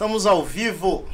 Estamos ao vivo.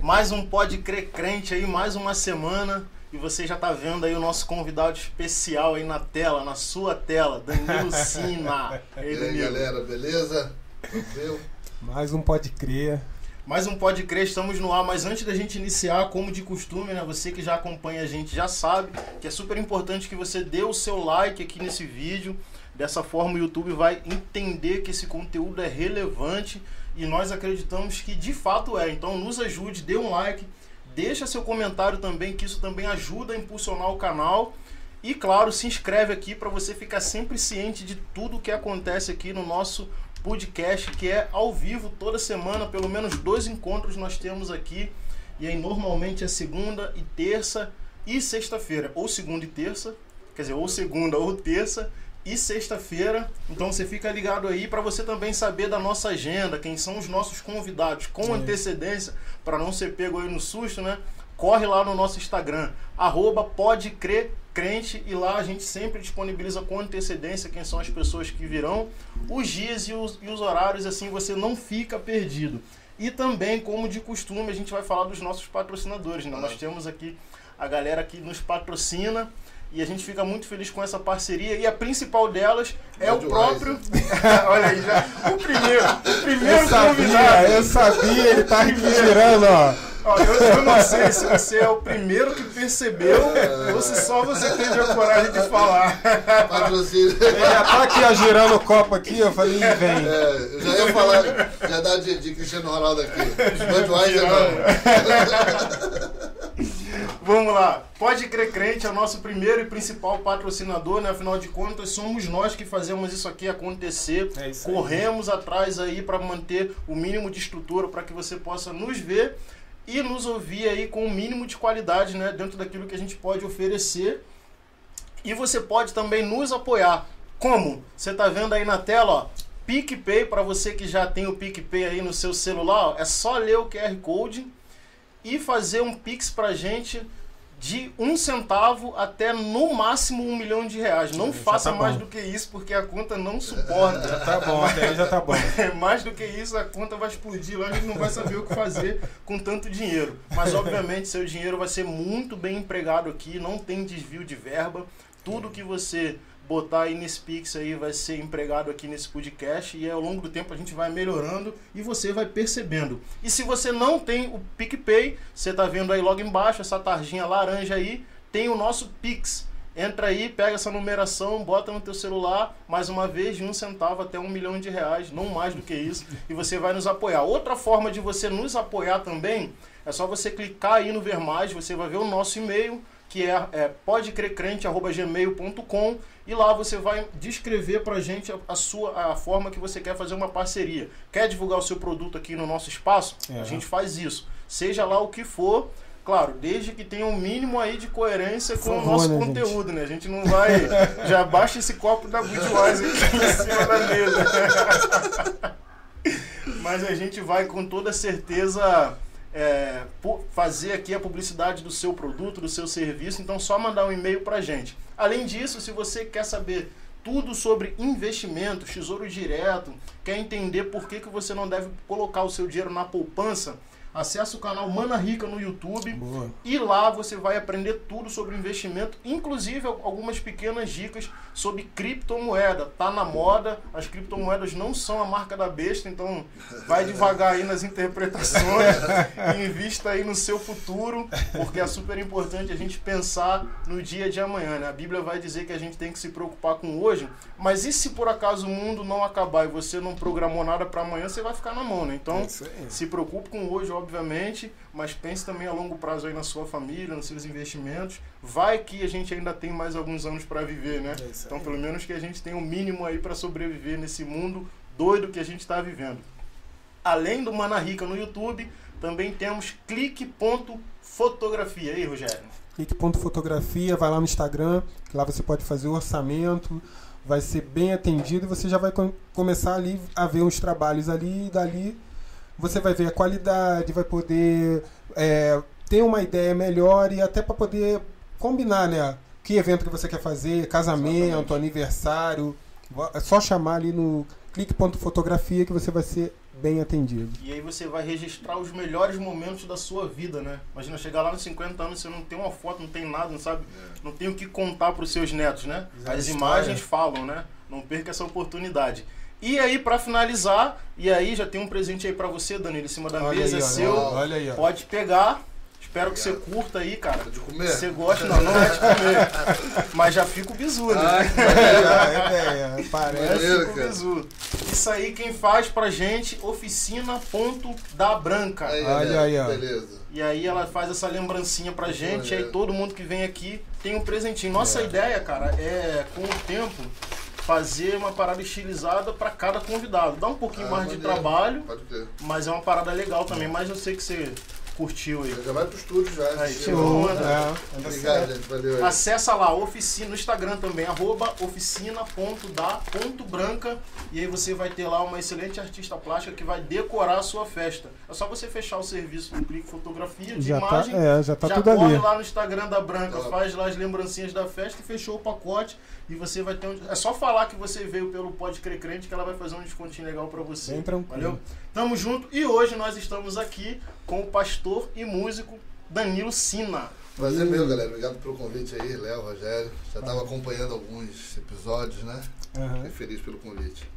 Mais um Pode Crer Crente aí, mais uma semana. E você já tá vendo aí o nosso convidado especial aí na tela, na sua tela, Danilo Sina. E aí, e aí galera, beleza? Tranquilo? Mais um Pode Crer. Mais um Pode Crer, estamos no ar. Mas antes da gente iniciar, como de costume, né? Você que já acompanha a gente já sabe que é super importante que você dê o seu like aqui nesse vídeo. Dessa forma o YouTube vai entender que esse conteúdo é relevante e nós acreditamos que de fato é. Então nos ajude, dê um like, deixa seu comentário também, que isso também ajuda a impulsionar o canal. E claro, se inscreve aqui para você ficar sempre ciente de tudo que acontece aqui no nosso podcast, que é ao vivo toda semana, pelo menos dois encontros nós temos aqui. E aí normalmente é segunda e terça e sexta-feira, ou segunda e terça, quer dizer, ou segunda ou terça e sexta-feira. Então você fica ligado aí para você também saber da nossa agenda, quem são os nossos convidados com é. antecedência, para não ser pego aí no susto, né? Corre lá no nosso Instagram, arroba pode crer crente, e lá a gente sempre disponibiliza com antecedência quem são as pessoas que virão, os dias e os, e os horários, assim você não fica perdido. E também, como de costume, a gente vai falar dos nossos patrocinadores. Né? Nós temos aqui a galera que nos patrocina. E a gente fica muito feliz com essa parceria. E a principal delas é o próprio. Olha aí, já. O primeiro. O primeiro eu sabia, convidado. Eu sabia, ele tá aqui girando, ó. ó eu, eu, não sei se você é o primeiro que percebeu ou se só você teve a coragem de falar. Patrocínio. Já tá aqui, ó, girando o copo aqui, eu falei, vem. É, eu já ia falar, já dá de, de Cristiano Ronaldo aqui. Budweiser não. Vamos lá. Pode crer crente é o nosso primeiro e principal patrocinador, né? Afinal de contas, somos nós que fazemos isso aqui acontecer. É isso Corremos atrás aí para manter o mínimo de estrutura para que você possa nos ver e nos ouvir aí com o mínimo de qualidade, né? Dentro daquilo que a gente pode oferecer. E você pode também nos apoiar. Como? Você está vendo aí na tela, ó. PicPay, para você que já tem o PicPay aí no seu celular, ó, é só ler o QR Code e fazer um Pix pra gente de um centavo até no máximo um milhão de reais. Não já faça tá mais do que isso, porque a conta não suporta. Já tá bom, até já tá bom. mais do que isso, a conta vai explodir lá, a gente não vai saber o que fazer com tanto dinheiro. Mas, obviamente, seu dinheiro vai ser muito bem empregado aqui, não tem desvio de verba. Tudo que você botar aí nesse Pix aí vai ser empregado aqui nesse podcast e ao longo do tempo a gente vai melhorando e você vai percebendo. E se você não tem o PicPay, você tá vendo aí logo embaixo essa tarjinha laranja aí, tem o nosso Pix. Entra aí, pega essa numeração, bota no teu celular, mais uma vez, de um centavo até um milhão de reais, não mais do que isso, e você vai nos apoiar. Outra forma de você nos apoiar também é só você clicar aí no Ver Mais, você vai ver o nosso e-mail, que é, é podecrecrente.gmail.com e lá você vai descrever para a gente a, sua a forma que você quer fazer uma parceria. Quer divulgar o seu produto aqui no nosso espaço? É. A gente faz isso. Seja lá o que for, claro, desde que tenha um mínimo aí de coerência com o nosso né, conteúdo, gente? né? A gente não vai. Já baixa esse copo da Budweiser aqui em cima da mesa. Mas a gente vai com toda certeza é, fazer aqui a publicidade do seu produto, do seu serviço, então só mandar um e-mail para gente. Além disso, se você quer saber tudo sobre investimento, tesouro direto, quer entender por que, que você não deve colocar o seu dinheiro na poupança, Acesse o canal Mana Rica no YouTube Boa. e lá você vai aprender tudo sobre investimento, inclusive algumas pequenas dicas sobre criptomoeda. Tá na moda, as criptomoedas não são a marca da besta, então vai devagar aí nas interpretações invista aí no seu futuro, porque é super importante a gente pensar no dia de amanhã. Né? A Bíblia vai dizer que a gente tem que se preocupar com hoje, mas e se por acaso o mundo não acabar e você não programou nada para amanhã, você vai ficar na mão, né? Então, é se preocupe com hoje, obviamente, mas pense também a longo prazo aí na sua família, nos seus investimentos. Vai que a gente ainda tem mais alguns anos para viver, né? É então, pelo menos que a gente tenha um mínimo aí para sobreviver nesse mundo doido que a gente está vivendo. Além do Mana Rica no YouTube, também temos clique.fotografia. aí, Rogério? Clique.fotografia, vai lá no Instagram, que lá você pode fazer o orçamento, vai ser bem atendido e você já vai com começar ali a ver uns trabalhos ali e dali você vai ver a qualidade, vai poder é, ter uma ideia melhor e até para poder combinar, né? Que evento que você quer fazer, casamento, Exatamente. aniversário. É só chamar ali no clique.fotografia que você vai ser bem atendido. E aí você vai registrar os melhores momentos da sua vida, né? Imagina chegar lá nos 50 anos, você não tem uma foto, não tem nada, não sabe, não tem o que contar para os seus netos, né? Exato. As imagens falam, né? Não perca essa oportunidade. E aí, para finalizar, e aí já tem um presente aí para você, Danilo, em cima da Olha mesa, aí, é seu. Olha aí, ó. Pode pegar. Espero que você curta aí, cara. De comer? Você gosta, não, não é de comer. Mas já fica o bizu, né? Ai, Já, é, velho, parece. Maneiro, Fica o bizu. Isso aí quem faz pra gente, oficina.da branca. Aí, Olha aí, ó. Beleza. E aí ela faz essa lembrancinha pra gente, aí todo mundo que vem aqui tem um presentinho. Nossa ideia, cara, é com o tempo fazer uma parada estilizada pra cada convidado. Dá um pouquinho Ah, mais de maneiro. trabalho, Pode crer. mas é uma parada legal também. Mas eu sei que você curtiu aí. Já vai pro estúdio já. Aí, Chegou. show. Show, é, anda Obrigado, gente. Valeu aí. Acessa lá, oficina, no Instagram também, arroba oficina.da.branca e aí você vai ter lá uma excelente artista plástica que vai decorar a sua festa. É só você fechar o serviço do clique fotografia de Já tá, imagem, é, já tá já tudo corre ali. lá no Instagram da Branca, Top. faz lá as lembrancinhas da festa e fechou o pacote e você vai ter um... É só falar que você veio pelo Pode Crer Crente que ela vai fazer um descontinho legal pra você. Bem tranquilo. Valeu? Tamo junto e hoje nós estamos aqui com o pastor e músico Danilo Sina. Prazer meu, galera. Obrigado pelo convite aí, Léo, Rogério. Já estava acompanhando alguns episódios, né? Aham. Fiquei feliz pelo convite.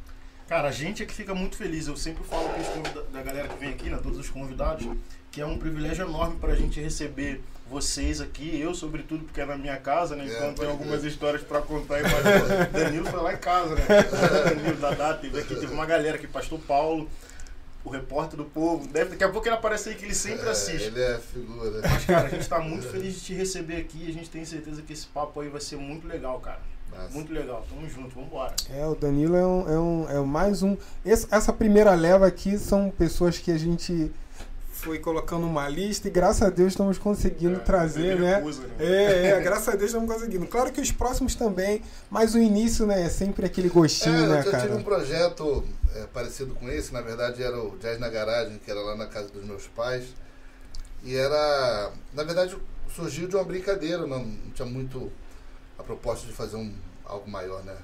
Cara, a gente é que fica muito feliz. Eu sempre falo com os convida- da galera que vem aqui, né, todos os convidados, que é um privilégio enorme pra gente receber vocês aqui, eu sobretudo porque é na minha casa, né? É, Então pode tem algumas crer. histórias pra contar aí, mas o Danilo foi lá em casa, né? O Danilo Dadá teve aqui, teve uma galera aqui, Pastor Paulo, o repórter do povo. Deve, daqui a pouco ele aparece aí que ele sempre É, assiste. Ele é figura. Mas, cara, a gente tá muito feliz de te receber aqui e a gente tem certeza que esse papo aí vai ser muito legal, cara. Massa. Muito legal. Tamo junto, vambora. É, o Danilo é, um, é, um, é mais um. esse- essa primeira leva aqui são pessoas que a gente foi colocando uma lista e graças a Deus estamos conseguindo É, trazer, né? recusa, né? É, é, graças a Deus estamos conseguindo. Claro que os próximos também, mas o início, né, é sempre aquele gostinho, É, eu, né, eu tive cara? um projeto é, parecido com esse, na verdade era o Jazz na Garagem, que era lá na casa dos meus pais. E era. Na verdade, surgiu de uma brincadeira, não, não tinha muito a proposta de fazer um, algo maior, né?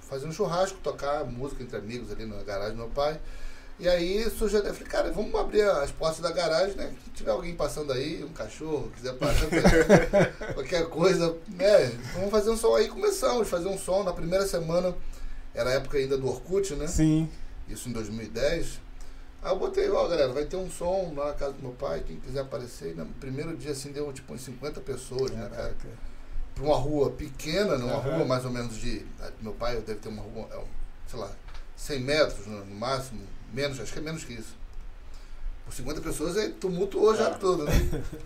Fazer um churrasco, tocar música entre amigos ali na garagem do meu pai. E aí surgiu a falei, cara, vamos abrir as portas da garagem, né? Se tiver alguém passando aí, um cachorro, quiser passar, qualquer coisa, né? Vamos fazer um som. Aí começamos a fazer um som. Na primeira semana, era a época ainda do Orkut, né? Sim. Isso em 2010. Aí eu botei, ó, galera, vai ter um som lá na casa do meu pai, quem quiser aparecer. No primeiro dia, assim, deu tipo uns 50 pessoas, né, cara? Pra uma rua pequena, né? uma Aham. rua mais ou menos de. Meu pai deve ter uma rua, é, sei lá, 100 metros no, no máximo, menos, acho que é menos que isso. Por 50 pessoas aí tumultuou já É. tudo, né?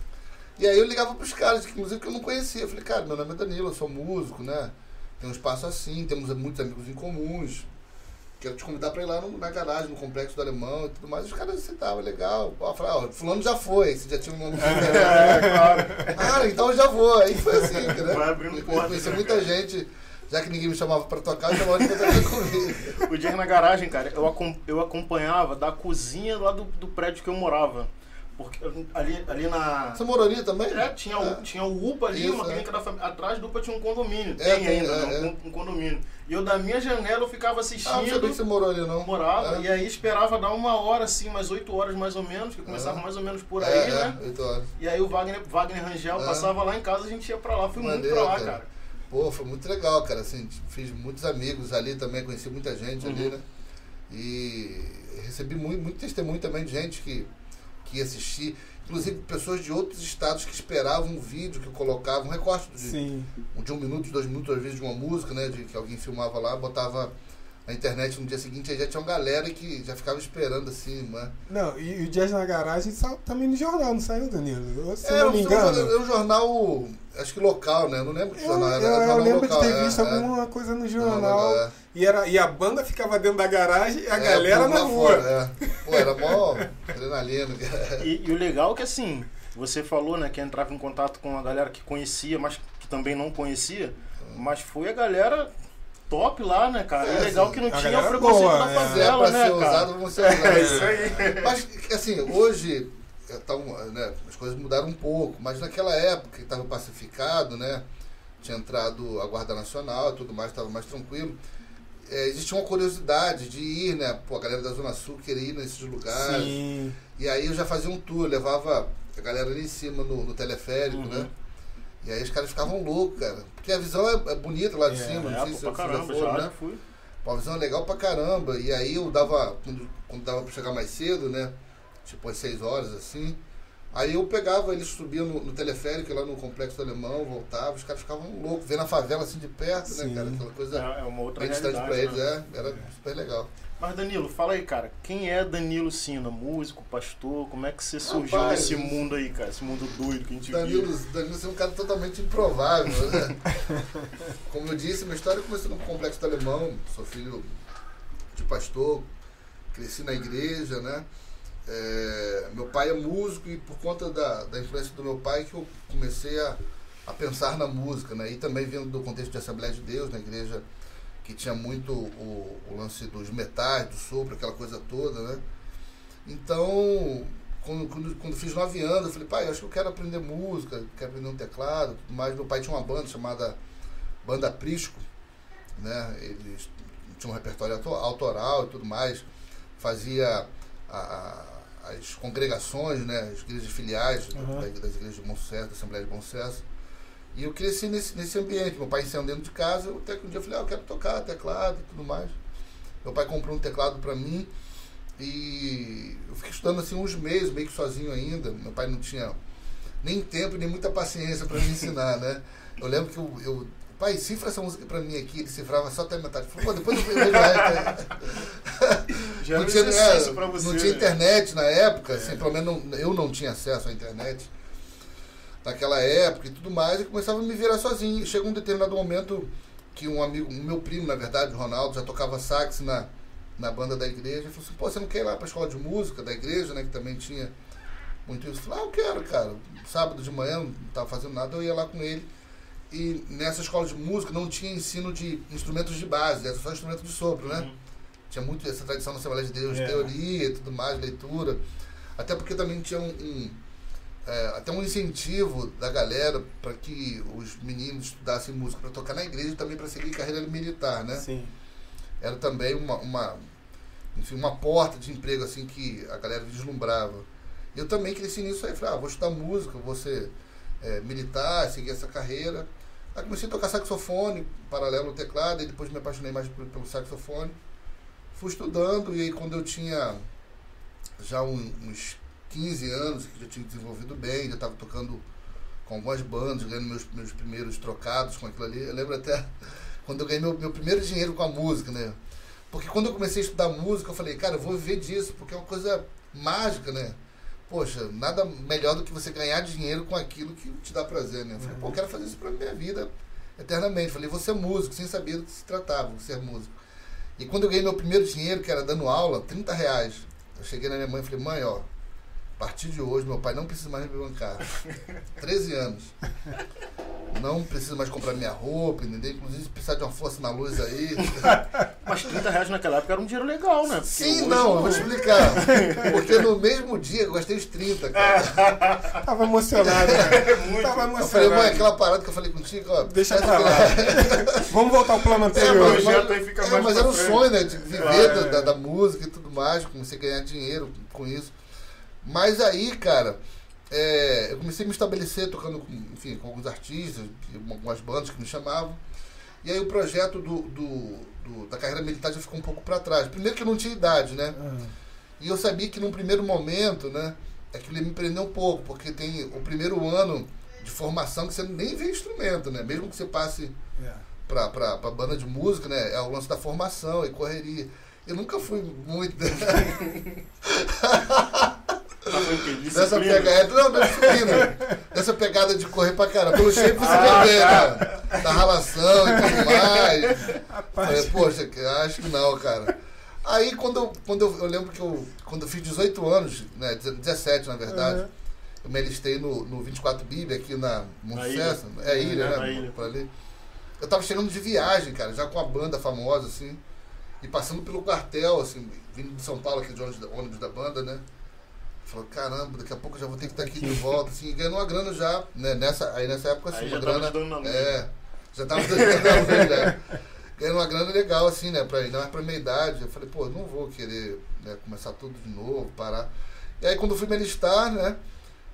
E aí eu ligava pros caras, que, inclusive que eu não conhecia. Eu falei, cara, meu nome é Danilo, eu sou músico, né? Tem um espaço assim, temos muitos amigos em comuns. Quero te convidar pra ir lá no- na garagem, no complexo do alemão e tudo mais. Os caras aceitavam, legal. Eu falava, ó, fulano já foi, você já tinha um nome É, claro. ah, então eu já vou. Aí foi assim, né? Vai abrindo portas, Conheci muita gente, já que ninguém me chamava pra tocar, eu chamava de tocar comigo. O dia na garagem, cara, eu, acom- eu acompanhava da cozinha lá do, do prédio que eu morava. Porque ali, ali na. Você morou ali também? É, tinha, o, É. tinha o UPA ali, Isso, uma é. clínica da família. Atrás do UPA tinha um condomínio. É, tem ainda, é, né, é. um, um condomínio. E eu da minha janela eu ficava Ah, não sabia assistindo. que você morou ali, não. morava, É. e aí esperava dar uma hora, assim, umas 8 horas mais ou menos, que começava É. mais ou menos por É, aí, é, né? oito horas. E aí o Wagner, Wagner Rangel É. passava lá em casa, a gente ia pra lá. Fui muito pra lá, cara. Pô, foi muito legal, cara. Assim, fiz muitos amigos ali também, conheci muita gente ali, Uhum. né? E recebi muito, muito testemunho também de gente que, que ia assistir. Inclusive pessoas de outros estados que esperavam um vídeo que eu colocava, um recorte de, Sim. de um minuto, dois minutos, às vezes, de uma música, né? De que alguém filmava lá, botava na internet no dia seguinte, aí já tinha uma galera que já ficava esperando assim, né? Não, e, e o Jazz na Garagem também no jornal, não saiu, Danilo? Se Era não me engano. um jornal, acho que local, né? Eu não lembro que Eu, jornal era. eu- eu jornal lembro local, de ter é, visto é. alguma coisa no Jornal local, é. E, era, e a banda ficava dentro da garagem e a É, galera na rua. fora, é. Pô, era mó adrenalina. E, e o legal é que assim, você falou, né, que entrava em contato com a galera que conhecia, mas que também não conhecia, mas foi a galera top lá, né, cara? É, e legal sim. que não tinha preconceito boa, é. Se é favela, pra né, ser cara? usado, vão ser usados. É isso aí. Mas, assim, hoje é, tá um, né, as coisas mudaram um pouco, mas naquela época que estava pacificado, né? Tinha entrado a Guarda Nacional e tudo mais, estava mais tranquilo. é, existia uma curiosidade de ir, né? Pô, a galera da Zona Sul queria ir nesses lugares. Sim. E aí eu já fazia um tour, levava a galera ali em cima no, no teleférico, Uhum. né? E aí os caras ficavam loucos, cara. Porque a visão é, é bonita lá de É, cima, É, não sei pô, se já caramba, já, né? já fui. Pô, a visão é legal pra caramba. E aí eu dava, quando, quando dava pra chegar mais cedo, né? Tipo às 6 horas assim. Aí eu pegava, eles subiam no, no teleférico lá no Complexo do Alemão, voltava, os caras ficavam loucos, vendo a favela assim de perto, Sim. né, cara? Aquela coisa É, é uma outra bem distante pra eles, né? é, era super legal. Mas Danilo, fala aí, cara, quem é Danilo Sina? Músico, pastor? Como é que você surgiu Rapaz, nesse mundo aí, cara? Esse mundo doido que a gente Danilo, vive. Danilo é um cara totalmente improvável, né? Como eu disse, minha história começou no Complexo do Alemão, sou filho de pastor, cresci na igreja, né? É, meu pai é músico e por conta da, da influência do meu pai que eu comecei a, a pensar na música, né? E também vindo do contexto de Assembleia de Deus, na igreja que tinha muito o, o lance dos metais, do sopro, aquela coisa toda, né? Então, quando, quando, quando fiz nove anos, eu falei, pai, eu acho que eu quero aprender música, quero aprender um teclado, mais. Meu pai tinha uma banda chamada Banda Prisco, né? Eles tinham um repertório auto- autoral e tudo mais, fazia a- as congregações, né? As igrejas filiais Uhum. da- das igrejas de Bom Sucesso, da Assembleia de Bom Sucesso. E eu cresci nesse, nesse ambiente, meu pai ensaiando dentro de casa, eu até que um dia eu falei, ah, eu quero tocar teclado e tudo mais. Meu pai comprou um teclado para mim e eu fiquei estudando assim uns meses, meio que sozinho ainda. Meu pai não tinha nem tempo nem muita paciência para me ensinar, né? Eu lembro que eu, eu pai, cifra essa música para mim aqui, ele cifrava só até a metade. Falei, Pô, depois eu vejo o resto. Já não tinha, é, pra você, não tinha né? internet na época, É. assim, pelo menos não- eu não tinha acesso à internet naquela época e tudo mais, e começava a me virar sozinho. Chegou um determinado momento que um amigo, meu primo, na verdade, o Ronaldo, já tocava sax na, na banda da igreja, e falou assim, pô, você não quer ir lá pra escola de música da igreja, né, que também tinha muito isso? Eu falei, ah, eu quero, cara. Sábado de manhã, não tava fazendo nada, eu ia lá com ele. E nessa escola de música não tinha ensino de instrumentos de base, era só instrumento de sopro, né? Uhum. Tinha muito essa tradição na Assembleia de Deus, de É. teoria e tudo mais, leitura. Até porque também tinha um, um, é, até um incentivo da galera para que os meninos estudassem música para tocar na igreja e também para seguir carreira militar, né? Sim. Era também uma, uma, enfim, uma porta de emprego assim que a galera vislumbrava. Eu também cresci nisso aí, falei, ah, vou estudar música, vou ser é, militar, seguir essa carreira. Aí comecei a tocar saxofone, paralelo ao teclado, e depois me apaixonei mais pelo, pelo saxofone. Fui estudando, e aí quando eu tinha já uns 15 anos, que já tinha desenvolvido bem, já estava tocando com algumas bandas, ganhando meus, meus primeiros trocados com aquilo ali. Eu lembro até quando eu ganhei meu, meu primeiro dinheiro com a música, né? Porque quando eu comecei a estudar música, eu falei, cara, eu vou viver disso, porque é uma coisa mágica, né? Poxa, nada melhor do que você ganhar dinheiro com aquilo que te dá prazer, né? Eu falei, pô, eu quero fazer isso pra minha vida eternamente. Eu falei, vou ser músico, sem saber do que se tratava, ser músico. E quando eu ganhei meu primeiro dinheiro, que era dando aula, 30 reais, eu cheguei na minha mãe e falei, mãe, ó, a partir de hoje meu pai não precisa mais me bancar. 13 anos. Não precisa mais comprar minha roupa, entendeu? Inclusive, precisar de uma força na luz aí. Mas 30 reais naquela época era um dinheiro legal, né? Porque Sim, hoje não, eu vou te explicar. Porque no mesmo dia eu gastei os 30, cara. Tava emocionado, cara. Muito. Tava Eu falei, mãe, emocionado. aquela parada que eu falei contigo, ó. Deixa pra lá. Vamos voltar ao plano É, anterior. mas, projeto aí fica é, mas era um sonho, né? De viver Claro, da, é. da, da música e tudo mais, comecei a ganhar dinheiro com isso. Mas aí, cara, é, eu comecei a me estabelecer tocando com, enfim, com alguns artistas, algumas bandas que me chamavam. E aí o projeto do, do- do- da carreira militar já ficou um pouco para trás. Primeiro que eu não tinha idade, né? Ah, E eu sabia que num primeiro momento, né, aquilo ia me prender um pouco, porque tem o primeiro ano de formação que você nem vê instrumento, né? Mesmo que você passe é. pra, pra, pra banda de música, né? É o lance da formação e correria. Eu nunca fui muito Tá dessa Disciplina? pegada. Não, não é disciplina. dessa pegada de correr pra caramba. Pelo shape você vai ver, né? Da ralação e tudo mais. Rapaz, Falei, poxa, que- acho que não, cara. Aí quando eu, quando eu, eu lembro que eu, quando eu fiz 18 anos, né, 17 na verdade, Uhum. eu me alistei no, no 24 Bib aqui na Monte Na ilha. Sucesso. É ilha, É, né? na ilha. Por ali. Eu tava chegando de viagem, cara, já com a banda famosa, assim, e passando pelo quartel, assim, vindo de São Paulo, aqui de ônibus da banda, né? Falei, caramba, daqui a pouco eu já vou ter que estar aqui de volta, assim, e ganhando uma grana já, né? Nessa, aí nessa época, assim, Aí uma já tava grana. dando na. É, já tava dando na luz, né? ganhando uma grana legal, assim, né? Pra, ainda mais pra minha idade. Eu falei, pô, não vou querer né, começar tudo de novo, parar. E aí quando eu fui me alistar, né?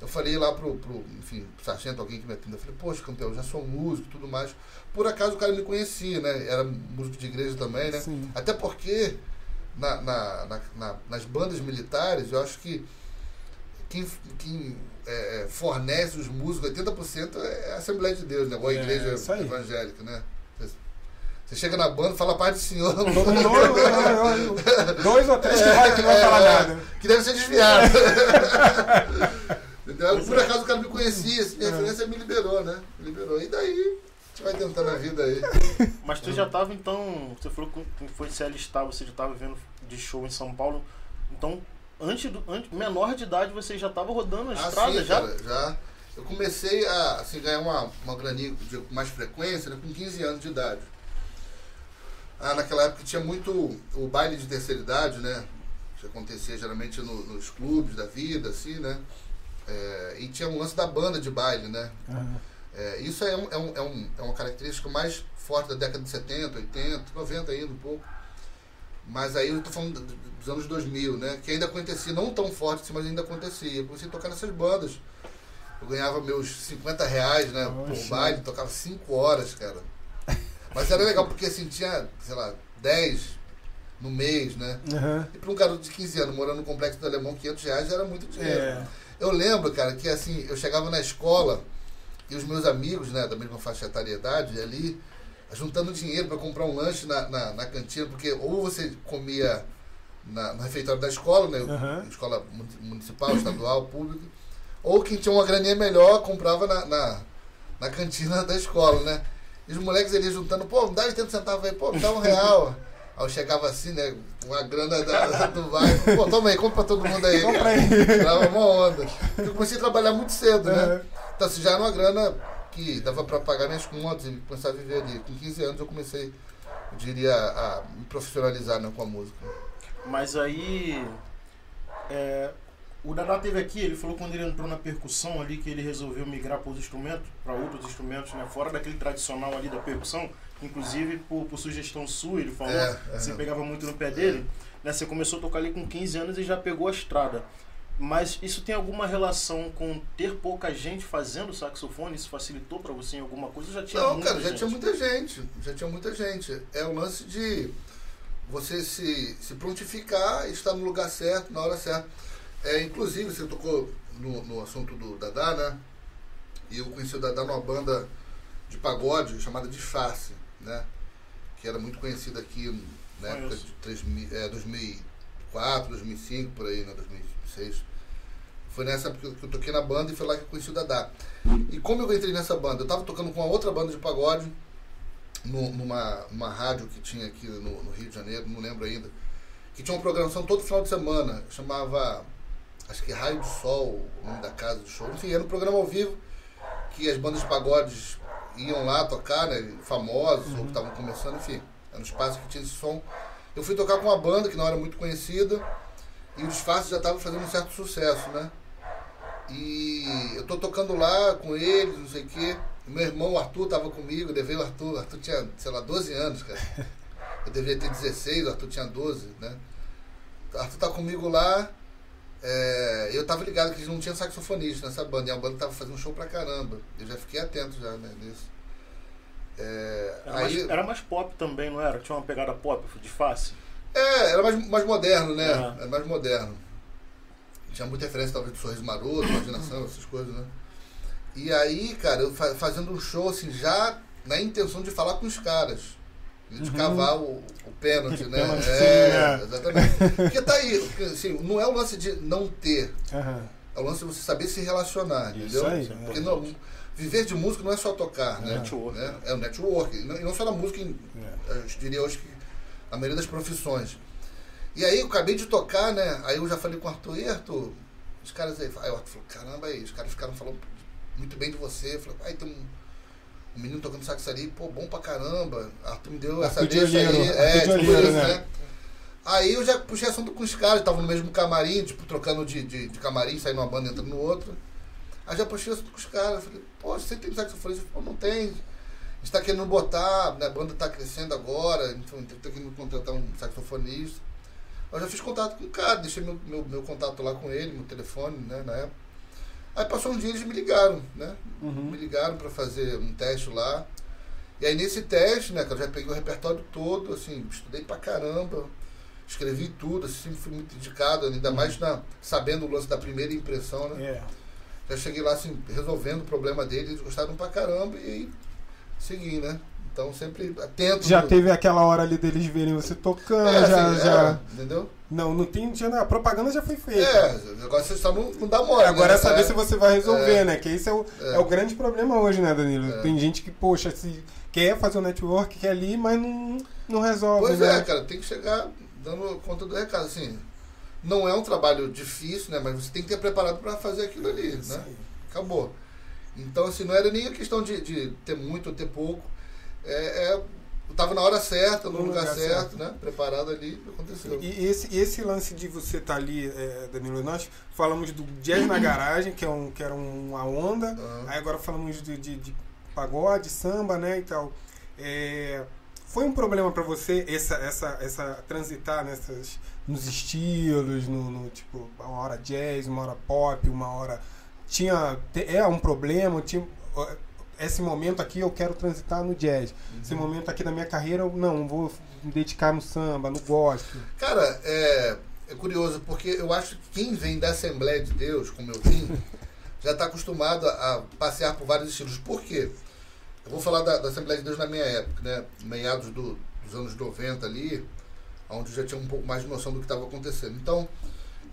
Eu falei lá pro, pro enfim, pro sargento, alguém que me atendeu, eu falei, poxa, campeão, eu já sou músico e tudo mais. Por acaso o cara me conhecia, né? Era músico de igreja também, né? Sim. Até porque na, na, na, na- nas bandas militares, eu acho que quem, quem é, fornece os músicos, 80% é a Assembleia de Deus, né? Ou a É, igreja aí. evangélica, né? Você- chega na banda, fala a paz do Senhor. Dois ou três que vai, que não vai falar É, nada. Que deve ser desviado. Entendeu? Por acaso o cara me conhecia, minha referência me liberou, né? Me liberou. E daí, a gente vai tentando a vida aí. Mas tu já tava então. Você falou que foi se alistar, você já tava vendo de show em São Paulo. Então, antes do. Antes, menor de idade, você já tava rodando a estrada sim, já? cara, já. Eu comecei a assim, ganhar uma, uma graninha de mais frequência né, com 15 anos de idade. Ah, naquela época tinha muito o baile de terceira idade, né? Que acontecia geralmente no- nos clubes da vida, assim, né? É, e tinha um lance da banda de baile, né? Aham. É, isso é, um, é, um, é, um, é uma característica mais forte da década de 70, 80, 90 ainda um pouco. Mas aí eu estou falando do- do- dos anos 2000, né? Que ainda acontecia, não tão forte assim, mas ainda acontecia. Eu comecei a tocar nessas bandas. Eu ganhava meus 50 reais, né? Por Poxa. baile, tocava 5 horas, cara. Mas era legal porque assim, tinha, sei lá, 10 no mês, né? Aham. E para um garoto de 15 anos morando no Complexo do Alemão, 500 reais era muito dinheiro. É. Eu lembro, cara, que assim, eu chegava na escola e os meus amigos, né, da mesma faixa etária e idade, ali, juntando dinheiro para comprar um lanche na, na, na cantina, porque ou você comia na, no refeitório da escola, né, Aham. escola muni- municipal, estadual, pública, ou quem tinha uma graninha melhor comprava na, na, na cantina da escola, né. E os moleques ali juntando, pô, me dá 80 centavos aí, pô, me dá um real. Aí eu chegava assim, né, com a grana da, do bairro, pô, toma aí, compra pra todo mundo aí. Compra aí. Tirava uma onda. Eu comecei a trabalhar muito cedo, né? Então, assim, já era uma grana que dava pra pagar minhas contas e começar a viver ali. Com 15 anos eu comecei, eu diria, a me profissionalizar né, com a música. Mas aí. é, o Dadá teve aqui, ele falou quando ele entrou na percussão ali que ele resolveu migrar para os instrumentos, para outros instrumentos, né? Fora daquele tradicional ali da percussão, inclusive por, por sugestão sua, ele falou É, que você é. pegava muito no pé dele. Né? Você começou a tocar ali com 15 anos e já pegou a estrada. Mas isso tem alguma relação com ter pouca gente fazendo saxofone? Isso facilitou para você em alguma coisa? Já tinha Não, muita cara, já gente? tinha muita gente. Já tinha muita gente. É o lance de você se, se prontificar e estar no lugar certo, na hora certa. É, inclusive, você tocou no, no assunto do Dadá, né? E eu conheci o Dadá numa banda de pagode chamada Disfarce, né? Que era muito conhecida aqui na época Conheço. de 3000, é, 2004, 2005, por aí, né? 2006. Foi nessa época que eu toquei na banda e foi lá que eu conheci o Dadá. E como eu entrei nessa banda? Eu tava tocando com uma outra banda de pagode, no- numa, numa rádio que tinha aqui no, no Rio de Janeiro, não lembro ainda, que tinha uma programação todo final de semana, chamava, acho que Raio do Sol, o nome da casa do show. Enfim, era um programa ao vivo, que as bandas de pagodes iam lá tocar, né, famosos, ou que estavam começando, enfim, era um espaço que tinha esse som. Eu fui tocar com uma banda que não era muito conhecida, e o disfarce já estava fazendo um certo sucesso, né? E eu tô tocando lá com eles, não sei o quê. Meu irmão, o Arthur, tava comigo, eu levei o Arthur. Arthur tinha, sei lá, 12 anos, cara. Eu devia ter 16, o Arthur tinha 12, né? O Arthur tá comigo lá. é, eu tava ligado que eles não tinham saxofonista nessa banda. E a banda tava fazendo um show pra caramba. Eu já fiquei atento já, né, nisso. É, Era, aí, mais, era mais pop também, não era? Tinha uma pegada pop de face. é, era mais, mais moderno, né? É. Era mais moderno. Tinha muita referência, talvez, do Sorriso Maroto, Imaginação, essas coisas, né? E aí, cara, eu fa- fazendo um show, assim, já na intenção de falar com os caras. De Uhum. cavar o, o pênalti, né? Pênalti, é, sim, é. exatamente. Porque tá aí, porque, assim, não é o lance de não ter, Aham. é o lance de você saber se relacionar, Isso entendeu? aí, Porque é. não, viver de música não é só tocar, né? Network. Né? É o network. E não, e não só na música, em, É. eu diria hoje que a maioria das profissões. E aí eu acabei de tocar, né? Aí eu já falei com o Arthur, e Arthur, os caras aí, aí o Arthur falou, caramba, aí, os caras ficaram falando muito bem de você. Falou, aí tem um, um menino tocando sax ali, pô, bom pra caramba. Arthur me deu essa Arthur de deixa aí. É, tipo Olheiro, isso, né? né? Aí eu já puxei assunto com os caras, estavam no mesmo camarim, tipo, trocando de, de, de camarim, saindo uma banda entrando no outro. Aí já puxei assunto com os caras, falei, pô, você tem saxofonista? Falou, não tem. A gente tá querendo botar, né, a banda tá crescendo agora, então tá querendo contratar um saxofonista. Eu já fiz contato com o cara, deixei meu, meu, meu contato lá com ele, meu telefone, né, na época. Aí passou um dia eles me ligaram, né? Uhum. Me ligaram para fazer um teste lá. E aí nesse teste, né, cara, eu já peguei o repertório todo, assim, estudei pra caramba, escrevi tudo, assim, sempre fui muito dedicado, ainda mais na, sabendo o lance da primeira impressão, né? É. Já cheguei lá, assim, resolvendo o problema deles, eles gostaram pra caramba e aí segui, né? Então sempre atento. Já no- teve aquela hora ali deles verem você tocando, É, já, assim, já... é, entendeu? Não, não tem, já, a propaganda já foi feita. É, o negócio só não, não dá mole. Agora né? é saber É. se você vai resolver, É. né? Que esse é o, É. é. o grande problema hoje, né, Danilo? É. Tem gente que, poxa, se quer fazer o network, quer ali, mas não, não resolve, Pois né? é, cara, tem que chegar dando conta do recado. Assim, não é um trabalho difícil, né? Mas você tem que ter preparado para fazer aquilo ali, né? Acabou. Então, assim, não era nem a questão de, de ter muito ou ter pouco. É, é, eu tava na hora certa, no, No lugar, lugar certo, certo. né? Preparado ali, aconteceu. E esse, esse lance de você estar ali, é, Danilo, nós falamos do jazz na garagem, que, é um, que era uma onda, Ah. aí agora falamos de, de, de pagode, samba, né, e tal. É, foi um problema pra você essa, essa, essa transitar nessas, nos estilos, no, no, tipo, uma hora jazz, uma hora pop, uma hora... Tinha, é um problema, tinha, esse momento aqui eu quero transitar no jazz. Esse momento aqui da minha carreira, eu não, vou me dedicar no samba, no gospel. Cara, é, é curioso, porque eu acho que quem vem da Assembleia de Deus, como eu vim, já está acostumado a a passear por vários estilos. Por quê? Eu vou falar da, da Assembleia de Deus na minha época, né? Meados do- dos anos 90 ali, onde eu já tinha um pouco mais de noção do que estava acontecendo. Então,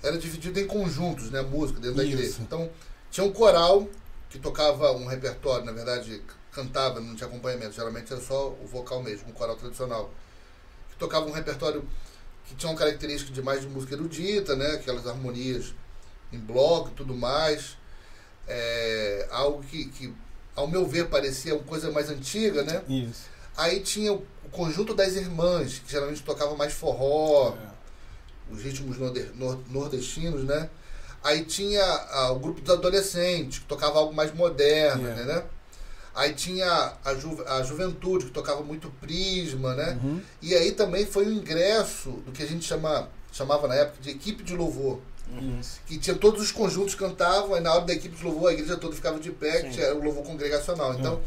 era dividido em conjuntos, né? Música dentro da Isso. igreja. Então, tinha um coral que tocava um repertório, na verdade, cantava, não tinha acompanhamento. Geralmente era só o vocal mesmo, um coral tradicional. Que tocava um repertório que tinha uma característica de mais de música erudita, né? Aquelas harmonias em bloco e tudo mais. É, algo que, que, ao meu ver, parecia uma coisa mais antiga, né? Isso. Aí tinha o, o conjunto das irmãs, que geralmente tocava mais forró, os ritmos norde- nor- nordestinos, né? Aí tinha ah, o grupo dos adolescentes, que tocava algo mais moderno, Yeah. né? Aí tinha a, ju a juventude, que tocava muito prisma, né? Uhum. E aí também foi o ingresso do que a gente chama, chamava na época de equipe de louvor. Isso. Que tinha todos os conjuntos cantavam, aí na hora da equipe de louvor a igreja toda ficava de pé, que tinha o louvor congregacional. Então,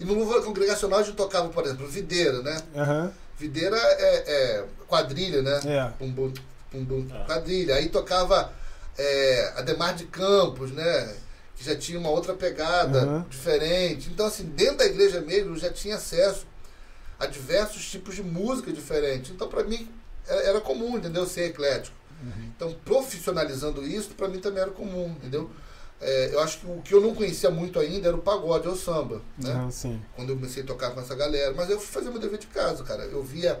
e no louvor congregacional a gente tocava, por exemplo, videira, né? Aham. Videira é, é quadrilha, né? É. Pum, pum, É. quadrilha. Aí tocava é, Ademar de Campos, né? Que já tinha uma outra pegada Uhum. diferente. Então, assim, dentro da igreja mesmo eu já tinha acesso a diversos tipos de música diferentes. Então, para mim, era, comum, entendeu? Ser eclético. Então, profissionalizando isso, para mim também era comum, entendeu? É, eu acho que o que eu não conhecia muito ainda era o pagode ou o samba, né? Sim. quando eu comecei a tocar com essa galera. Mas eu fui fazer meu dever de casa, cara. Eu via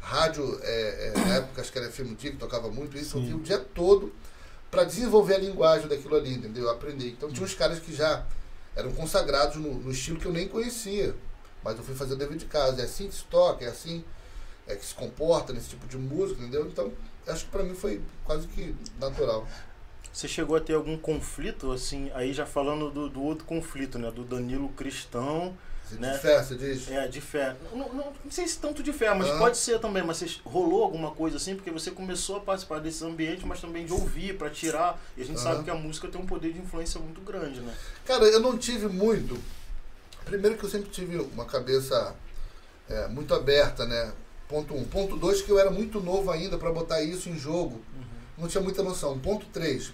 rádio, é, é, na época acho que era FM que tocava muito isso, eu Sim. via o dia todo para desenvolver a linguagem daquilo ali, entendeu? Eu aprendi. Então tinha uns caras que já eram consagrados no, no estilo que eu nem conhecia. Mas eu fui fazer o dever de casa. É assim que se toca, é assim é que se comporta nesse tipo de música, entendeu? Então, acho que para mim foi quase que natural. Você chegou a ter algum conflito, assim, aí já falando do, do outro conflito, né? Do Danilo cristão, Né? de festa, diz? é, de fé. Não, não, não sei se tanto de fé, mas Ah. pode ser também. Mas você, rolou alguma coisa assim? Porque você começou a participar desse ambiente, mas também de ouvir, pra tirar. E a gente Ah. sabe que a música tem um poder de influência muito grande, né? Cara, eu não tive muito. Primeiro que eu sempre tive uma cabeça é, muito aberta, né? Ponto um. Ponto dois, que eu era muito novo ainda para botar isso em jogo. Não tinha muita noção. Ponto três.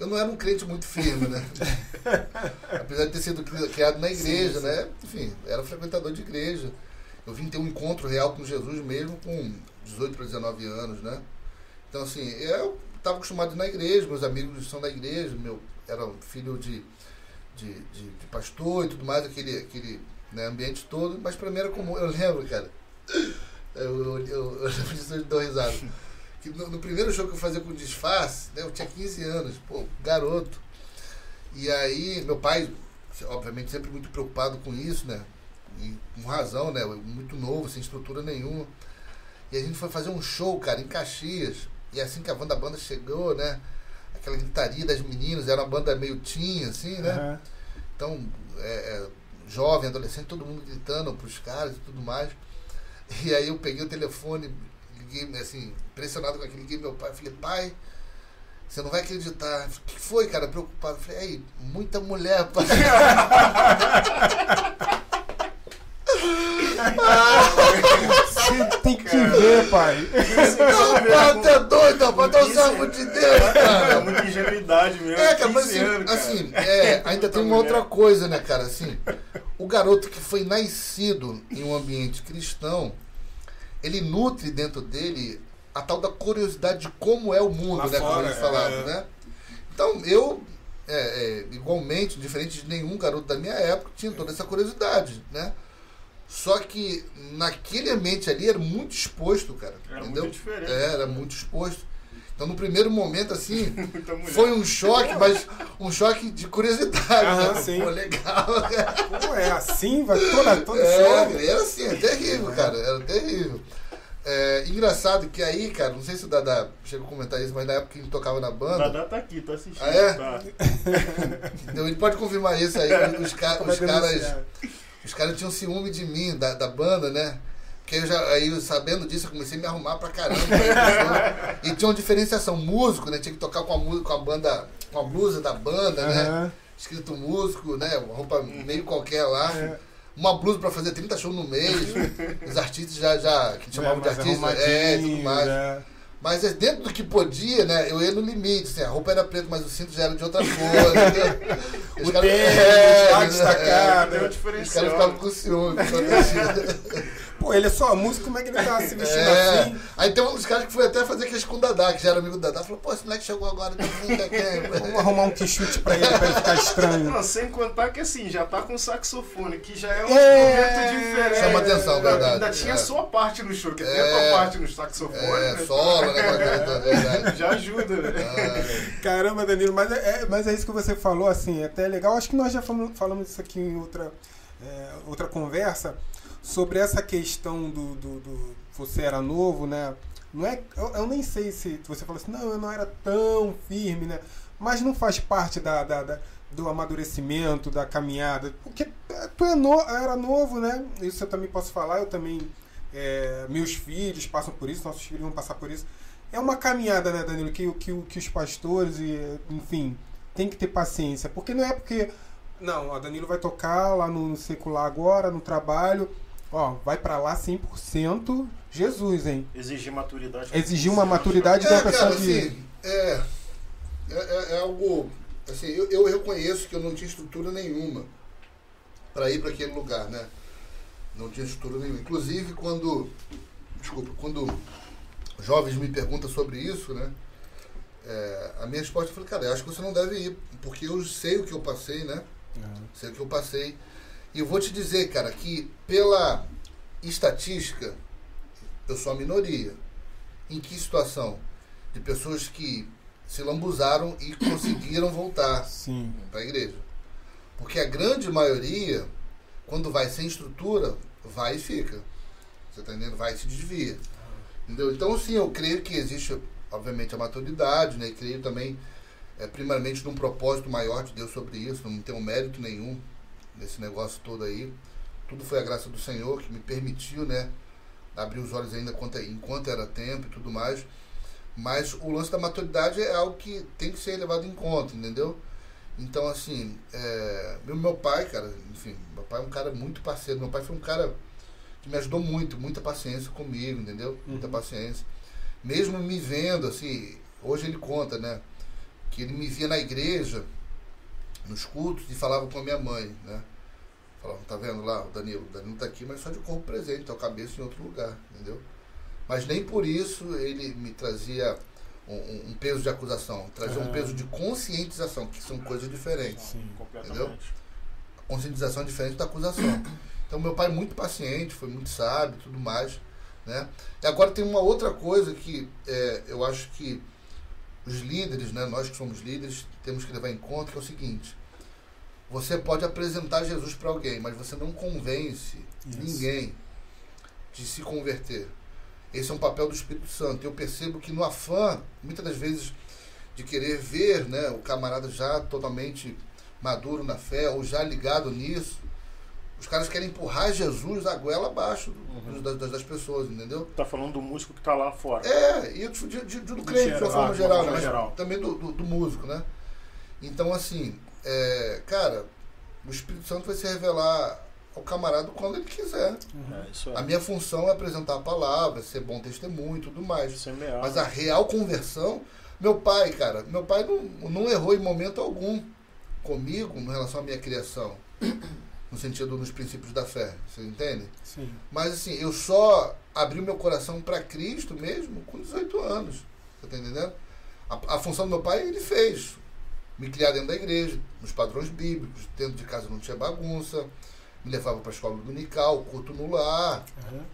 Eu não era um crente muito firme, né? Apesar de ter sido cri- criado na igreja, Sim, sim. né? Enfim, era frequentador de igreja. Eu vim ter um encontro real com Jesus mesmo com 18 para 19 anos, né? Então, assim, eu estava acostumado na igreja, meus amigos são da igreja, meu, era filho de, de, de, de pastor e tudo mais, aquele, aquele né, ambiente todo, mas para mim era comum. Eu lembro, cara, eu, eu, eu, eu dou risada. Que no, no primeiro show que eu fazia com disfarce, né, eu tinha 15 anos, pô, garoto. E aí, meu pai, obviamente, sempre muito preocupado com isso, né? E com razão, né? Muito novo, sem estrutura nenhuma. E a gente foi fazer um show, cara, em Caxias. E assim que a banda, a banda chegou, né? Aquela gritaria das meninas, era uma banda meio teen, assim, né? Aham. Então, é, é, jovem, adolescente, todo mundo gritando pros caras e tudo mais. E aí eu peguei o telefone, liguei, assim, impressionado com aquilo, liguei meu pai, falei, pai, você não vai acreditar. O que foi, cara? Preocupado. Eu falei, aí, muita mulher, pai. Você tem que ver, pai. Não, pai, tá doido, rapaz, tá salvo de Deus, É cara. muita ingenuidade mesmo. É, cara, mas 15 assim, anos, cara. assim, é, ainda tem uma outra coisa, né, cara? Assim, o garoto que foi nascido em um ambiente cristão, ele nutre dentro dele a tal da curiosidade de como é o mundo, Lá né? como fora, a gente falava, é. né? Então, eu, é, é, igualmente, diferente de nenhum garoto da minha época, tinha toda essa curiosidade, né? Só que naquele ambiente ali era muito exposto, cara. Era entendeu? muito diferente. É, era muito exposto. Então, no primeiro momento, assim, foi um choque, mas um choque de curiosidade. Aham, né? sim. Pô, legal. Pô, é assim, vai toda, toda É, choque. era assim, é terrível, cara. Era terrível. É, engraçado que aí, cara, não sei se o Dada chegou a comentar isso, mas na época que ele tocava na banda, Dadá tá aqui, tá assistindo. Ah, é? Tá. então ele pode confirmar isso aí. Os, ca- Vai os caras. Os caras tinham ciúme de mim, da, da banda, né? Porque eu já, aí, sabendo disso, eu comecei a me arrumar pra caramba. e tinha uma diferenciação. Músico, né? Tinha que tocar com a, mu- com a banda, com a blusa da banda, né? Escrito músico, né? Uma roupa meio qualquer lá. É. Uma blusa pra fazer 30 shows no mês. Os artistas já, já que chamavam de mais artistas, é, e tudo mais. é. Mas é dentro do que podia, né? Eu ia no limite, assim, a roupa era preta, mas o cinto já era de outra cor. entendeu? Os O caras- tênis, é, tá é, destacado. Deu um os caras diferencial. ficavam com ciúme. Pô, ele é só músico, como é que ele tá se vestindo é. assim? Aí tem um dos caras que foi até fazer queijo com o Dadá, que já era amigo do Dadá. Falou, pô, esse moleque chegou agora, quer Vamos arrumar um quichute pra ele, pra ele ficar estranho. Não, sem contar que assim, já tá com saxofone, que já é um É. instrumento diferente. Chama atenção, verdade. Ainda tinha É. a sua parte no show, que tem É. a tua parte no saxofone. É, né? solo, né? É verdade. Já ajuda, né? Ah, Caramba, Danilo, mas é, é- mas é isso que você falou, assim, é até legal. Acho que nós já falamos, falamos isso aqui em outra, é, outra conversa, sobre essa questão do, do, do- Você era novo, né? Não é, eu, eu nem sei se você falou assim, não, eu não era tão firme, né? Mas não faz parte da, da- da- do amadurecimento, da caminhada. Porque tu é no, era novo, né? Isso eu também posso falar, eu também. é, meus filhos passam por isso, nossos filhos vão passar por isso. É uma caminhada, né, Danilo, que, que, que os pastores, e, enfim, tem que ter paciência. Porque não é porque. Não, ó, Danilo vai tocar lá no secular agora, no trabalho. Ó, vai pra lá 100% Jesus, hein? Exigir maturidade. Exigir uma maturidade É, pessoa cara, de. assim, é, é, é- é algo. Assim, eu, eu reconheço que eu não tinha estrutura nenhuma para ir para aquele lugar, né? Não tinha estrutura nenhuma. Inclusive, quando. Desculpa, quando jovens me perguntam sobre isso, né? é, a minha resposta foi, cara, eu acho que você não deve ir, porque eu sei o que eu passei, né? Sei o que eu passei. E eu vou te dizer, cara, que pela estatística, eu sou a minoria. Em que situação? De pessoas que se lambuzaram e conseguiram voltar para a igreja. Porque a grande maioria, quando vai sem estrutura, vai e fica. Você tá entendendo? Vai e se desvia. Entendeu? Então, sim, eu creio que existe, obviamente, a maturidade, né? E creio também, é, primeiramente, num propósito maior de Deus sobre isso. Não tenho mérito nenhum nesse negócio todo aí. Tudo foi a graça do Senhor que me permitiu, né? Abrir os olhos ainda enquanto, enquanto era tempo e tudo mais. Mas o lance da maturidade é algo que tem que ser levado em conta, entendeu? Então, assim, é, meu, meu pai, cara, enfim, meu pai é um cara muito parceiro. Meu pai foi um cara que me ajudou muito, muita paciência comigo, entendeu? Muita Uhum. paciência. Mesmo me vendo, assim, hoje ele conta, né? Que ele me via na igreja, nos cultos, e falava com a minha mãe, né? Falava, tá vendo lá, o Danilo? O Danilo tá aqui, mas só de corpo presente, tá a cabeça em outro lugar, entendeu? Mas nem por isso ele me trazia um, um- um peso de acusação, trazia um Ah. peso de conscientização, que são coisas diferentes. Sim. Completamente. A conscientização é diferente da acusação. Então meu pai é muito paciente, foi muito sábio e tudo mais. Né? E agora tem uma outra coisa que é, eu acho que os líderes, né, nós que somos líderes, temos que levar em conta, que é o seguinte. Você pode apresentar Jesus para alguém, mas você não convence Isso. ninguém de se converter. Esse é um papel do Espírito Santo. Eu percebo que no afã, muitas das vezes, de querer ver né, o camarada já totalmente maduro na fé ou já ligado nisso, os caras querem empurrar Jesus a goela abaixo Uhum. das, das- das pessoas, entendeu? Tá falando do músico que tá lá fora. É, e de, de- de- do crente, de uma forma geral, mas geral. também do, do- do músico, né? Então, assim, é, cara, o Espírito Santo vai se revelar ao camarada quando ele quiser. É, isso é. A minha função é apresentar a palavra, ser bom testemunho e tudo mais. Semear. Mas a real conversão, meu pai, cara, meu pai não, não errou em momento algum comigo em relação à minha criação. No sentido dos princípios da fé, você entende? Sim. Mas assim, eu só abri o meu coração para Cristo mesmo com 18 anos. Você tá entendendo? A, a função do meu pai ele fez. Me criar dentro da igreja, nos padrões bíblicos, dentro de casa não tinha bagunça, me levava para a escola dominical, culto no lar, Aham.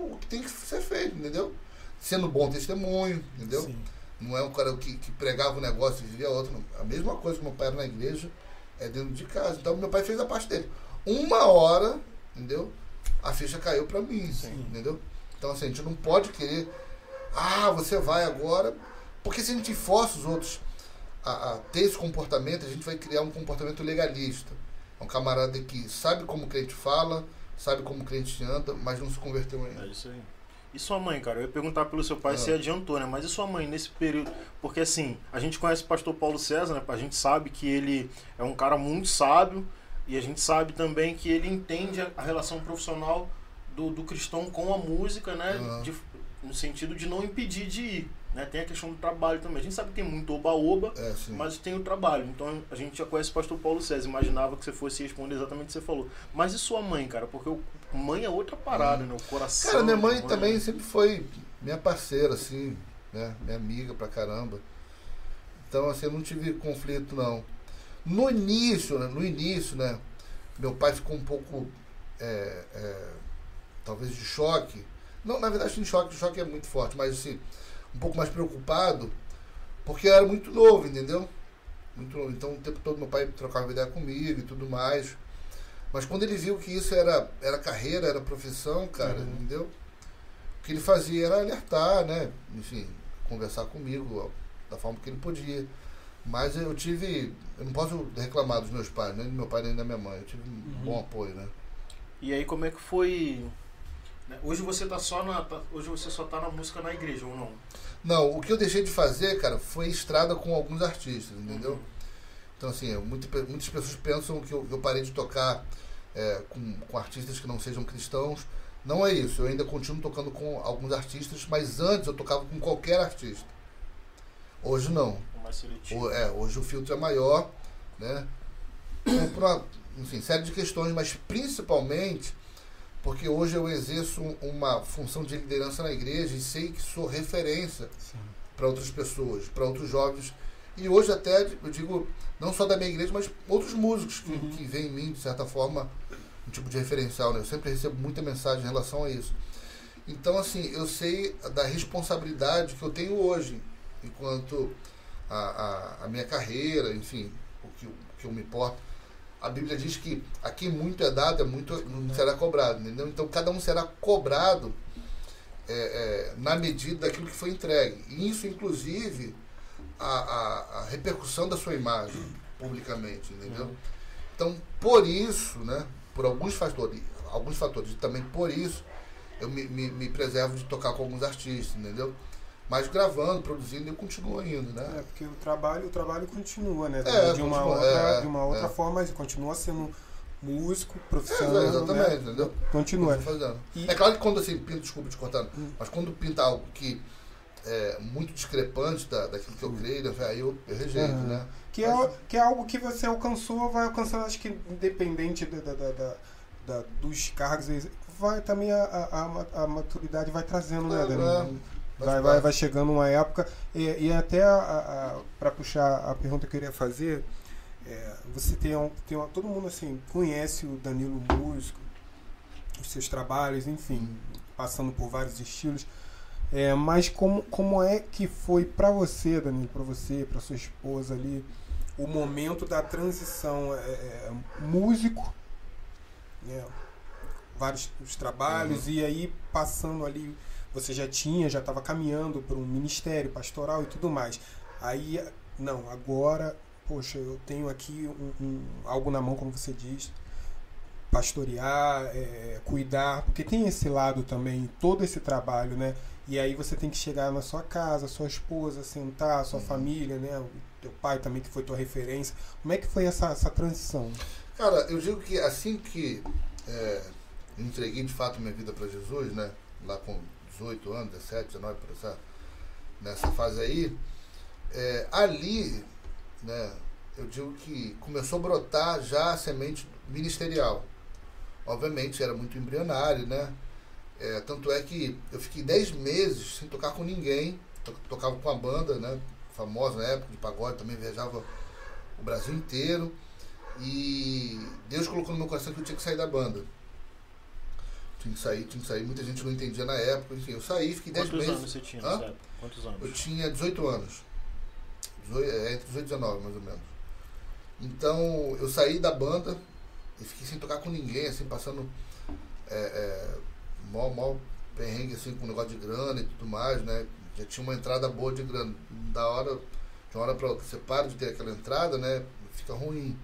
o que tem que ser feito, entendeu? Sendo bom testemunho, entendeu? Sim. Não é um cara que, que pregava um negócio e vivia outro. A mesma coisa que meu pai era na igreja é dentro de casa. Então meu pai fez a parte dele. Uma hora, entendeu? A ficha caiu pra mim, Sim. entendeu? Então assim, a gente não pode querer, ah, você vai agora, porque se a gente força os outros a, a ter esse comportamento, a gente vai criar um comportamento legalista. É um camarada que sabe como o crente fala, sabe como o crente anda, mas não se converteu ainda. É isso aí. E sua mãe, cara? Eu ia perguntar pelo seu pai Ah. se adiantou, né? Mas e sua mãe nesse período? Porque assim, a gente conhece o pastor Paulo César, né? A gente sabe que ele é um cara muito sábio e a gente sabe também que ele entende a a relação profissional do, do cristão com a música, né? Ah. De- no sentido de não impedir de ir. Né? Tem a questão do trabalho também. A gente sabe que tem muito oba-oba, É, mas tem o trabalho. Então a gente já conhece o pastor Paulo César. Imaginava que você fosse responder exatamente o que você falou. Mas e sua mãe, cara? Porque o mãe é outra parada, né? O coração. Cara, minha mãe da também sempre foi minha parceira, assim, né? Minha amiga pra caramba. Então, assim, eu não tive conflito, não. No início, né? No início, né? Meu pai ficou um pouco, é, é, talvez de choque. Não, na verdade, em choque, o choque é muito forte, mas assim, um pouco mais preocupado, porque eu era muito novo, entendeu? Muito novo. Então, o tempo todo meu pai trocava ideia comigo e tudo mais. Mas quando ele viu que isso era, era carreira, era profissão, cara, Uhum. entendeu? O que ele fazia era alertar, né? Enfim, conversar comigo ó, da forma que ele podia. Mas eu tive. Eu não posso reclamar dos meus pais, nem do meu pai nem da minha mãe. Eu tive um Uhum. bom apoio, né? E aí como é que foi? né? Hoje você tá só na. tá- hoje você só tá na música na igreja, ou não? Não, o que eu deixei de fazer, cara, foi estrada com alguns artistas, entendeu? Então, assim, muita pe- muitas pessoas pensam que eu, eu parei de tocar é, com, com artistas que não sejam cristãos. Não é isso, eu ainda continuo tocando com alguns artistas, mas antes eu tocava com qualquer artista. Hoje não. Mais seletivo. O- é, hoje o filtro é maior, né? Por uma enfim, série de questões, mas principalmente porque hoje eu exerço uma função de liderança na igreja e sei que sou referência para outras pessoas, para outros jovens. E hoje até, eu digo, não só da minha igreja, mas outros músicos que, Uhum. que veem em mim, de certa forma, um tipo de referencial. Né? Eu sempre recebo muita mensagem em relação a isso. Então, assim, eu sei da responsabilidade que eu tenho hoje, enquanto a, a, a minha carreira, enfim, o que, eu- o que eu me importo. A Bíblia diz que aqui muito é dado, é muito não será cobrado, entendeu? Então, cada um será cobrado é, é, na medida daquilo que foi entregue. E isso, inclusive, a, a, a repercussão da sua imagem publicamente, entendeu? Então, por isso, né, por alguns fatores, alguns fatores, e também por isso, eu me, me, me preservo de tocar com alguns artistas, entendeu? Mas gravando, produzindo, eu continuo indo, É, né? porque o trabalho, o trabalho continua, né? É, de uma continua, outra, é, de uma outra é. forma, mas continua sendo músico, É, profissional. exatamente, né? entendeu? Continua. Fazendo. E- É claro que quando assim, pinta, desculpa te cortando, Hum. mas quando pinta algo que é muito discrepante da, daquilo que eu creio, né, aí eu, eu rejeito, Aham. né? Que é, que é algo que você alcançou, vai alcançando, acho que independente da, da- da- da- dos cargos, vai também a, a- a ma- a maturidade vai trazendo, né, É, Danilo? É. Vai, vai, vai chegando uma época. E, e até para puxar a pergunta que eu queria fazer, é, você tem, um, tem uma, todo mundo assim conhece o Danilo músico, os seus trabalhos, enfim, passando por vários estilos. É, mas como, como é que foi para você, Danilo, para você, para sua esposa ali, o momento da transição é, é, músico, né, vários os trabalhos e aí passando ali você já tinha, já estava caminhando para um ministério pastoral e tudo mais. Aí, não, agora, poxa, eu tenho aqui um, um- algo na mão, como você diz, pastorear, é, cuidar, porque tem esse lado também, todo esse trabalho, né? E aí você tem que chegar na sua casa, sua esposa, sentar, sua uhum. família, né? O teu pai também que foi tua referência. Como é que foi essa, essa transição? Cara, eu digo que assim que é, entreguei de fato minha vida para Jesus, né? Lá com 18 anos, 17, 19, por essa, nessa fase aí, é, ali, né? Eu digo que começou a brotar já a semente ministerial. Obviamente era muito embrionário, né? É, tanto é que eu fiquei 10 meses sem tocar com ninguém. Tocava com a banda, né? Famosa na época de pagode, também viajava o Brasil inteiro. E Deus colocou no meu coração que eu tinha que sair da banda. Tinha que sair, tinha que sair. Muita gente não entendia na época. Enfim, eu saí, fiquei 10 meses. Quantos anos você tinha nessa época? Quantos anos? Eu tinha 18 anos. 18, é, entre 18 e 19, mais ou menos. Então, eu saí da banda e fiquei sem tocar com ninguém, assim, passando é, é, mó, mó perrengue, assim, com negócio de grana e tudo mais, né? Já tinha uma entrada boa de grana. Da hora, de uma hora pra outra, você para de ter aquela entrada, né? Fica ruim.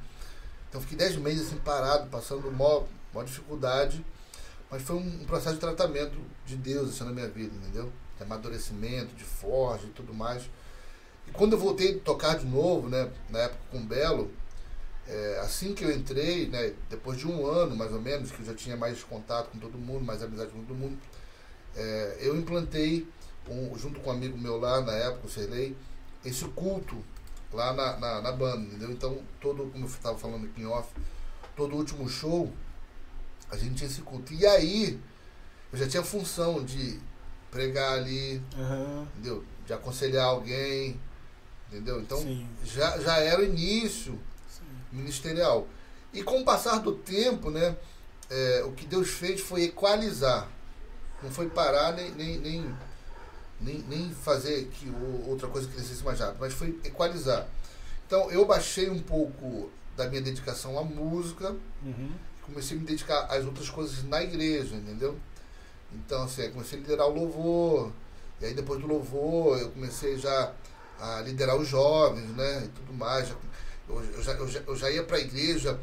Então fiquei 10 meses assim parado, passando mó, mó dificuldade. Mas foi um, processo de tratamento de Deus assim, na minha vida, entendeu? De amadurecimento, de forja e tudo mais. E quando eu voltei a tocar de novo, né, na época com o Belo, é, assim que eu entrei, né, depois de um ano mais ou menos, que eu já tinha mais contato com todo mundo, mais amizade com todo mundo, é, eu implantei, um, junto com um amigo meu lá na época, o Serlei, esse culto lá na, na, na, banda, entendeu? Então, todo, como eu estava falando aqui em off, todo último show, a gente tinha esse culto. E aí, eu já tinha a função de pregar ali, uhum. entendeu? De aconselhar alguém, entendeu? Então, já, já era o início Sim. ministerial. E com o passar do tempo, né, é, o que Deus fez foi equalizar. Não foi parar nem, nem, nem nem, nem fazer que outra coisa crescesse mais rápido, mas foi equalizar. Então eu baixei um pouco da minha dedicação à música, uhum. Comecei a me dedicar às outras coisas na igreja, entendeu? Então, assim, comecei a liderar o louvor, e aí depois do louvor eu comecei já a liderar os jovens, né, e tudo mais. Eu, eu, já, eu, já, eu já ia para a igreja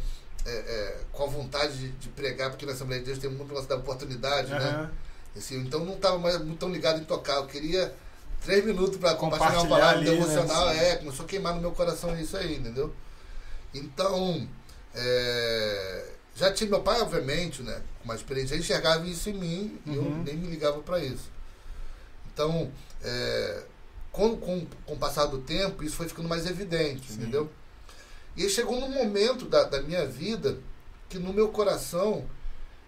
é, é, com a vontade de, de, pregar, porque na Assembleia de Deus tem muito da oportunidade, uhum. né? Assim, então não estava mais muito tão ligado em tocar. Eu queria três minutos para compartilhar uma palavra ali, devocional. Né? É, começou a queimar no meu coração isso aí, entendeu? Então, é, já tinha meu pai, obviamente, né, com uma experiência, já enxergava isso em mim uhum. e eu uhum. nem me ligava para isso. Então, é, com, com, com o passar do tempo, isso foi ficando mais evidente, Sim. entendeu? E chegou num momento da, da minha vida que no meu coração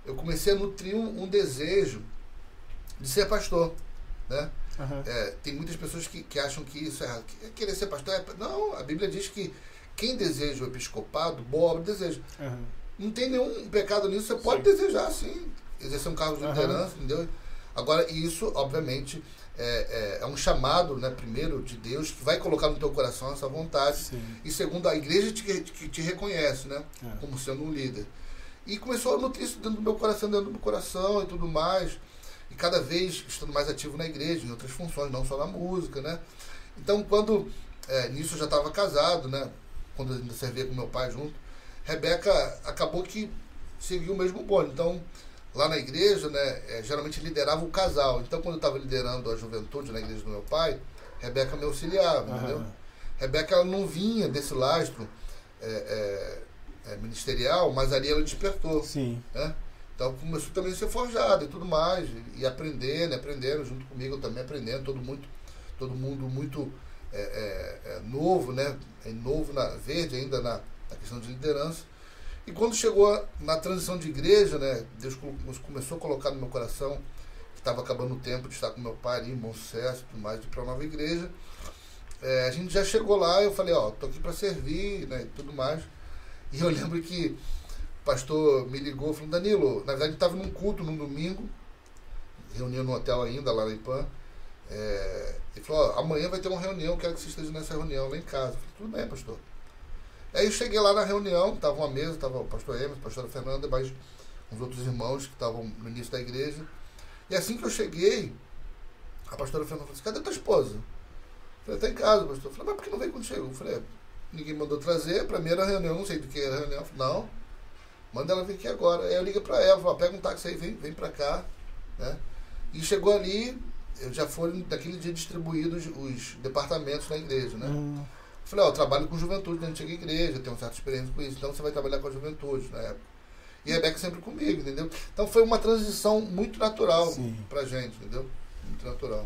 eu comecei a nutrir um, um desejo de ser pastor. Né? Uhum. É, tem muitas pessoas que, que acham que isso é errado. Querer ser pastor é. Não, a Bíblia diz que quem deseja o episcopado, boa obra deseja. Uhum. Não tem nenhum pecado nisso, você pode sim. desejar sim, exercer um cargo de liderança, uhum. entendeu? Agora, isso, obviamente, é, é, é, um chamado, né, primeiro, de Deus, que vai colocar no teu coração essa vontade. Sim. E segundo, a igreja te, que te reconhece, né, é. como sendo um líder. E começou a nutrir isso dentro do meu coração, dentro do meu coração e tudo mais e cada vez estando mais ativo na igreja, em outras funções, não só na música, né? Então, quando é, nisso eu já estava casado, né? Quando eu ainda servia com meu pai junto, Rebeca acabou que seguiu o mesmo bonde. Então, lá na igreja, né, é, geralmente liderava o casal. Então, quando eu estava liderando a juventude na igreja do meu pai, Rebeca me auxiliava, uhum. entendeu? Rebeca ela não vinha desse lastro é, é, é ministerial, mas ali ela despertou. Sim. Né? Então começou também a ser forjado e tudo mais, e, aprendendo, aprendendo junto comigo também aprendendo, todo muito, todo mundo muito é, é, novo, né? Novo na verde ainda na, na, questão de liderança. E quando chegou na transição de igreja, né? Deus começou a colocar no meu coração que estava acabando o tempo de estar com meu pai ali em Bom Sucesso, tudo mais, de ir para uma nova igreja. É, a gente já chegou lá, eu falei, ó, tô aqui para servir, né? E tudo mais. E eu lembro que o pastor me ligou falou, Danilo, na verdade estava num culto num domingo, reunião no hotel ainda, lá na IPAM. É, ele falou, amanhã vai ter uma reunião, quero que você esteja nessa reunião lá em casa. Eu falei, tudo bem, pastor. Aí eu cheguei lá na reunião, estava uma mesa, estava o pastor Emerson, a pastora Fernanda, mais uns outros irmãos que estavam no início da igreja. E assim que eu cheguei, a pastora Fernanda falou assim, cadê tua esposa? Eu falei, está em casa, pastor. Eu falei, mas por que não veio chegou? Eu falei, ninguém mandou trazer, para mim era reunião, não sei do que era reunião. Eu falei, não, Manda ela vir aqui agora. Aí eu ligo pra ela, falo, pega um táxi aí, vem, vem pra cá. Né? E chegou ali, já foram daquele dia distribuídos os departamentos na igreja, né? Hum, Falei, ó, eu trabalho com juventude na antiga igreja, tenho uma certa experiência com isso, então você vai trabalhar com a juventude na época. E a Rebeca sempre comigo, entendeu? Então foi uma transição muito natural Sim. pra gente, entendeu? Muito natural.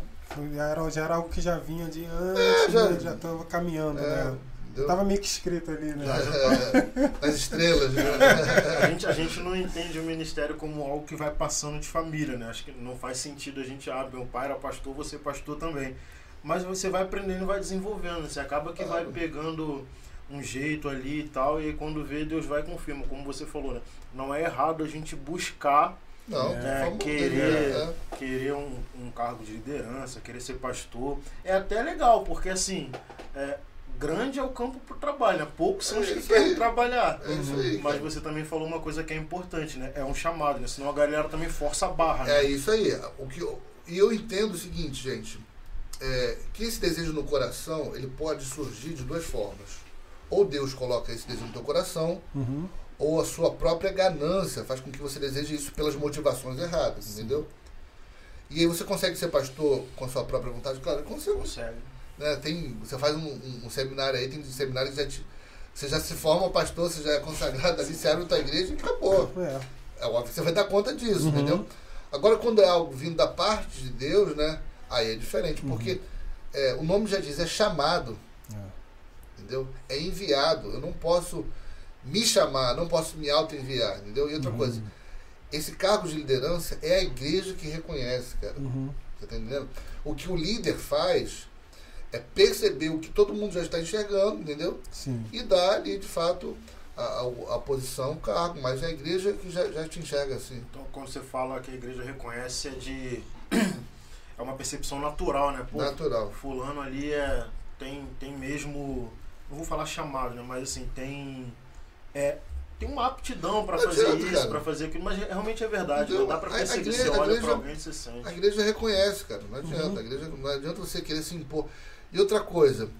era, já era algo que já vinha de antes, É, já- né? já estava caminhando, É, né? entendeu? Tava meio que escrito ali, né? É, as estrelas, né? A gente, a gente não entende o ministério como algo que vai passando de família, né? Acho que não faz sentido a gente, ah, meu pai era pastor, você é pastor também. Mas você vai aprendendo e vai desenvolvendo, você acaba que vai Claro. pegando um jeito ali e tal, e aí quando vê, Deus vai e confirma, como você falou, né? Não é errado a gente buscar Não, É, forma querer- né? querer um, um cargo de liderança, querer ser pastor. É até legal, porque assim, é, grande é o campo pro trabalho, né? Poucos são os É que querem trabalhar. É aí, Mas você também falou uma coisa que é importante, né? É um chamado, né? Senão a galera também força a barra, né? É isso aí. O que eu, e eu entendo o seguinte, gente, é, que esse desejo no coração, ele pode surgir de duas formas. Ou Deus coloca esse desejo no teu coração, Uhum. ou a sua própria ganância faz com que você deseje isso pelas motivações erradas, entendeu? E aí você consegue ser pastor com a sua própria vontade? Claro, consegue. Consegue. Né? Tem, você faz um, um- um seminário aí, tem seminário que já te, você já se forma pastor, você já é consagrado ali, você abre a tua igreja e acabou. É. É óbvio que você vai dar conta disso, Uhum. entendeu? Agora, quando é algo vindo da parte de Deus, né? Aí é diferente, porque é, o nome já diz, é chamado, É. entendeu? É enviado. Eu não posso me chamar, não posso me auto-enviar, entendeu? E outra Uhum. coisa, esse cargo de liderança é a igreja que reconhece, cara. Uhum. Você tá entendendo? O que o líder faz é perceber o que todo mundo já está enxergando, entendeu? Sim. E dar ali, de fato, a, a, a posição, o cargo. Mas é a igreja que já, já te enxerga assim. Então, quando você fala que a igreja reconhece, é de. É uma percepção natural, né? Pô, Natural. fulano ali é, tem, tem mesmo. Não vou falar chamado, né? Mas assim, tem. É, tem uma aptidão pra Não fazer adianta, isso, pra fazer aquilo, mas realmente é verdade, Entendeu? né? dá pra A- a perceber. igreja- você a olha igreja- pra alguém e você sente. A igreja reconhece, cara. Não adianta. Uhum. A igreja, não adianta você querer se impor. E outra coisa,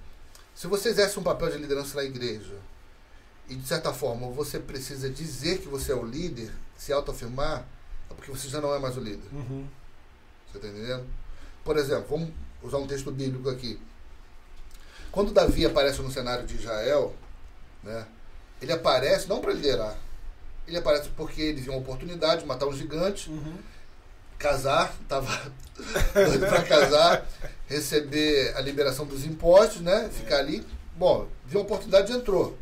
se você exerce um papel de liderança na igreja e de certa forma você precisa dizer que você é o líder, se autoafirmar, é porque você já não é mais o líder. Uhum. Você está entendendo? Por exemplo, vamos usar um texto bíblico aqui. Quando Davi aparece no cenário de Israel, né, ele aparece não para liderar. Ele aparece porque ele viu uma oportunidade de matar um gigante, Uhum. casar, estava doido para casar, receber a liberação dos impostos, né? Ficar ali. Bom, viu uma oportunidade e entrou.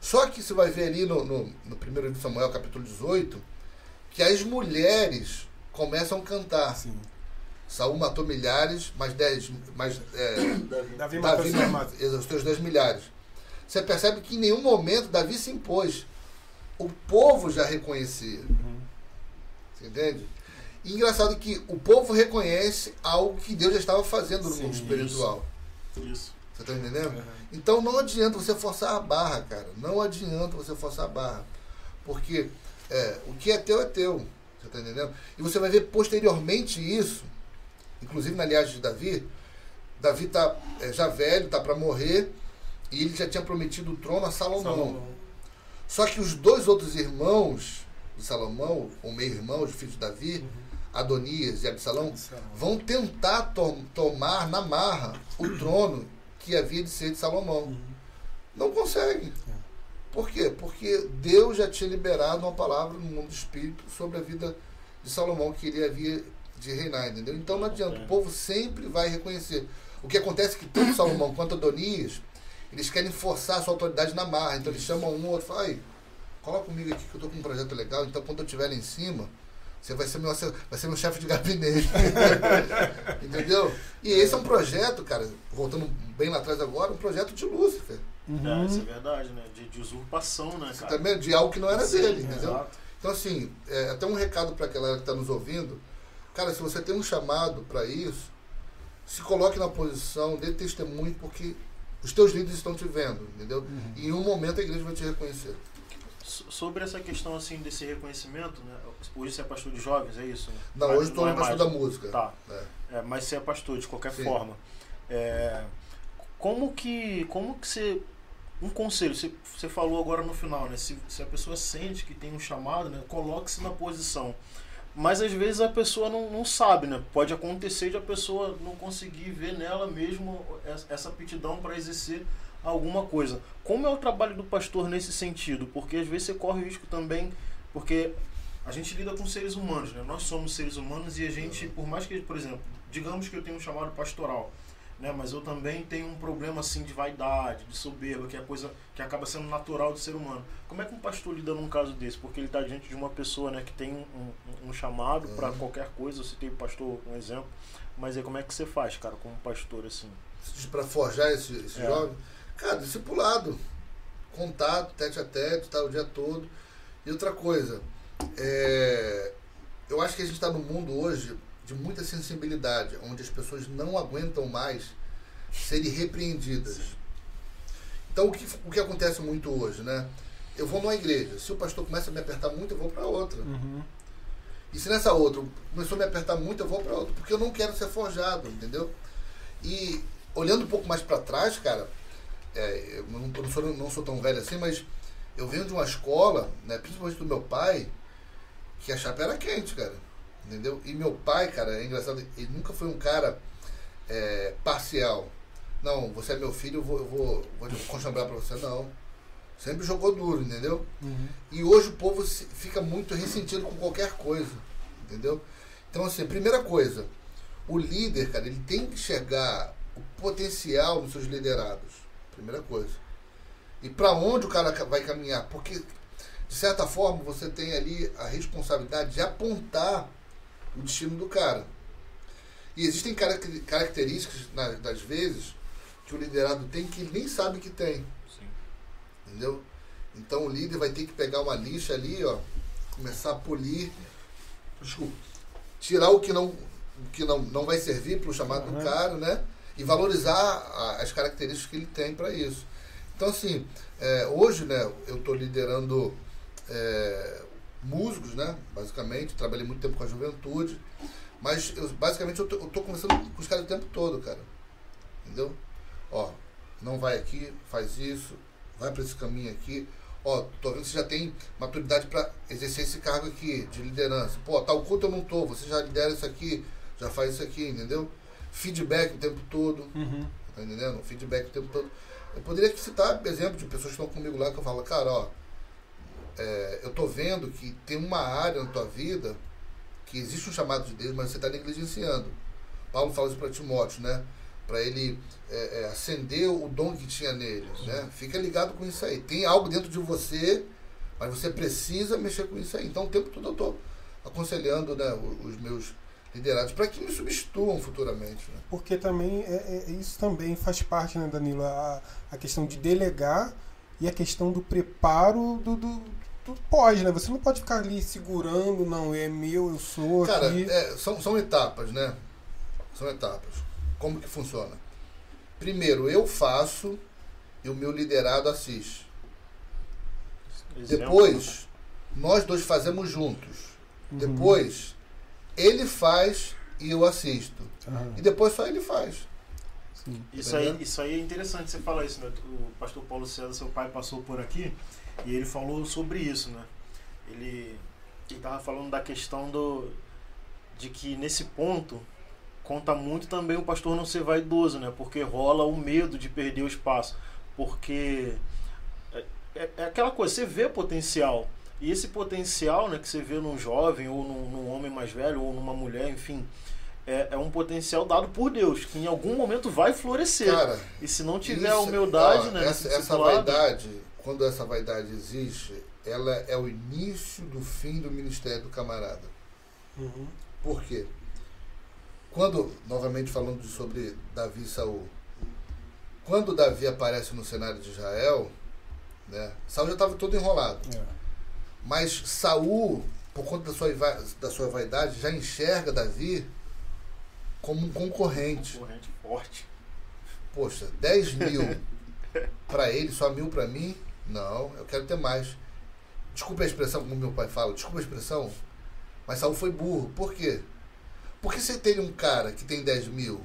Só que você vai ver ali no, no, no primeiro de Samuel, capítulo 18, que as mulheres começam a cantar. Sim. Saul matou milhares, mais dez, mais, é, Davi matou Davi seus ma- matos. os seus dez milhares. Você percebe que em nenhum momento Davi se impôs. O povo já reconhecia. Uhum. Você entende? E engraçado que o povo reconhece algo que Deus já estava fazendo no Sim, mundo espiritual. Isso. Você está entendendo? Uhum. Então não adianta você forçar a barra, cara. Não adianta você forçar a barra. Porque é, o que é teu é teu. Você está entendendo? E você vai ver posteriormente isso, inclusive na linhagem de Davi. Davi está já velho, está para morrer, e ele já tinha prometido o trono a Salomão. Salomão. Só que os dois outros irmãos de Salomão, ou meio-irmãos, filhos de Davi, Uhum. Adonias e Absalão, Salomão. vão tentar to- tomar na marra o trono que havia de ser de Salomão. Uhum. Não conseguem. Por quê? Porque Deus já tinha liberado uma palavra no mundo do espírito sobre a vida de Salomão, que ele havia de reinar, entendeu? Então não adianta, o povo sempre vai reconhecer. O que acontece é que tanto Salomão quanto Adonias, eles querem forçar a sua autoridade na marra. Então eles chamam um ou outro e falam, "Ai, coloca comigo aqui que eu tô com um projeto legal, então quando eu estiver lá em cima, você vai ser meu, vai ser meu chefe de gabinete. Entendeu? E esse é um projeto, cara, voltando bem lá atrás agora, um projeto de Lúcifer. É, isso é Uhum. verdade, né? De, de usurpação, né, cara? também de algo que não era Sim, dele, entendeu? Exato. Então, assim, é, até um recado para aquela que está nos ouvindo. Cara, se você tem um chamado para isso, se coloque na posição, dê testemunho, porque os teus líderes estão te vendo, entendeu? Uhum. E em um momento a igreja vai te reconhecer. So- Sobre essa questão, assim, desse reconhecimento, né? Hoje você é pastor de jovens, é isso? Né? Não, Mas hoje estou é no pastor mais. da música. Tá. É. É, mas você é pastor de qualquer Sim. forma. É, como que como que você um conselho, você, você falou agora no final, né? Se, se a pessoa sente que tem um chamado, né? Coloque-se na posição. Mas às vezes a pessoa não, não sabe, né? Pode acontecer de a pessoa não conseguir ver nela mesmo essa aptidão para exercer alguma coisa. Como é o trabalho do pastor nesse sentido? Porque às vezes você corre risco também, porque a gente lida com seres humanos, né? Nós somos seres humanos e a gente, por mais que, por exemplo, digamos que eu tenho um chamado pastoral, né? Mas eu também tenho um problema assim de vaidade, de soberba, que é coisa que acaba sendo natural do ser humano. Como é que um pastor lida num caso desse? Porque ele está diante de uma pessoa, né, que tem um, um, chamado uhum. para qualquer coisa. Eu citei o pastor um exemplo, mas aí como é que você faz, cara, como pastor assim? Para forjar esse, esse é. jovem, cara, discipulado, contato, tete a tete, tá o dia todo. E outra coisa, é, eu acho que a gente está no mundo hoje de muita sensibilidade, onde as pessoas não aguentam mais serem repreendidas. Então, o que, o que acontece muito hoje, né? Eu vou numa igreja, se o pastor começa a me apertar muito, eu vou para outra. Uhum. E se nessa outra começou a me apertar muito, eu vou para outra, porque eu não quero ser forjado, entendeu? E olhando um pouco mais para trás, cara, é, eu não, não, sou, não sou tão velho assim, mas eu venho de uma escola, né, principalmente do meu pai, que a chapa era quente, cara. Entendeu? E meu pai, cara, é engraçado, ele nunca foi um cara é, parcial. Não, você é meu filho, eu vou, eu vou, vou pra você. Não. Sempre jogou duro, entendeu? Uhum. E hoje o povo fica muito ressentido com qualquer coisa, entendeu? Então, assim, primeira coisa, o líder, cara, ele tem que enxergar o potencial dos seus liderados. Primeira coisa. E para onde o cara vai caminhar? Porque, de certa forma, você tem ali a responsabilidade de apontar o destino do cara. E existem características, das vezes, que o liderado tem que ele nem sabe que tem. Entendeu? Então o líder vai ter que pegar uma lixa ali, ó, começar a polir, desculpa, tirar o que não, o que não, não vai servir para o chamado uhum. do cara, né? E valorizar a, as características que ele tem para isso. Então, assim, é, hoje, né, eu estou liderando é, músicos, né? Basicamente, trabalhei muito tempo com a juventude. Mas eu, basicamente eu tô, eu tô conversando com os caras o tempo todo, cara. Entendeu? Ó, não vai aqui, faz isso, vai para esse caminho aqui. Ó, tô vendo que você já tem maturidade para exercer esse cargo aqui de liderança. Pô, tal culto eu não tô, você já lidera isso aqui, já faz isso aqui, entendeu? Feedback o tempo todo. Uhum. Tá entendendo? Feedback o tempo todo. Eu poderia citar exemplo de pessoas que estão comigo lá que eu falo, cara, ó, é, eu tô vendo que tem uma área na tua vida que existe um chamado de Deus, mas você está negligenciando. Paulo fala isso para Timóteo, né? Para ele é, é, acender o dom que tinha nele. Né? Fica ligado com isso aí. Tem algo dentro de você, mas você precisa mexer com isso aí. Então, o tempo todo eu estou aconselhando né, os meus liderados para que me substituam futuramente. Né? Porque também é, é, isso também faz parte, né, Danilo? A, a questão de delegar e a questão do preparo do, do, do pós, né? Você não pode ficar ali segurando, não, é meu, eu sou. Cara, aqui. É, são, são etapas, né? São etapas. Como que funciona? Primeiro, eu faço e o meu liderado assiste. Exemplo. Depois, nós dois fazemos juntos. Uhum. Depois, ele faz e eu assisto. Uhum. E depois só ele faz. Isso, aí, isso aí é interessante você falar isso, né? O pastor Paulo César, seu pai, passou por aqui e ele falou sobre isso, né? Ele estava falando da questão do, de que nesse ponto conta muito também o pastor não ser vaidoso, né? Porque rola o medo de perder o espaço. Porque é, é, é aquela coisa, você vê potencial. E esse potencial né, que você vê num jovem, ou num, num homem mais velho, ou numa mulher, enfim, é, é, um potencial dado por Deus, que em algum momento vai florescer. Cara, e se não tiver isso, a humildade, ó, né? Essa, essa vaidade, quando essa vaidade existe, ela é o início do fim do ministério do camarada. Uhum. Por quê? Quando, novamente falando sobre Davi e Saul, quando Davi aparece no cenário de Israel, né, Saul já estava todo enrolado. É. Mas Saul, por conta da sua, da sua vaidade, já enxerga Davi como um concorrente. Concorrente forte. Poxa, 10 mil para ele, só mil para mim? Não, eu quero ter mais. Desculpa a expressão, como meu pai fala, desculpa a expressão, mas Saul foi burro. Por quê? Porque se tem um cara que tem 10 mil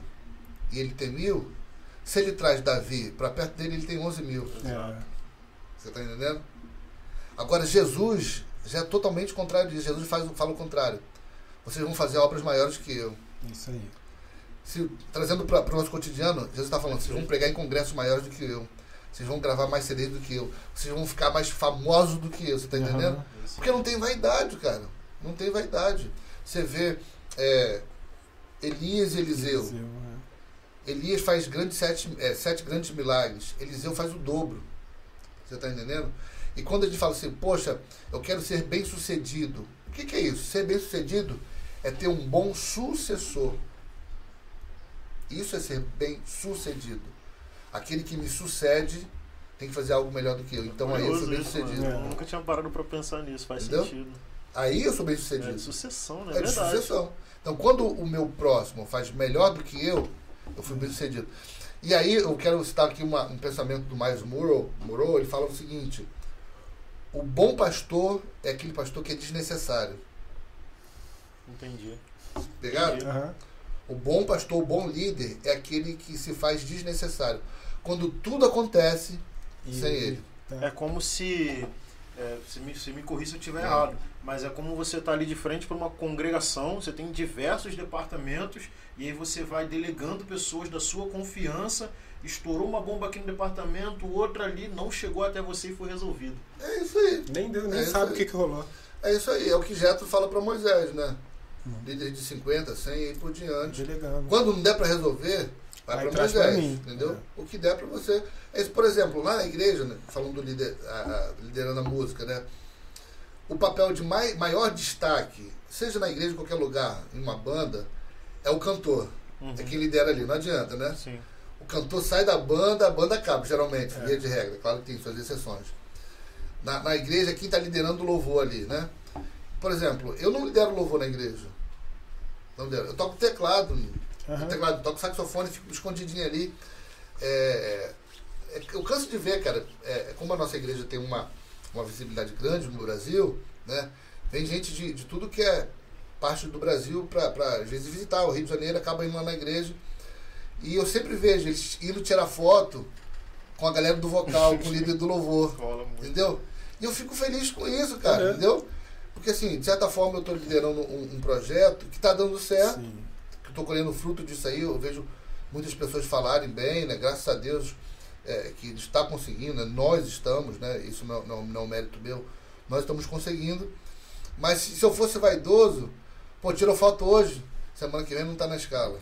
e ele tem mil, Se ele traz Davi para perto dele, ele tem 11 mil. É. Você está entendendo? Agora, Jesus já é totalmente contrário disso. Jesus faz, fala o contrário. Vocês vão fazer obras maiores que eu. Isso aí. Se, trazendo para o nosso cotidiano, Jesus está falando: vocês vão pregar em congressos maiores do que eu. Vocês vão gravar mais CDs do que eu. Vocês vão ficar mais famosos do que eu. Você está entendendo? Aham. Porque não tem vaidade, cara. Não tem vaidade. Você vê é, Elias e Eliseu. Eliseu, é. Elias faz grandes sete, é, sete grandes milagres. Eliseu faz o dobro. Você está entendendo? E quando a gente fala assim, poxa, eu quero ser bem sucedido. O que, que é isso? Ser bem sucedido é ter um bom sucessor. Isso é ser bem sucedido. Aquele que me sucede tem que fazer algo melhor do que eu. Então aí eu sou bem Curioso isso, sucedido. Eu nunca tinha parado pra pensar nisso, faz Entendeu? sentido. Aí eu sou bem É sucedido. de sucessão, né? É de Verdade. sucessão. Então, quando o meu próximo faz melhor do que eu, eu fui bem sucedido. E aí, eu quero citar aqui uma- um pensamento do Miles Murrow. Murrow. Ele fala o seguinte: o bom pastor é aquele pastor que é desnecessário. Entendi. Pegado? Entendi. Aham. O bom pastor, o bom líder é aquele que se faz desnecessário. Quando tudo acontece E- sem ele. É como se. É, se, me, se me corrija se eu estiver errado, mas é como você tá ali de frente para uma congregação, você tem diversos departamentos, e aí você vai delegando pessoas da sua confiança. Estourou uma bomba aqui no departamento, outra ali não chegou até você e foi resolvido. É isso aí. Nem, deu, nem É sabe o que, que rolou. É isso aí. É o que Jetro fala para Moisés, né? Líder de 50, 100 e por diante. Delegando. Quando não der para resolver, vai para Moisés, pra mim. entendeu? É. O que der para você. É por exemplo, lá na igreja, né, falando do líder, a- a- liderando a música, né? O papel de mai, maior destaque, seja na igreja em qualquer lugar, em uma banda, é o cantor. Uhum. É quem lidera ali, não adianta, né? Sim. O cantor sai da banda, a banda acaba, geralmente, É. via de regra. Claro que tem suas exceções. Na, na igreja, quem está liderando o louvor ali, né? Por exemplo, eu não lidero louvor na igreja. Não lidero. Eu toco teclado, Aham. teclado, toco saxofone, fico escondidinho ali. É, é, eu canso de ver, cara, é, como a nossa igreja tem uma, uma visibilidade grande no Brasil, né? Vem gente de, de tudo que é parte do Brasil para, às vezes, visitar. O Rio de Janeiro acaba indo lá na igreja. E eu sempre vejo eles indo tirar foto com a galera do vocal, com o líder do louvor. Entendeu? E eu fico feliz com isso, cara, É. entendeu? Porque assim, de certa forma eu estou liderando um, um projeto que está dando certo, Sim. que estou colhendo fruto disso aí, eu vejo muitas pessoas falarem bem, né? Graças a Deus é, que está conseguindo, né? nós estamos, né? Isso não, não, não é um mérito meu, nós estamos conseguindo. Mas se, se eu fosse vaidoso, pô, tirou foto hoje, semana que vem não está na escala.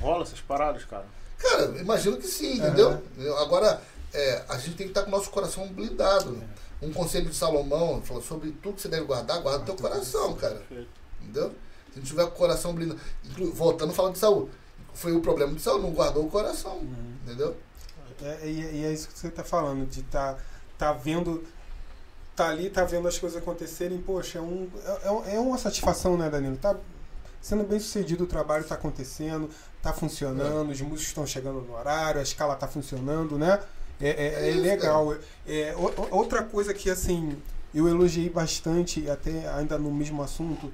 Rola essas paradas, cara. Cara, imagino que sim, entendeu? Agora, é, a gente tem que estar com o nosso coração blindado. Um conselho de Salomão falou sobre tudo que você deve guardar, guarda teu coração, cara. Perfeito. Entendeu? Se não tiver com o coração blindado. Voltando falando de Saúl. Foi o problema de Saúl, não guardou o coração. Uhum. Entendeu? É, e, e é isso que você está falando, de estar tá, vendo. Tá ali, tá vendo as coisas acontecerem, poxa, é, um, é, é é uma satisfação, né, Danilo? Tá sendo bem sucedido, o trabalho está acontecendo, tá funcionando, os músicos estão chegando no horário, a escala tá funcionando, né? É, é- É é legal. É, outra coisa que, assim, eu elogiei bastante, até ainda no mesmo assunto,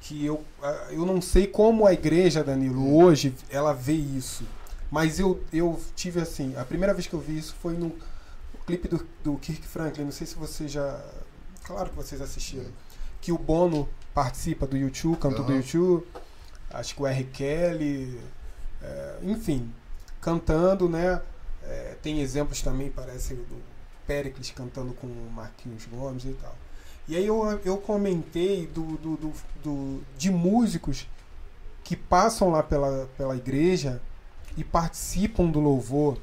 que eu, eu não sei como a igreja, Danilo, hoje, ela vê isso. Mas eu, eu tive assim, a primeira vez que eu vi isso foi no clipe do, do Kirk Franklin, não sei se você já. Claro que vocês assistiram. Que o Bono participa do YouTube, cantor do Aham. YouTube. Acho que o R. Kelly. é, enfim, cantando, né? É, tem exemplos também, parece, do Pericles cantando com o Marquinhos Gomes e tal. E aí eu, eu comentei do, do, do, do- de músicos que passam lá pela, pela igreja e participam do louvor.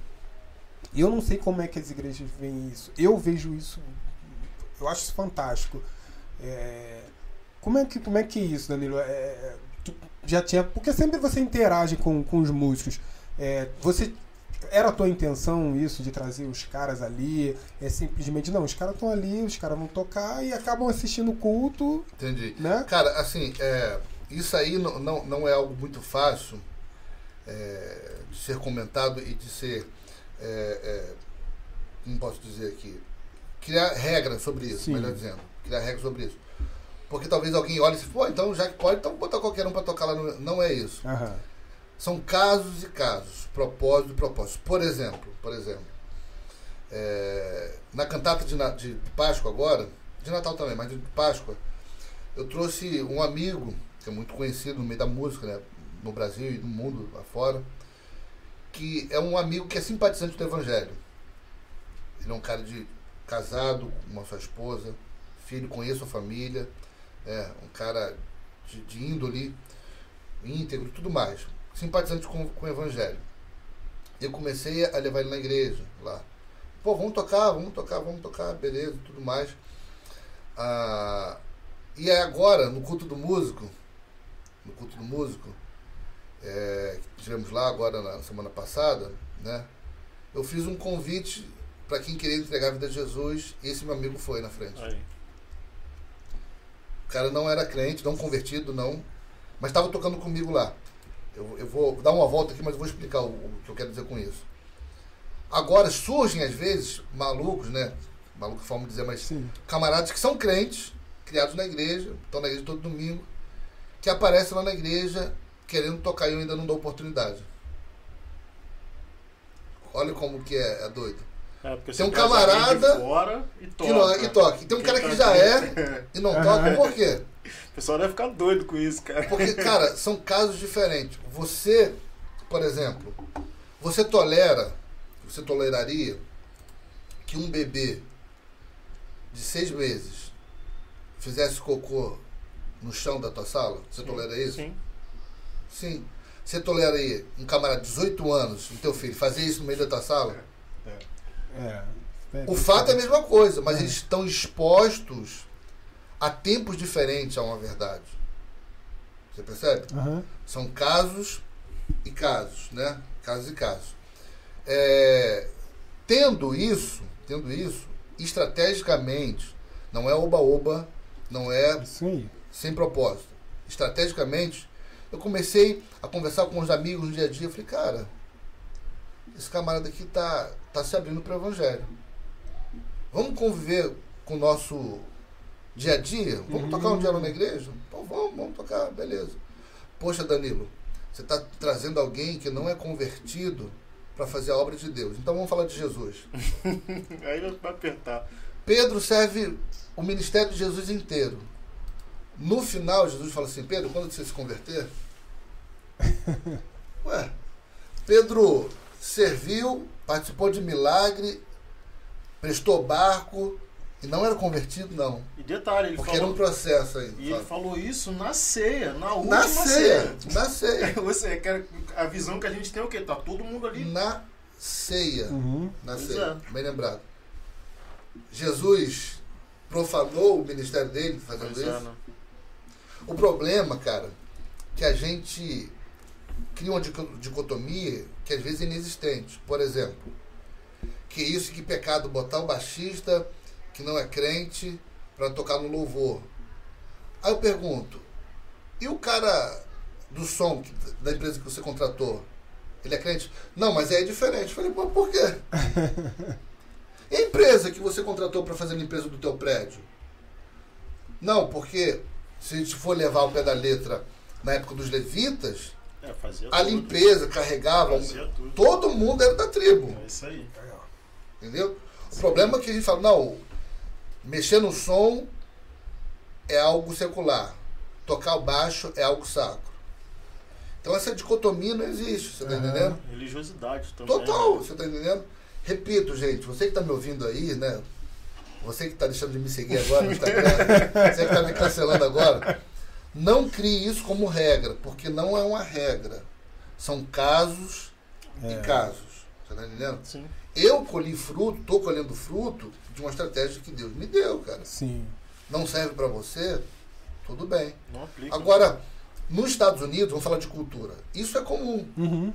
E eu não sei como é que as igrejas veem isso. Eu vejo isso, eu acho isso fantástico. É, como, é que, como é que é isso, Danilo? É, já tinha, porque sempre você interage com, com os músicos. É, você era a tua intenção isso de trazer os caras ali? É simplesmente não, os caras estão ali, os caras vão tocar e acabam assistindo o culto, Entendi. né? Cara, assim, é, isso aí não, não, não é algo muito fácil é, de ser comentado e de ser. É, é, como posso dizer aqui? Criar regras sobre isso, Sim. melhor dizendo. Criar regras sobre isso. Porque talvez alguém olhe e se, pô, então já que pode, então botar qualquer um pra tocar lá no. Não é isso. Aham. São casos e casos, propósito e propósito. Por exemplo, por exemplo, é, na cantata de, de Páscoa agora, de Natal também, mas de Páscoa, eu trouxe um amigo, que é muito conhecido no meio da música, né, no Brasil e no mundo afora, que é um amigo que é simpatizante do Evangelho. Ele é um cara de casado com a sua esposa, filho, conheço a família, é um cara de, de índole, íntegro tudo mais. Simpatizante com, com o Evangelho. Eu comecei a levar ele na igreja lá. Pô, vamos tocar, vamos tocar, vamos tocar, beleza, tudo mais. Ah, e aí agora, no culto do músico, no culto do músico, é, que tivemos lá agora na semana passada, né? Eu fiz um convite para quem queria entregar a vida a Jesus e esse meu amigo foi na frente. Aí. O cara não era crente, não convertido, não. Mas estava tocando comigo lá. Eu, eu vou dar uma volta aqui, mas eu vou explicar o, o que eu quero dizer com isso. Agora surgem, às vezes, malucos, né? Maluco, forma de dizer, mas Sim. camaradas que são crentes, criados na igreja, estão na igreja todo domingo, que aparecem lá na igreja querendo tocar e eu ainda não dou oportunidade. Olha como que é, é doido. É, porque Tem um camarada e toca. Que não, e toca. E tem um cara que já é e não toca, por quê? O pessoal deve ficar doido com isso, cara. Porque, cara, são casos diferentes. Você, por exemplo, você tolera, você toleraria que um bebê de seis meses fizesse cocô no chão da tua sala? Você tolera isso? Sim. Sim. Você toleraria um camarada de 18 anos, o teu filho, fazer isso no meio da tua sala? É. O fato é a mesma coisa, mas eles estão expostos a tempos diferentes a uma verdade. Você percebe? Aham. São casos e casos, né? Casos e casos. É, tendo isso, tendo isso, estrategicamente, não é oba-oba, não é aí. sem propósito. Estrategicamente, eu comecei a conversar com os amigos no dia a dia. Eu falei, cara, esse camarada aqui tá, tá se abrindo para o evangelho. Vamos conviver com o nosso dia a dia? Vamos Uhum. tocar um dia na igreja? Então vamos, vamos tocar, beleza. Poxa, Danilo, você está trazendo alguém que não é convertido para fazer a obra de Deus. Então vamos falar de Jesus. Aí vai apertar. Pedro serve o ministério de Jesus inteiro. No final, Jesus fala assim: Pedro, quando você se converter. Ué, Pedro serviu, participou de milagre, prestou barco e não era convertido, não. E detalhe, ele Porque era falou, um processo ainda. e ele sabe? falou isso na ceia, na última Na ceia, na ceia. Você quer a visão que a gente tem é o quê? Tá todo mundo ali. Na ceia. Uhum. Na Pois ceia. é. Bem lembrado. Jesus profanou o ministério dele fazendo Pois é, isso. né? O problema, cara, que a gente cria uma dico- dicotomia que às vezes é inexistente. Por exemplo, que isso, que pecado botar o baixista que não é crente para tocar no louvor. Aí eu pergunto, e o cara do som que- da empresa que você contratou? Ele é crente? Não, mas é diferente. Eu falei, pô, por quê? E a empresa que você contratou para fazer a limpeza do teu prédio? Não, porque se a gente for levar o pé da letra na época dos levitas, É, a tudo. limpeza carregava. Todo mundo era da tribo. É isso aí. Entendeu? O problema é que a gente fala, não, mexer no som é algo secular. Tocar o baixo é algo sacro. Então essa dicotomia não existe, você tá Aham. entendendo? Religiosidade também. Total, né? você tá entendendo? Repito, gente, você que tá me ouvindo aí, né? Você que tá deixando de me seguir agora no Instagram, você que tá me cancelando agora, não crie isso como regra, porque não é uma regra. São casos É. e casos. Você tá entendendo? Sim. Eu colhi fruto, tô colhendo fruto de uma estratégia que Deus me deu, cara. Sim. Não serve para você? Tudo bem. Não aplica. Agora, nos Estados Unidos, vamos falar de cultura. Isso é comum. Uhum.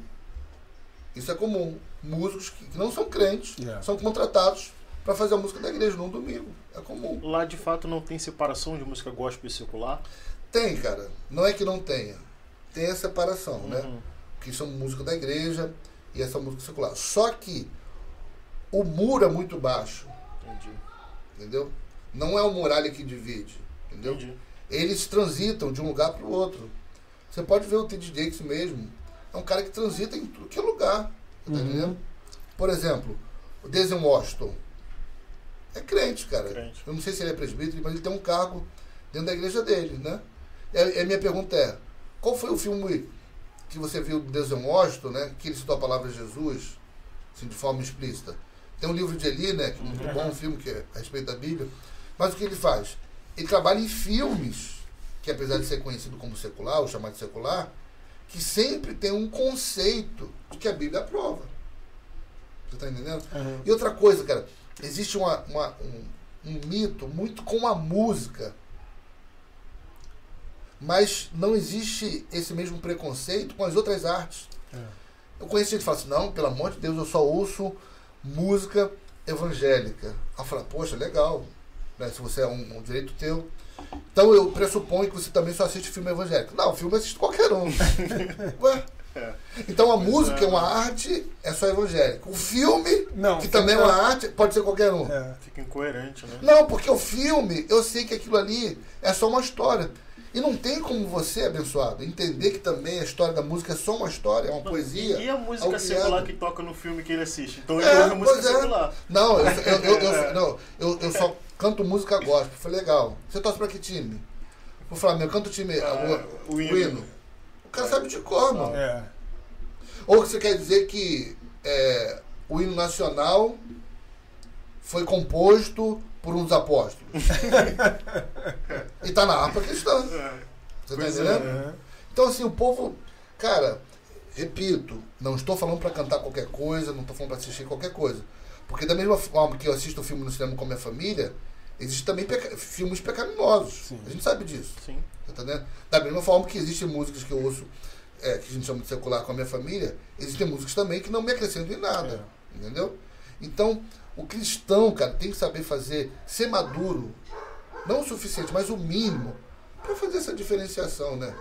Isso é comum. Músicos que, que não são crentes Yeah. são contratados para fazer a música da igreja num domingo. É comum. Lá de fato não tem separação de música gospel e secular. Tem, cara. Não é que não tenha. Tem a separação, né? Uhum. Que são música da igreja e essa música secular. Só que o muro é muito baixo, Entendi. entendeu? Não é o muralha que divide, entendeu? Entendi. Eles transitam de um lugar para o outro. Você pode ver o T.D. Jakes mesmo é um cara que transita em tudo que é lugar. Tá Uhum. entendendo? Por exemplo, o Denzel Washington é crente, cara. Crente. Eu não sei se ele é presbítero, mas ele tem um cargo dentro da igreja dele, né? E a, minha pergunta é, qual foi o filme que você viu do Denzel Washington, né? Que ele citou a palavra Jesus, assim, de forma explícita. Tem um livro de Eli, né? Que é muito bom, um filme que é a respeito da Bíblia. Mas o que ele faz? Ele trabalha em filmes, que apesar de ser conhecido como secular, ou chamado secular, que sempre tem um conceito de que a Bíblia aprova. Você está entendendo? Aham. E outra coisa, cara, existe uma, uma- um, um mito muito com a música, mas não existe esse mesmo preconceito com as outras artes. É. Eu conheço gente que fala assim, não, pelo amor de Deus, eu só ouço música evangélica. Eu falo, poxa, legal, né, se você é um, um direito teu. Então eu pressuponho que você também só assiste filme evangélico. Não, filme eu assisto qualquer um. Ué? É. Então a Pois música é. é uma arte, é só evangélico. O filme, Não, que também é uma arte, pode ser qualquer um. É. Fica incoerente, né? Não, porque o filme, eu sei que aquilo ali é só uma história. E não tem como você, abençoado, entender que também a história da música é só uma história, é uma poesia. E a música ao secular criado. que toca no filme que ele assiste? Então ele É, ouve música é. secular. Não, eu, eu, eu, eu- não, eu, eu só canto música gospel. Foi legal. Você torce pra que time? Pro Flamengo, canta o time. Ah, o, o o hino. O cara sabe de cor, mano. É. Ou você quer dizer que é, o hino nacional foi composto por uns apóstolos. e tá na harpa cristã. É. Você tá Pois é. entendendo? É. Então, assim, o povo, cara, repito, não estou falando pra cantar qualquer coisa, não estou falando pra assistir qualquer coisa. Porque da mesma forma que eu assisto filme no cinema com a minha família, existem também peca- filmes pecaminosos. Sim. A gente sabe disso. Sim. Tá entendendo? Da mesma forma que existem músicas que eu ouço, é, que a gente chama de secular com a minha família, existem músicas também que não me acrescentam em nada. Entendeu? Então, o cristão, cara, tem que saber fazer, ser maduro, não o suficiente, mas o mínimo, para fazer essa diferenciação, né?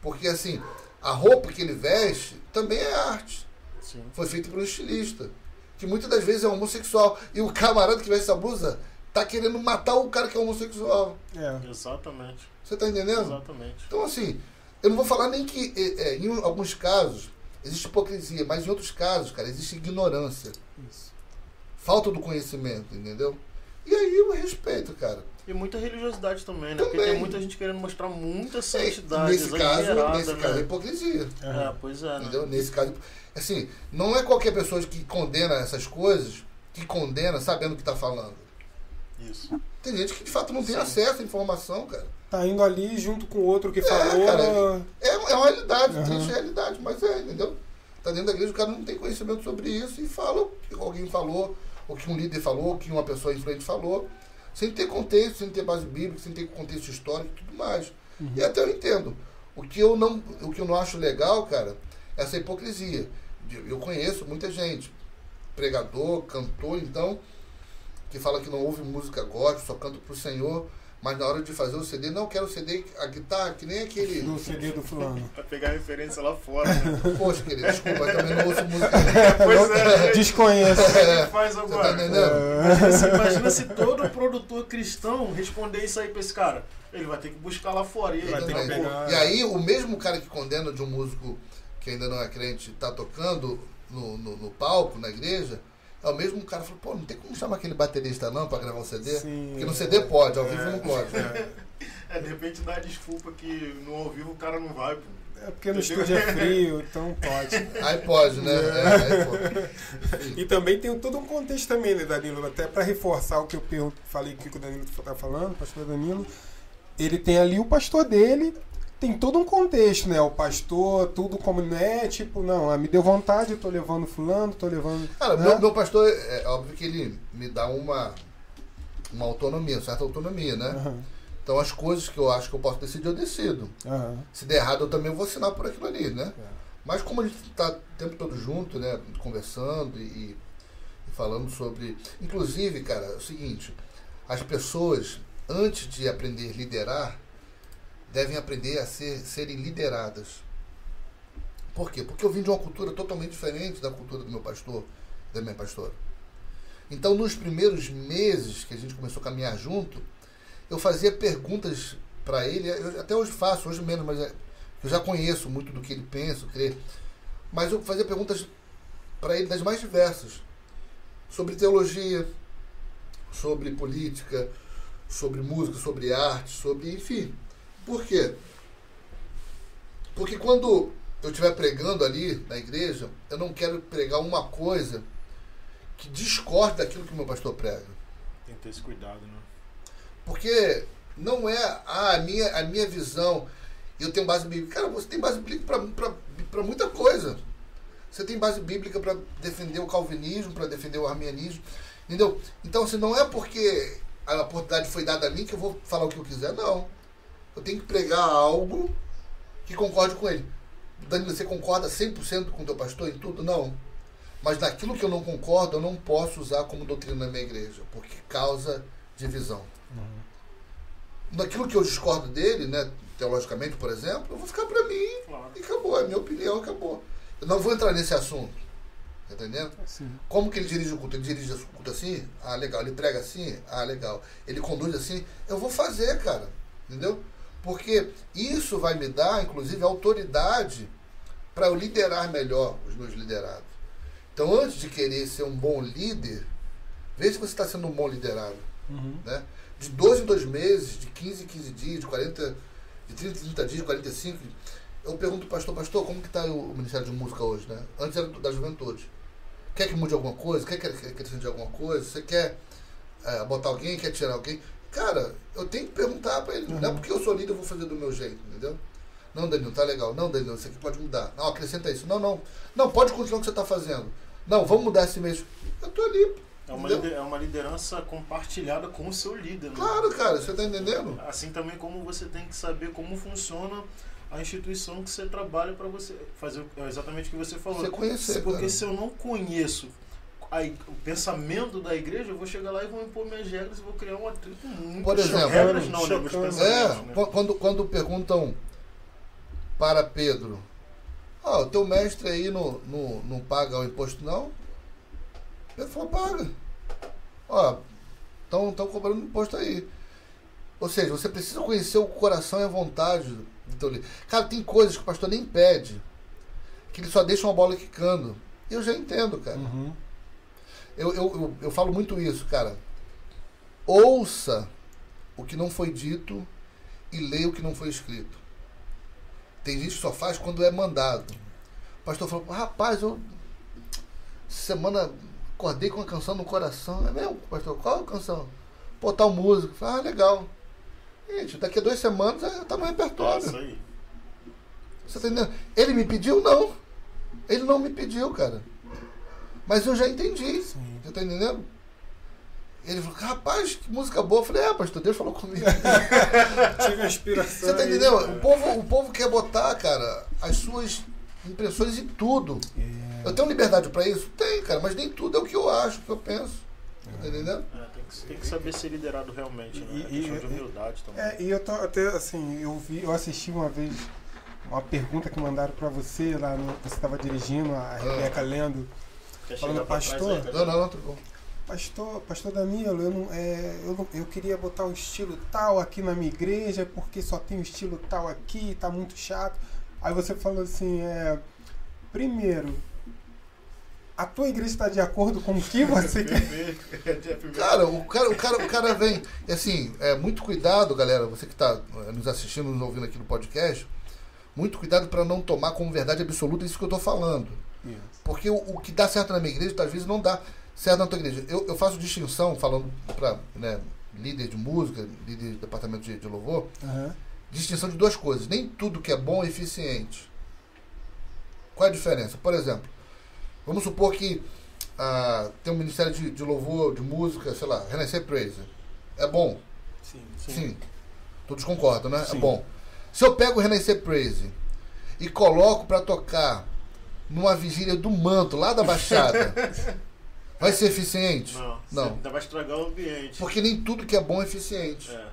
Porque, assim, a roupa que ele veste também é arte. Sim. Foi feita por um estilista, que muitas das vezes é homossexual. E o camarada que veste essa blusa tá querendo matar o cara que é homossexual. É. Exatamente. Você tá entendendo? Exatamente. Então, assim, eu não vou falar nem que é, é, em alguns casos existe hipocrisia, mas em outros casos, cara, existe ignorância. Isso. Falta do conhecimento, entendeu? E aí eu respeito, cara. E muita religiosidade também, né? Porque Também. tem muita gente querendo mostrar muita É, santidade nesse caso, nesse né? caso é hipocrisia. É, pois é, né? Entendeu? Nesse caso, assim, não é qualquer pessoa que condena essas coisas que condena sabendo o que está falando. Isso. Tem gente que de fato não tem Sim. acesso à informação, cara. Tá indo ali junto com o outro que É, falou. cara, É, é uma realidade, Aham. triste realidade, mas é, entendeu? Tá dentro da igreja, o cara não tem conhecimento sobre isso e fala o que alguém falou, o que um líder falou, o que uma pessoa influente falou, sem ter contexto, sem ter base bíblica, sem ter contexto histórico e tudo mais. E até eu entendo. O que eu não, o que eu não acho legal, cara, é essa hipocrisia. Eu conheço muita gente, pregador, cantor, então, que fala que não ouve música gospel, só canta pro Senhor, mas na hora de fazer o CD, não quero o CD, a guitarra, que nem aquele. Do CD do fulano. Vai pegar referência lá fora, né? Poxa, querido, desculpa, eu também não ouço música. pois é, Desconheço. faz tá agora? entendendo? Imagina se, imagina se todo produtor cristão responder isso aí pra esse cara. Ele vai ter que buscar lá fora. E aí, Vai ter que pegar- E aí, o mesmo cara que condena de um músico que ainda não é crente tá tocando no, no, no palco, na igreja, é o mesmo cara falou, pô, não tem como chamar aquele baterista não pra gravar um CD? Sim. Porque no CD pode, ao vivo É. não pode. É, de repente dá desculpa que no ao vivo o cara não vai, pô. É porque no estúdio é frio, então pode. Aí pode, né? É, aí pode. E também tem todo um contexto também, né, Danilo? Até para reforçar o que eu falei que o Danilo tá falando, o pastor Danilo. Ele tem ali o pastor dele, tem todo um contexto, né? O pastor, tudo como não é, tipo, não, ah, me deu vontade, eu tô levando fulano, tô levando. Cara, né? meu, meu pastor, é óbvio que ele me dá uma, uma autonomia, certa autonomia, né? Aham, Então as coisas que eu acho que eu posso decidir, eu decido. aham, Se der errado, eu também vou assinar por aquilo ali, né? é. Mas como a gente está o tempo todo junto, né? Conversando e, e falando sobre. Inclusive, cara, é o seguinte, as pessoas, antes de aprender a liderar, devem aprender a ser, serem lideradas. Por quê? Porque eu vim de uma cultura totalmente diferente da cultura do meu pastor, da minha pastora. Então, nos primeiros meses que a gente começou a caminhar junto, eu fazia perguntas para ele, eu até hoje faço, hoje menos, mas é, Eu já conheço muito do que ele pensa, crê. Mas eu fazia perguntas para ele das mais diversas. Sobre teologia, sobre política, sobre música, sobre arte, sobre. enfim. Por quê? Porque quando eu estiver pregando ali na igreja, eu não quero pregar uma coisa que discorde daquilo que o meu pastor prega. Tem que ter esse cuidado, né? Porque não é ah, a, minha, a minha visão, eu tenho base bíblica. Cara, você tem base bíblica para muita coisa. Você tem base bíblica para defender o calvinismo, para defender o arminianismo. Entendeu? Então, assim, não é porque a oportunidade foi dada a mim que eu vou falar o que eu quiser, não. Eu tenho que pregar algo que concorde com ele. Danilo, você concorda 100% com o teu pastor em tudo? Não. Mas naquilo que eu não concordo, eu não posso usar como doutrina na minha igreja, porque causa divisão. Uhum. Naquilo que eu discordo dele, né, teologicamente, por exemplo, eu vou ficar para mim claro. e acabou. É minha opinião, acabou. Eu não vou entrar nesse assunto. Tá entendendo? Sim. Como que ele dirige o culto? Ele dirige o culto assim? Ah, legal. Ele prega assim? Ah, legal. Ele conduz assim? Eu vou fazer, cara. Entendeu? Porque isso vai me dar, inclusive, autoridade para eu liderar melhor os meus liderados. Então, antes de querer ser um bom líder, veja se você está sendo um bom liderado. Uhum. Né? De 12 em 2 meses, de 15 em 15 dias, de 40, de 30 em 30 dias, de 45. Eu pergunto pastor, pastor, como que está o Ministério de Música hoje? Né? Antes era da juventude. Quer que mude alguma coisa? Quer que acrescente alguma coisa? Você quer é, botar alguém? Quer tirar alguém? Cara, eu tenho que perguntar para ele. Uhum. Não é porque eu sou líder, eu vou fazer do meu jeito, entendeu? Não, Danilo, tá legal. Não, Danilo, isso aqui pode mudar. Não, acrescenta isso. Não, não. Não, pode continuar o que você está fazendo. Não, vamos mudar esse mês. Eu tô ali. É uma, é uma liderança compartilhada com o seu líder. Né? Claro, cara, você tá entendendo? Assim também como você tem que saber como funciona a instituição que você trabalha para você fazer exatamente o que você falou. Você conhecer, Porque cara. se eu não conheço a, o pensamento da igreja, eu vou chegar lá e vou impor minhas regras e vou criar um atrito muito. Por exemplo, regras não, né, é, né? quando, quando perguntam para Pedro, ah, o teu mestre aí não, não, não paga o imposto não? Pedro falou, paga. Ó, estão cobrando imposto aí. Ou seja, você precisa conhecer o coração e a vontade do teu líder. Cara, tem coisas que o pastor nem pede, que ele só deixa uma bola quicando. Eu já entendo, cara. Uhum. Eu, eu, eu, eu falo muito isso, cara. Ouça o que não foi dito e leia o que não foi escrito. Tem gente que só faz quando é mandado. O pastor falou, rapaz, eu semana acordei com uma canção no coração. É mesmo, pastor? Qual a canção? Pô, tal música. Falei, ah, legal. Gente, daqui a duas semanas já tá no repertório. É isso aí. Você tá entendendo? Ele me pediu? Não. Ele não me pediu, cara. Mas eu já entendi. Sim. Você tá entendendo? Ele falou, rapaz, que música boa. Eu falei, é, pastor, Deus falou comigo. Tive inspiração. Você tá entendendo? O povo, o povo quer botar, cara, as suas impressões em tudo. É. Eu tenho liberdade para isso? Tem, cara, mas nem tudo é o que eu acho, o que eu penso. É. Tá entendendo? É, tem, que, tem, que, saber ser liderado realmente, né? E, é de humildade também. É, e eu tô até assim, eu vi, eu assisti uma vez uma pergunta que mandaram para você lá no. Você estava dirigindo, a ah. Rebeca lendo Quer falando, pastor. Não, não, não, tudo bom. Pastor, pastor Danilo, eu, não, é, eu, não, eu queria botar um estilo tal aqui na minha igreja, porque só tem um estilo tal aqui, tá muito chato. Aí você falou assim, é, primeiro, a tua igreja está de acordo com o que você quer? cara, o cara, o cara, o cara vem. Assim, é, muito cuidado, galera, você que está é, nos assistindo, nos ouvindo aqui no podcast, muito cuidado para não tomar como verdade absoluta isso que eu estou falando. Porque o, o, que dá certo na minha igreja, às vezes não dá certo na tua igreja. Eu, eu faço distinção, falando para né, líder de música, líder de departamento de, de louvor, uhum. distinção de duas coisas. Nem tudo que é bom é eficiente. Qual é a diferença? Por exemplo, vamos supor que ah, tem um ministério de, de, louvor, de música, sei lá, Renascer Praise. É bom? Sim. Sim. sim. Todos concordam, né? É sim. É bom. Se eu pego o Renascer Praise e coloco para tocar numa vigília do manto, lá da Baixada, vai ser eficiente? Não. Não. Ainda vai estragar o ambiente. Porque nem tudo que é bom é eficiente. É.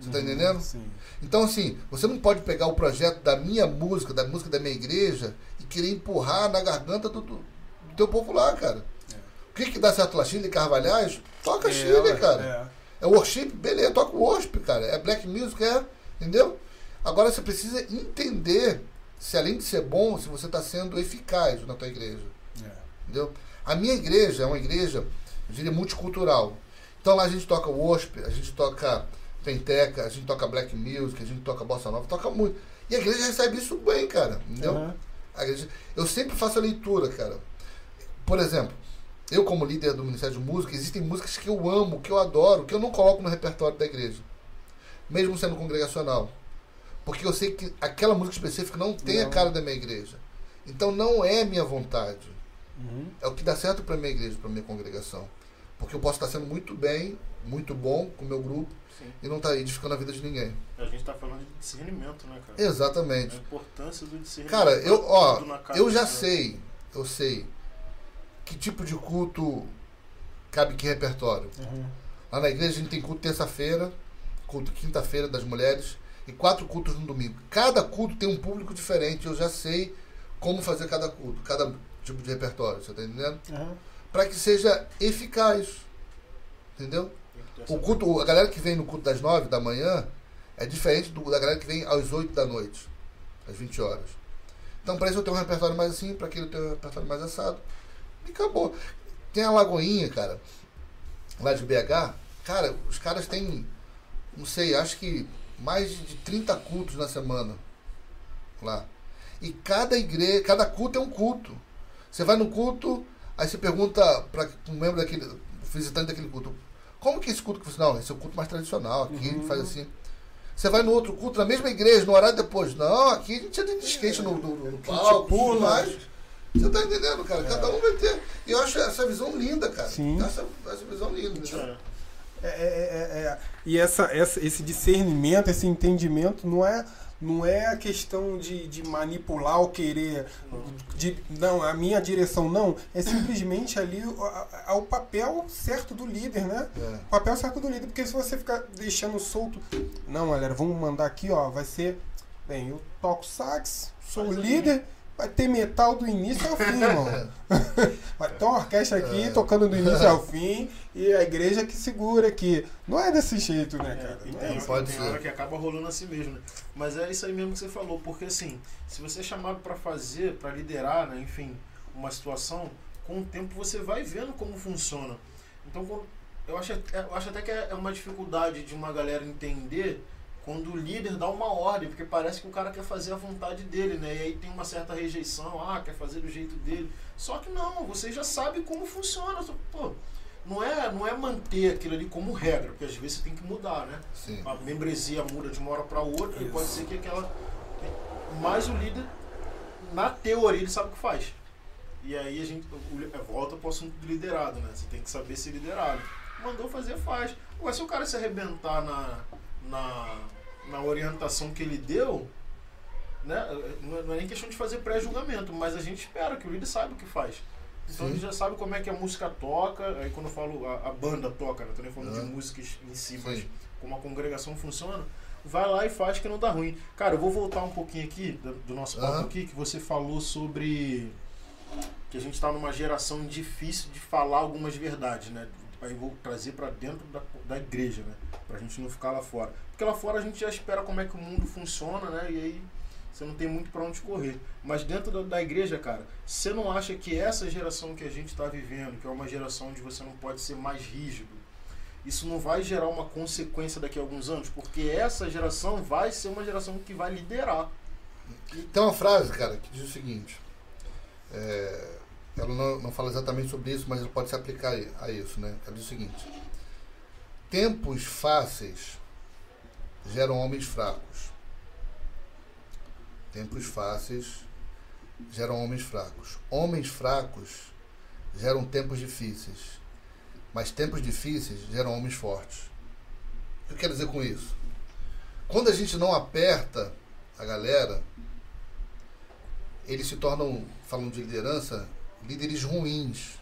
Você está entendendo? Sim. Então, assim, você não pode pegar o projeto da minha música, da música da minha igreja, e querer empurrar na garganta do, do, do teu povo lá, cara. É. O que, que dá certo lá? Chile Carvalhais? Toca é, Chile, cara. É. é worship, beleza, toca worship, cara. É black music, é. Entendeu? Agora você precisa entender se além de ser bom, se você está sendo eficaz na tua igreja. É. Entendeu? A minha igreja é uma igreja, eu diria, multicultural. Então lá a gente toca worship, a gente toca penteca, a gente toca black music, a gente toca bossa nova, toca muito. E a igreja recebe isso bem, cara. Entendeu? A igreja- eu sempre faço a leitura, cara. Por exemplo, eu como líder do Ministério de Música, existem músicas que eu amo, que eu adoro, que eu não coloco no repertório da igreja. Mesmo sendo congregacional. Porque eu sei que aquela música específica não tem a Não. cara da minha igreja. Então não é minha vontade. Uhum. É o que dá certo para minha igreja, para minha congregação. Porque eu posso estar sendo muito bem, muito bom com o meu grupo Sim. e não estar edificando a vida de ninguém. A gente tá falando de discernimento, né, cara? A Exatamente. importância do discernimento. Cara, eu, ó, eu já sei, eu sei que tipo de culto cabe que repertório. Uhum. Lá na igreja a gente tem culto terça-feira, culto quinta-feira das mulheres e quatro cultos no domingo. Cada culto tem um público diferente, eu já sei como fazer cada culto, cada tipo de repertório, você tá entendendo? Uhum. Para que seja eficaz. Entendeu? O culto, a galera que vem no culto das nove da manhã é diferente do, da galera que vem às 8 da noite, às 20 horas. Então, para isso eu tenho um repertório mais assim, para aquele eu tenho um repertório mais assado. E acabou. Tem a Lagoinha, cara, lá de BH. Cara, os caras têm, não sei, acho que mais de 30 cultos na semana lá. E cada igreja, cada culto é um culto. Você vai no culto, aí você pergunta para um membro daquele, visitante daquele culto, como que é esse culto que você. Não, esse é o culto mais tradicional, aqui Uhum. faz assim. Você vai no outro culto, na mesma igreja, no horário depois. Não, aqui a gente tem skate no, no, no palco, pula. tudo mais. Você tá entendendo, cara? Cada um vai ter. E eu acho essa visão linda, cara. Sim. Essa, essa visão linda. entendeu? É. É, é, é, é. E essa, essa, esse discernimento, esse entendimento não é, não é a questão de, de manipular ou querer. De, não, a minha direção não. É simplesmente ali o, a- a- o papel certo do líder, né? É. O papel certo do líder. Porque se você ficar deixando solto. Não, galera, vamos mandar aqui, ó. Vai ser. Bem, eu toco sax, sou o Faz aí. Vai ter metal do início ao fim, irmão. Vai ter uma orquestra aqui É. tocando do início ao fim e a igreja que segura aqui. Não é desse jeito, né, É, cara? e Não tem, é pode tem ser. hora que acaba rolando assim mesmo, né? Mas é isso aí mesmo que você falou, porque assim, se você é chamado para fazer, para liderar, né, enfim, uma situação, com o tempo você vai vendo como funciona. Então, eu acho, eu acho até que é uma dificuldade de uma galera entender quando o líder dá uma ordem, porque parece que o cara quer fazer a vontade dele, né? E aí tem uma certa rejeição, ah, quer fazer do jeito dele. Só que não, você já sabe como funciona. Pô, não é, não é manter aquilo ali como regra, porque às vezes você tem que mudar, né? Sim. a membresia muda de uma hora para outra e Isso. pode ser que aquela. Mas o líder, na teoria, ele sabe o que faz. E aí a gente o- volta pro assunto do liderado, né? Você tem que saber ser liderado. Mandou fazer, faz. Agora, se o cara se arrebentar na, na, na orientação que ele deu, né? Não é- não é nem questão de fazer pré-julgamento, mas a gente espera que o líder saiba o que faz. Então Sim. ele já sabe como é que a música toca, aí quando eu falo a, a banda toca, né? Tô nem falando Ah. de músicas em si, mas Sim. como a congregação funciona, vai lá e faz que não dá ruim. Cara, eu vou voltar um pouquinho aqui do, do nosso papo Aham. aqui, que você falou sobre que a gente está numa geração difícil de falar algumas verdades, né? Aí eu vou trazer para dentro da, da igreja, né? Pra gente não ficar lá fora. Porque lá fora a gente já espera como é que o mundo funciona, né? E aí você não tem muito para onde correr. Mas dentro da, da igreja, cara, você não acha que essa geração que a gente está vivendo, que é uma geração onde você não pode ser mais rígido, isso não vai gerar uma consequência daqui a alguns anos? Porque essa geração vai ser uma geração que vai liderar. Tem uma frase, cara, que diz o seguinte. é, ela não, não fala exatamente sobre isso, mas ela pode se aplicar a isso, né? Ela diz o seguinte. Tempos fáceis geram homens fracos. Tempos fáceis geram homens fracos. Homens fracos geram tempos difíceis. Mas tempos difíceis geram homens fortes. O que eu quero dizer com isso? Quando a gente não aperta a galera, eles se tornam, falando de liderança, líderes ruins.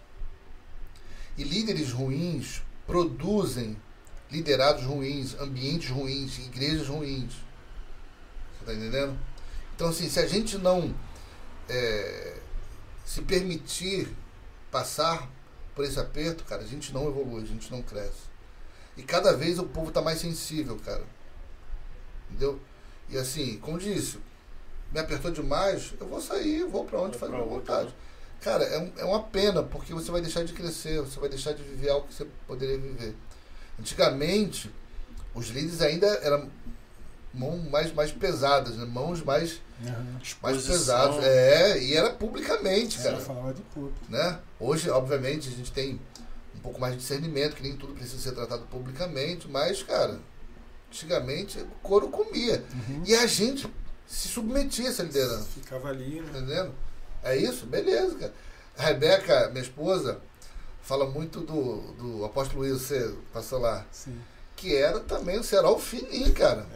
E líderes ruins produzem liderados ruins, ambientes ruins, igrejas ruins. Você está entendendo? Então, assim, se a gente não é, se permitir passar por esse aperto, cara, a gente não evolui, a gente não cresce. E cada vez o povo está mais sensível, cara. Entendeu? E assim, como disse, me apertou demais, eu vou sair, vou para onde Vai faz pra minha vontade. Cara, é, um- é uma pena, porque você vai deixar de crescer, você vai deixar de viver algo que você poderia viver. Antigamente, os líderes ainda eram mãos mais, mais pesadas, né? mãos mais, mais Exposição. pesadas. É, e era publicamente, Você cara. falava de público. Né? Hoje, obviamente, a gente tem um pouco mais de discernimento, que nem tudo precisa ser tratado publicamente, mas, cara, antigamente o couro comia. Uhum. E a gente se submetia a essa liderança. Ficava ali, né? Entendendo? É isso? Beleza, cara. A Rebeca, minha esposa, fala muito do, do apóstolo Luiz, você passou lá, Sim. que era também o Serol Fininho, cara.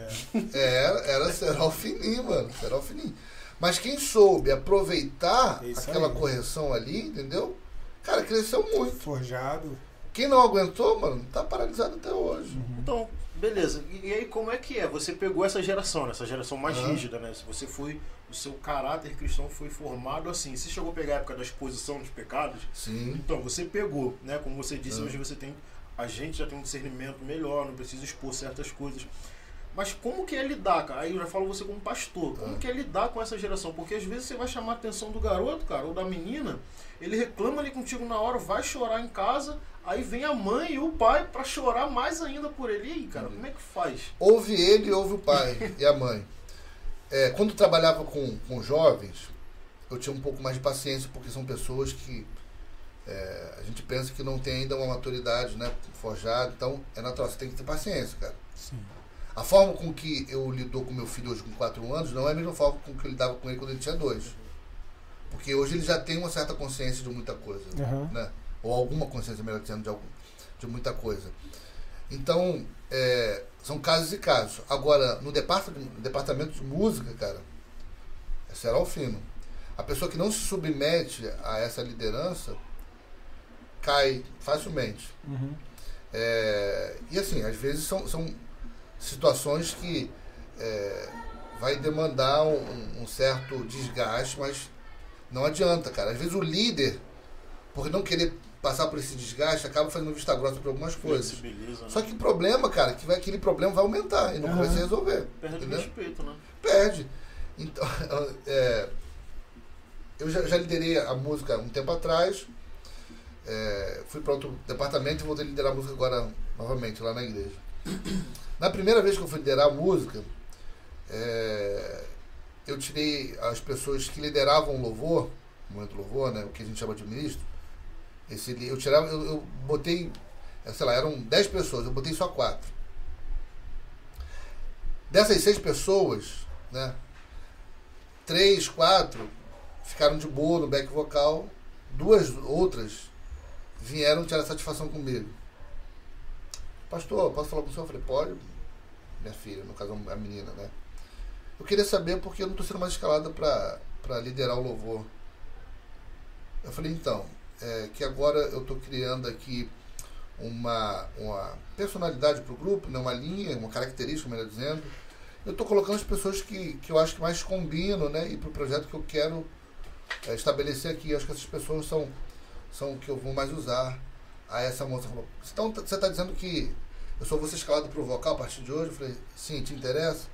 É. Era, era Serol Fininho, mano. Serol Fininho. Mas quem soube aproveitar É isso aquela aí. correção ali, entendeu? Cara, cresceu muito. Forjado. Quem não aguentou, mano, tá paralisado até hoje. Então, beleza. E, aí como é que é? Você pegou essa geração, né? essa geração mais Aham. rígida, né? Se você foi, seu caráter cristão foi formado assim. Você chegou a pegar a época da exposição dos pecados? Sim. Então, você pegou, né? Como você disse, Aham. hoje você tem. A gente já tem um discernimento melhor, não precisa expor certas coisas. Mas como que é lidar, cara? Aí eu já falo você como pastor. Como Ah. que é lidar com essa geração? Porque às vezes você vai chamar a atenção do garoto, cara, ou da menina, ele reclama ali contigo na hora, vai chorar em casa, aí vem a mãe e o pai pra chorar mais ainda por ele. E aí, cara, como é que faz? Ouve ele e ouve o pai e a mãe. É, quando eu trabalhava com, com jovens, eu tinha um pouco mais de paciência, porque são pessoas que é, a gente pensa que não tem ainda uma maturidade né, forjada, então é natural, você tem que ter paciência, cara. Sim. A forma com que eu lido com meu filho hoje com 4 anos não é a mesma forma com que eu lidava com ele quando ele tinha 2. Porque hoje ele já tem uma certa consciência de muita coisa Aham. né? ou alguma consciência, melhor dizendo, de, algum, de muita coisa. Então, é, são casos e casos. Agora, no departamento, no departamento de música, cara, é será fino. A pessoa que não se submete a essa liderança cai facilmente. Uhum. É, e assim, às vezes são, são situações que é, vai demandar um, um certo desgaste, mas não adianta, cara. Às vezes o líder, por não querer passar por esse desgaste, acaba fazendo vista grossa por algumas coisas. Né? Só que o problema, cara, que vai, aquele problema vai aumentar e não vai Aham. se resolver. Perde o entendeu? respeito, né? Perde. Então, é, eu já, já liderei a música um tempo atrás. é, fui para outro departamento e voltei a liderar a música agora novamente lá na igreja. Na primeira vez que eu fui liderar a música, é, eu tirei as pessoas que lideravam o louvor, o momento louvor, né, o que a gente chama de ministro. Esse, eu tirava, eu, eu botei, sei lá, eram 10 pessoas, eu botei só quatro. Dessas seis pessoas, né, três, quatro ficaram de boa no back vocal, duas outras vieram tirar satisfação comigo. Pastor, posso falar com o senhor? Eu falei, pode, minha filha, no caso a menina, né? Eu queria saber porque eu não estou sendo mais escalada para liderar o louvor. Eu falei, então, é, que agora eu estou criando aqui uma, uma personalidade para o grupo, né, uma linha, uma característica, melhor dizendo. Eu estou colocando as pessoas que, que eu acho que mais combinam né, e para o projeto que eu quero é, estabelecer aqui. Eu acho que essas pessoas são, são que eu vou mais usar. Aí essa moça falou, então você está dizendo que eu só vou ser escalado para o vocal a partir de hoje? Eu falei, sim, te interessa?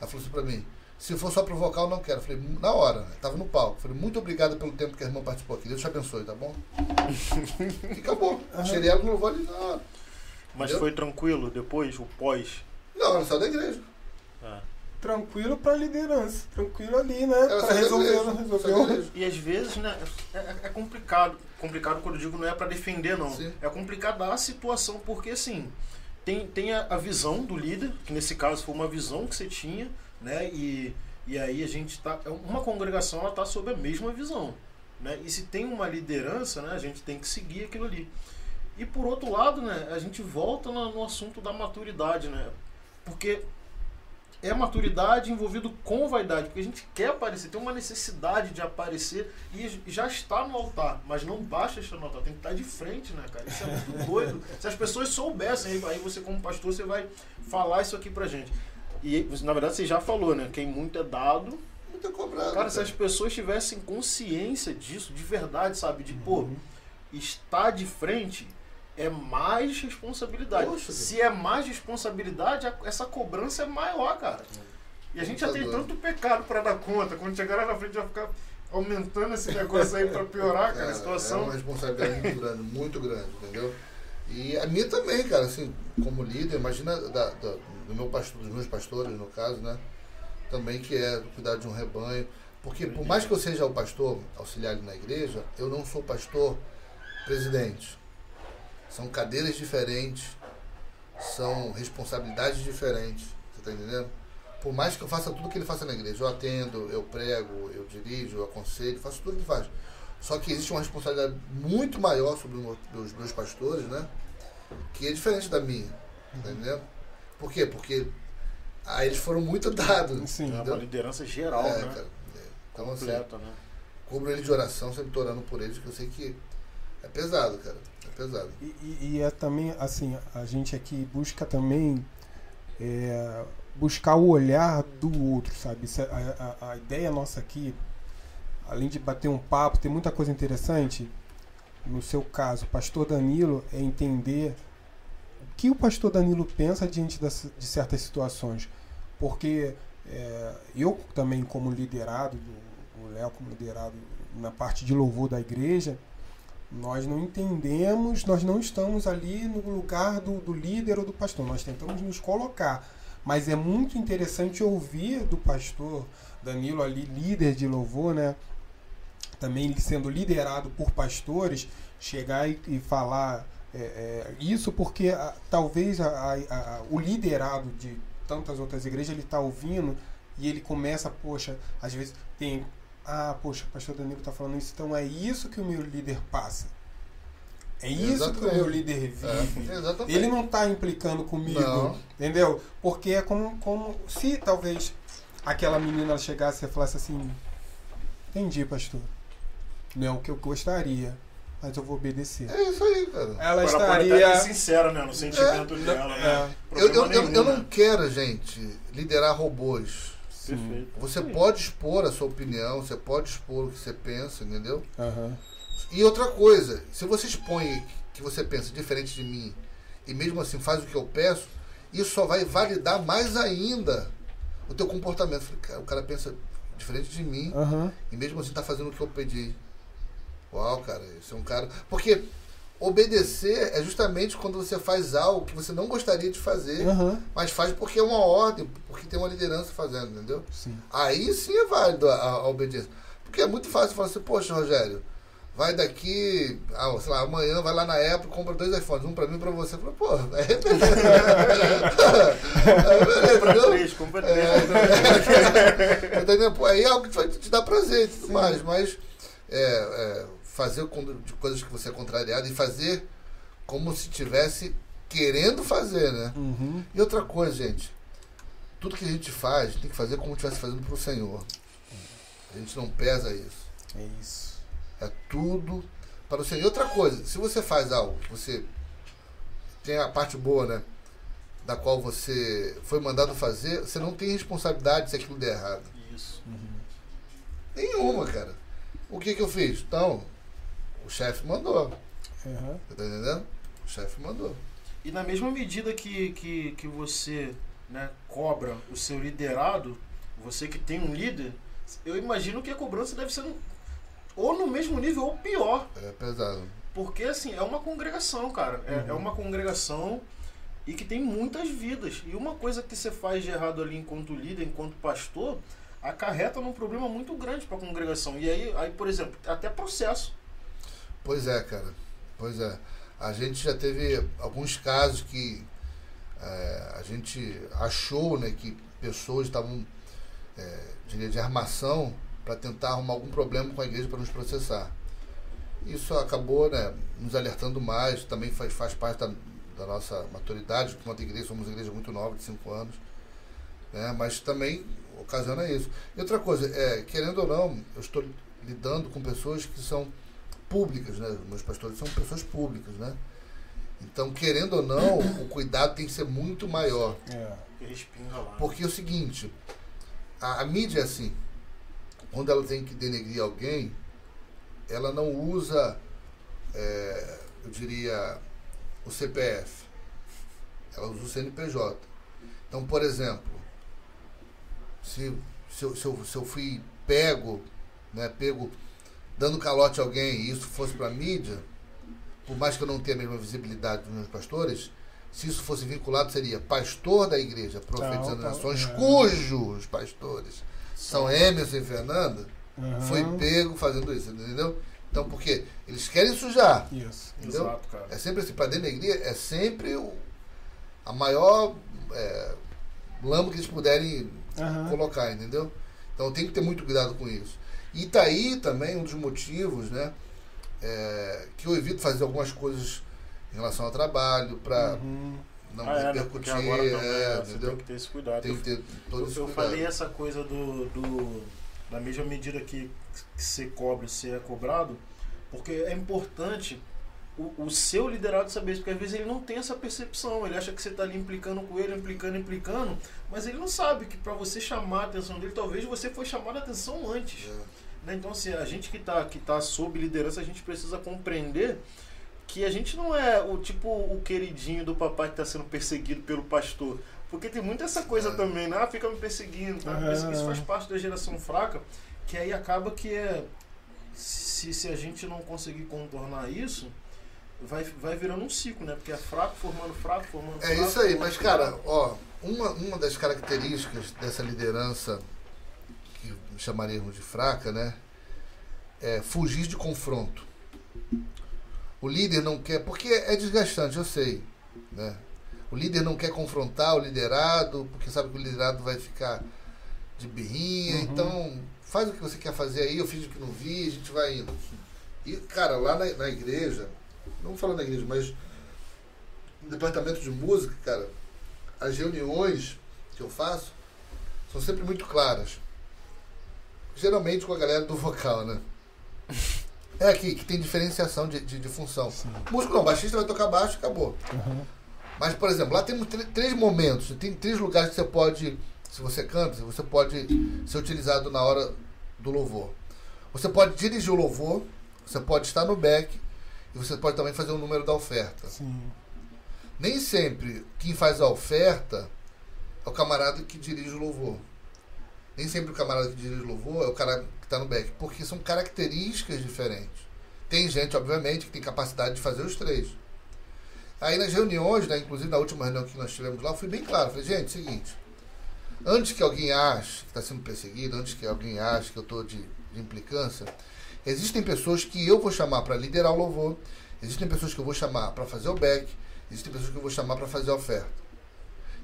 Ela falou assim para mim, se for só pro vocal, não quero. Falei, na hora, estava no palco. Falei, muito obrigado pelo tempo que a irmã participou aqui. Deus te abençoe, tá bom? e acabou. Aham. Tirei ela no louvor ali na hora. Mas Entendeu? foi tranquilo depois, o pós. Não, ela saiu da igreja. É. Tranquilo pra liderança. Tranquilo ali, né? Ela pra resolver, igreja. resolver. E às vezes, né, é, é- é complicado. Complicado quando eu digo não é pra defender, não. Sim. É complicado a situação, porque assim, tem, tem a, a visão do líder, que nesse caso foi uma visão que você tinha, né? E, e aí a gente tá. é Uma congregação ela tá sob a mesma visão. Né? E se tem uma liderança, né, a gente tem que seguir aquilo ali. E por outro lado, né, a gente volta na- no assunto da maturidade, né? Porque é maturidade envolvido com vaidade, porque a gente quer aparecer, tem uma necessidade de aparecer e já está no altar, mas não basta estar no altar, tem que estar de frente, né, cara? Isso é muito doido. Se as pessoas soubessem, aí você como pastor, você vai falar isso aqui pra gente. E na verdade você já falou, né? Quem muito é dado. Muito cobrado. Cara, se as pessoas tivessem consciência disso, de verdade, sabe? De, pô, Uhum. estar de frente é mais responsabilidade. Poxa, Se é mais responsabilidade, essa cobrança é maior, cara. E a gente já Tá tem tanto pecado pra dar conta. Quando chegar lá na frente, vai ficar aumentando esse negócio aí pra piorar, cara, a É situação. uma responsabilidade muito grande, muito grande, entendeu? E a minha também, cara, assim, como líder, imagina da, da- do meu pastor, dos meus pastores, no caso, né? Também que é cuidar de um rebanho. Porque por mais que eu seja o pastor auxiliar na igreja, eu não sou pastor presidente. São cadeiras diferentes, são responsabilidades diferentes, você tá entendendo? Por mais que eu faça tudo que ele faça na igreja, eu atendo, eu prego, eu dirijo, eu aconselho, faço tudo que ele faz. Só que existe uma responsabilidade muito maior sobre os meus, pastores, né? Que é diferente da minha, tá entendendo? Por quê? Porque aí eles foram muito dados, Sim. É uma entendeu? liderança geral, É, né? cara. É. Então, assim, Completa, né? cubro ele de oração, sempre tô orando por eles, que eu sei que é pesado, cara. É pesado. E, e- e é também, assim, a gente aqui busca também é, buscar o olhar do outro, sabe? É- a, a- a ideia nossa aqui, além de bater um papo, tem muita coisa interessante. No seu caso, pastor Danilo, é entender o que o pastor Danilo pensa diante das, de certas situações. Porque é, eu também, como liderado, do- o Léo como liderado na parte de louvor da igreja, nós não entendemos, nós não estamos ali no lugar do, do líder ou do pastor, nós tentamos nos colocar. Mas é muito interessante ouvir do pastor Danilo ali, líder de louvor, né? Também sendo liderado por pastores, chegar e, e falar é, é, isso porque ah, talvez a- a- a- o liderado de tantas outras igrejas ele está ouvindo e ele começa, poxa, às vezes tem ah, poxa, o pastor Danilo está falando isso, então é isso que o meu líder passa. É isso que o meu Exatamente. líder vive. É, exatamente. Ele não está implicando comigo, Não. entendeu? Porque é como, como se talvez aquela menina chegasse e falasse assim: Entendi, pastor. Não é o que eu gostaria, mas eu vou obedecer. É isso aí, cara. Ela Ela pode estaria. estar aqui sincera, né? No sentimento dela, né? é. Eu, eu, eu, nenhum, eu não né? quero, gente, liderar robôs. Sim. Perfeito. Você pode expor a sua opinião, você pode expor o que você pensa, entendeu? Aham. E outra coisa, se você expõe que você pensa diferente de mim e mesmo assim faz o que eu peço, isso só vai validar mais ainda o teu comportamento. O cara pensa diferente de mim Aham. e mesmo assim tá fazendo o que eu pedi. Uau, cara, esse é um cara. Porque obedecer é justamente quando você faz algo que você não gostaria de fazer, Aham. mas faz porque é uma ordem, porque tem uma liderança fazendo, entendeu? Sim. Aí sim é válido a, a obediência. Porque é muito fácil falar assim, poxa, Rogério, vai daqui, ah, sei lá, amanhã vai lá na Apple e compra dois iPhones, um pra mim e um pra você. Falei, pô, aí beleza. Compra entendeu? três, compra três. É, entendeu? Pô, aí é algo que vai te dar prazer e tudo mais, mas é, é, fazer de coisas que você é contrariado e fazer como se tivesse querendo fazer, né? Uhum. E outra coisa, gente, tudo que a gente faz tem que fazer como se estivesse fazendo para o Senhor. A gente não pesa isso. É isso. É tudo para o Senhor. E outra coisa, se você faz algo que você tem a parte boa, né? Da qual você foi mandado fazer, você não tem responsabilidade se aquilo der errado. Isso. Nenhuma, cara. O que que eu fiz? Então, o chefe mandou. Você tá entendendo? O chefe mandou. E na mesma medida que, que, que você né, cobra o seu liderado, você que tem um líder, eu imagino que a cobrança deve ser no- ou no mesmo nível ou pior. É pesado. Porque assim, é uma congregação, cara. É, é uma congregação e que tem muitas vidas. E uma coisa que você faz de errado ali enquanto líder, enquanto pastor, acarreta num problema muito grande para a congregação. E aí, aí, por exemplo, até processo. Pois é, cara. Pois é. A gente já teve alguns casos que é, a gente achou né, que pessoas estavam é, de armação para tentar arrumar algum problema com a igreja para nos processar. Isso acabou né, nos alertando mais, também faz, faz parte da, da nossa maturidade, enquanto igreja, somos uma igreja muito nova, de 5 anos, né, mas também ocasiona isso. E outra coisa, é, querendo ou não, eu estou lidando com pessoas que são públicas, né? Meus pastores são pessoas públicas, né? Então, querendo ou não, o cuidado tem que ser muito maior. É. Porque é o seguinte, a, a mídia é assim, quando ela tem que denegrir alguém, ela não usa, é, eu diria, o CPF. Ela usa o CNPJ. Então, por exemplo, se, se, eu, se, eu, se eu fui pego, né, pego dando calote a alguém e isso fosse para mídia, por mais que eu não tenha a mesma visibilidade dos meus pastores, se isso fosse vinculado, seria pastor da igreja profetizando Tá, tá, nações, é. cujos pastores são Emerson e Fernanda, Aham. foi pego fazendo isso, entendeu? Então, porque eles querem sujar. Isso. Entendeu? Exato, cara. É sempre assim, para denegrir, é sempre o, a maior é, lama que eles puderem Aham. colocar, entendeu? Então tem que ter muito cuidado com isso. E tá aí também um dos motivos, né? é, que eu evito fazer algumas coisas em relação ao trabalho para Uhum. não Ah, é, né? Repercutir, agora também, é, né, você entendeu? tem que ter esse cuidado. Tem que ter todo Eu, esse eu cuidado. falei essa coisa do, do da mesma medida que, que você cobra, você é cobrado, porque é importante o, o seu liderado saber isso, porque às vezes ele não tem essa percepção, ele acha que você está ali implicando com ele, implicando, implicando, mas ele não sabe que para você chamar a atenção dele, talvez você foi chamado a atenção antes. É. Né? Então, assim, a gente que está que tá sob liderança, a gente precisa compreender que a gente não é o tipo o queridinho do papai que está sendo perseguido pelo pastor. Porque tem muita essa coisa É. também, né? Ah, fica me perseguindo. Tá? Isso faz parte da geração fraca, que aí acaba que é. Se, se a gente não conseguir contornar isso, vai, vai virando um ciclo, né? Porque é fraco formando fraco, formando É fraco. isso aí, mas cara, ó, uma, uma das características dessa liderança que chamaríamos de fraca, né? É fugir de confronto. O líder não quer, porque é desgastante, eu sei, né? O líder não quer confrontar o liderado, porque sabe que o liderado vai ficar de birrinha, Uhum. então faz o que você quer fazer aí, eu fingo que não vi, a gente vai indo. E, cara, lá na, na igreja, não vou falar na igreja, mas no departamento de música, cara, as reuniões que eu faço são sempre muito claras. Geralmente com a galera do vocal, né? É aqui que tem diferenciação de, de, de função. Sim. Músico não, baixista vai tocar baixo e acabou. Aham. Mas, por exemplo, lá temos tr- três momentos, tem três lugares que você pode, se você canta, você pode ser utilizado na hora do louvor. Você pode dirigir o louvor, você pode estar no back e você pode também fazer o número da oferta. Sim. Nem sempre quem faz a oferta é o camarada que dirige o louvor. Nem sempre o camarada que dirige louvor é o cara que está no back, porque são características diferentes. Tem gente, obviamente, que tem capacidade de fazer os três. Aí nas reuniões, né, inclusive na última reunião que nós tivemos lá, eu fui bem claro. Falei, gente, seguinte, antes que alguém ache que está sendo perseguido, antes que alguém ache que eu estou de, de implicância, existem pessoas que eu vou chamar para liderar o louvor, existem pessoas que eu vou chamar para fazer o back, existem pessoas que eu vou chamar para fazer a oferta.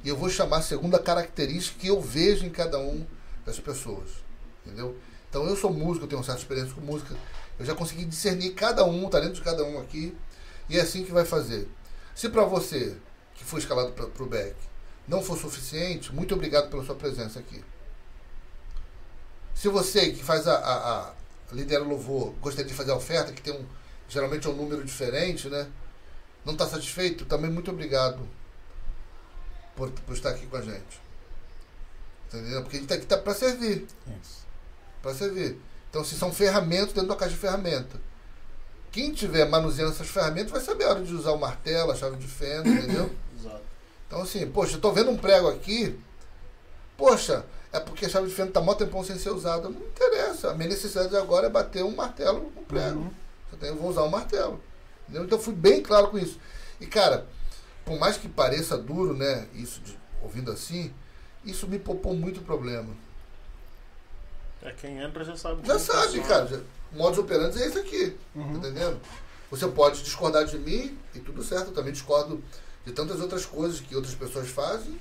E eu vou chamar segundo a característica que eu vejo em cada um das pessoas. Entendeu? Então eu sou músico, eu tenho uma certa experiência com música. Eu já consegui discernir cada um, o talento de cada um aqui. E é assim que vai fazer. Se para você, que foi escalado para o back, não for suficiente, muito obrigado pela sua presença aqui. Se você que faz a, a, a lidera o louvor, gostaria de fazer a oferta, que tem um, geralmente é um número diferente, né? Não está satisfeito? Também muito obrigado por, por estar aqui com a gente. Entendeu? Porque a gente está aqui tá para servir. Isso. Para servir. Então, se são ferramentas dentro da caixa de ferramenta. Quem tiver manuseando essas ferramentas vai saber a hora de usar o martelo, a chave de fenda, entendeu? Exato. Então, assim, poxa, eu tô vendo um prego aqui. Poxa, é porque a chave de fenda tá mó tempão sem ser usada. Não interessa. A minha necessidade agora é bater um martelo no prego. Uhum. Eu vou usar um martelo. Entendeu? Então, eu fui bem claro com isso. E, cara, por mais que pareça duro, né, isso de- ouvindo assim, isso me poupou muito problema. É, quem entra já sabe. Já sabe, funciona. cara. Já, modus operandi é esse aqui. Uhum. Tá entendendo? Você pode discordar de mim e tudo certo. Eu também discordo de tantas outras coisas que outras pessoas fazem.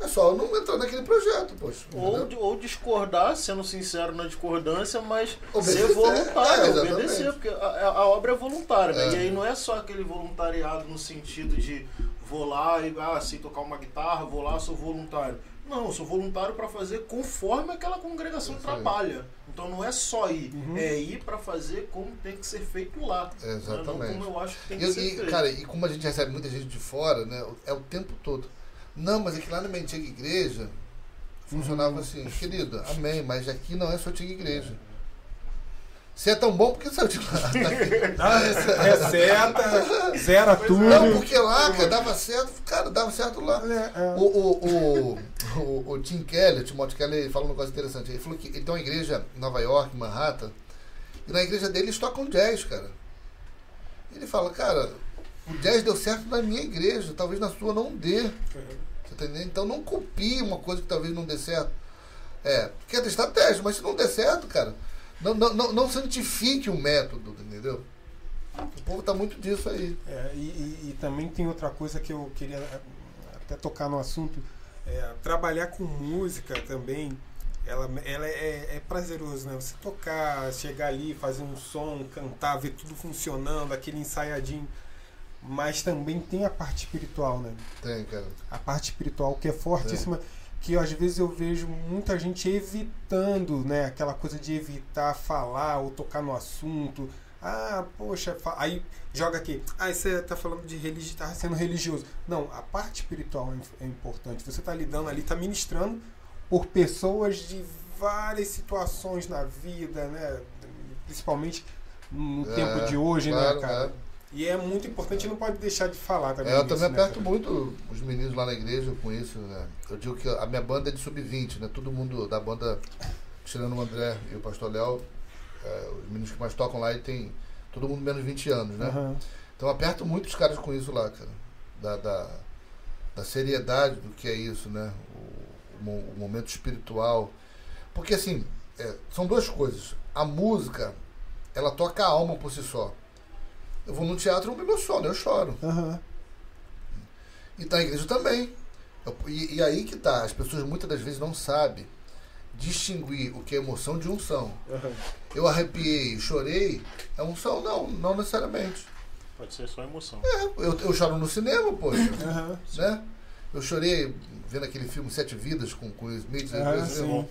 É só eu não entrar naquele projeto, poxa. Ou, ou discordar, sendo sincero na discordância, mas Obedecer, ser voluntário, é, exatamente. obedecer, porque a, a- obra é voluntária, né? É. E aí não é só aquele voluntariado no sentido de vou lá e ah, sei tocar uma guitarra, vou lá, sou voluntário. Não, eu sou voluntário para fazer conforme aquela congregação trabalha. Então não é só ir, Uhum. é ir para fazer como tem que ser feito lá. né? Exatamente. Não como eu acho que tem E, que ser e, feito. cara, e como a gente recebe muita gente de fora, né? É o tempo todo. Não, mas é que lá na minha antiga igreja funcionava Uhum. assim, querido, amém, mas aqui não é sua antiga igreja. Você é tão bom porque saiu de lá. Dá receta, zera tudo. Não, porque lá, cara, dava certo, cara, dava certo lá. É, é. O, o, o, o, o Tim Kelly, o Timothy Kelly, ele falou um negócio interessante. Ele falou que ele tem uma igreja em Nova York, Manhattan, e na igreja dele eles tocam jazz, cara. Ele fala, cara, o jazz deu certo na minha igreja, talvez na sua não dê. Você tá entendendo? Então não copie uma coisa que talvez não dê certo. É, quer ter estratégia, mas se não der certo, cara, não, não, não, não santifique o método, entendeu? O povo tá muito disso aí. É, e, e- e também tem outra coisa que eu queria eh, até tocar no assunto. É, trabalhar com música também, ela, ela é, é prazeroso, né? Você tocar, chegar ali, fazer um som, cantar, ver tudo funcionando, aquele ensaiadinho. Mas também tem a parte espiritual, né? Tem, cara. a parte espiritual que é fortíssima, que às vezes eu vejo muita gente evitando, né? Aquela coisa de evitar falar ou tocar no assunto. Ah, poxa, aí joga aqui. Ah, você tá falando de religião, tá sendo religioso. Não, a parte espiritual é, é importante. Você tá lidando ali, tá ministrando por pessoas de várias situações na vida, né? Principalmente no É, tempo de hoje, claro, né, cara? é. E é muito importante, não pode deixar de falar também. É, eu disso, também né, aperto cara? muito os meninos lá na igreja com isso. Né? Eu digo que a minha banda é de sub-20, né? Todo mundo da banda, tirando o André e o Pastor Léo, é, os meninos que mais tocam lá, e tem todo mundo menos 20 anos, né? Aham. Então eu aperto muito os caras com isso lá, cara. Da, da, da seriedade do que é isso, né? O, o momento espiritual. Porque assim, é, são duas coisas. A música, ela toca a alma por si só. Eu vou no teatro, eu me emociono, eu choro. Aham. E na igreja também. Eu- E, e aí que tá, as pessoas muitas das vezes não sabem distinguir o que é emoção de unção. Aham. Eu arrepiei, chorei, é unção? Não, não necessariamente. Pode ser só emoção. É, eu, eu choro no cinema, poxa. Aham. né? Eu chorei vendo aquele filme Sete Vidas com, com o Smith. Ah, né? sim.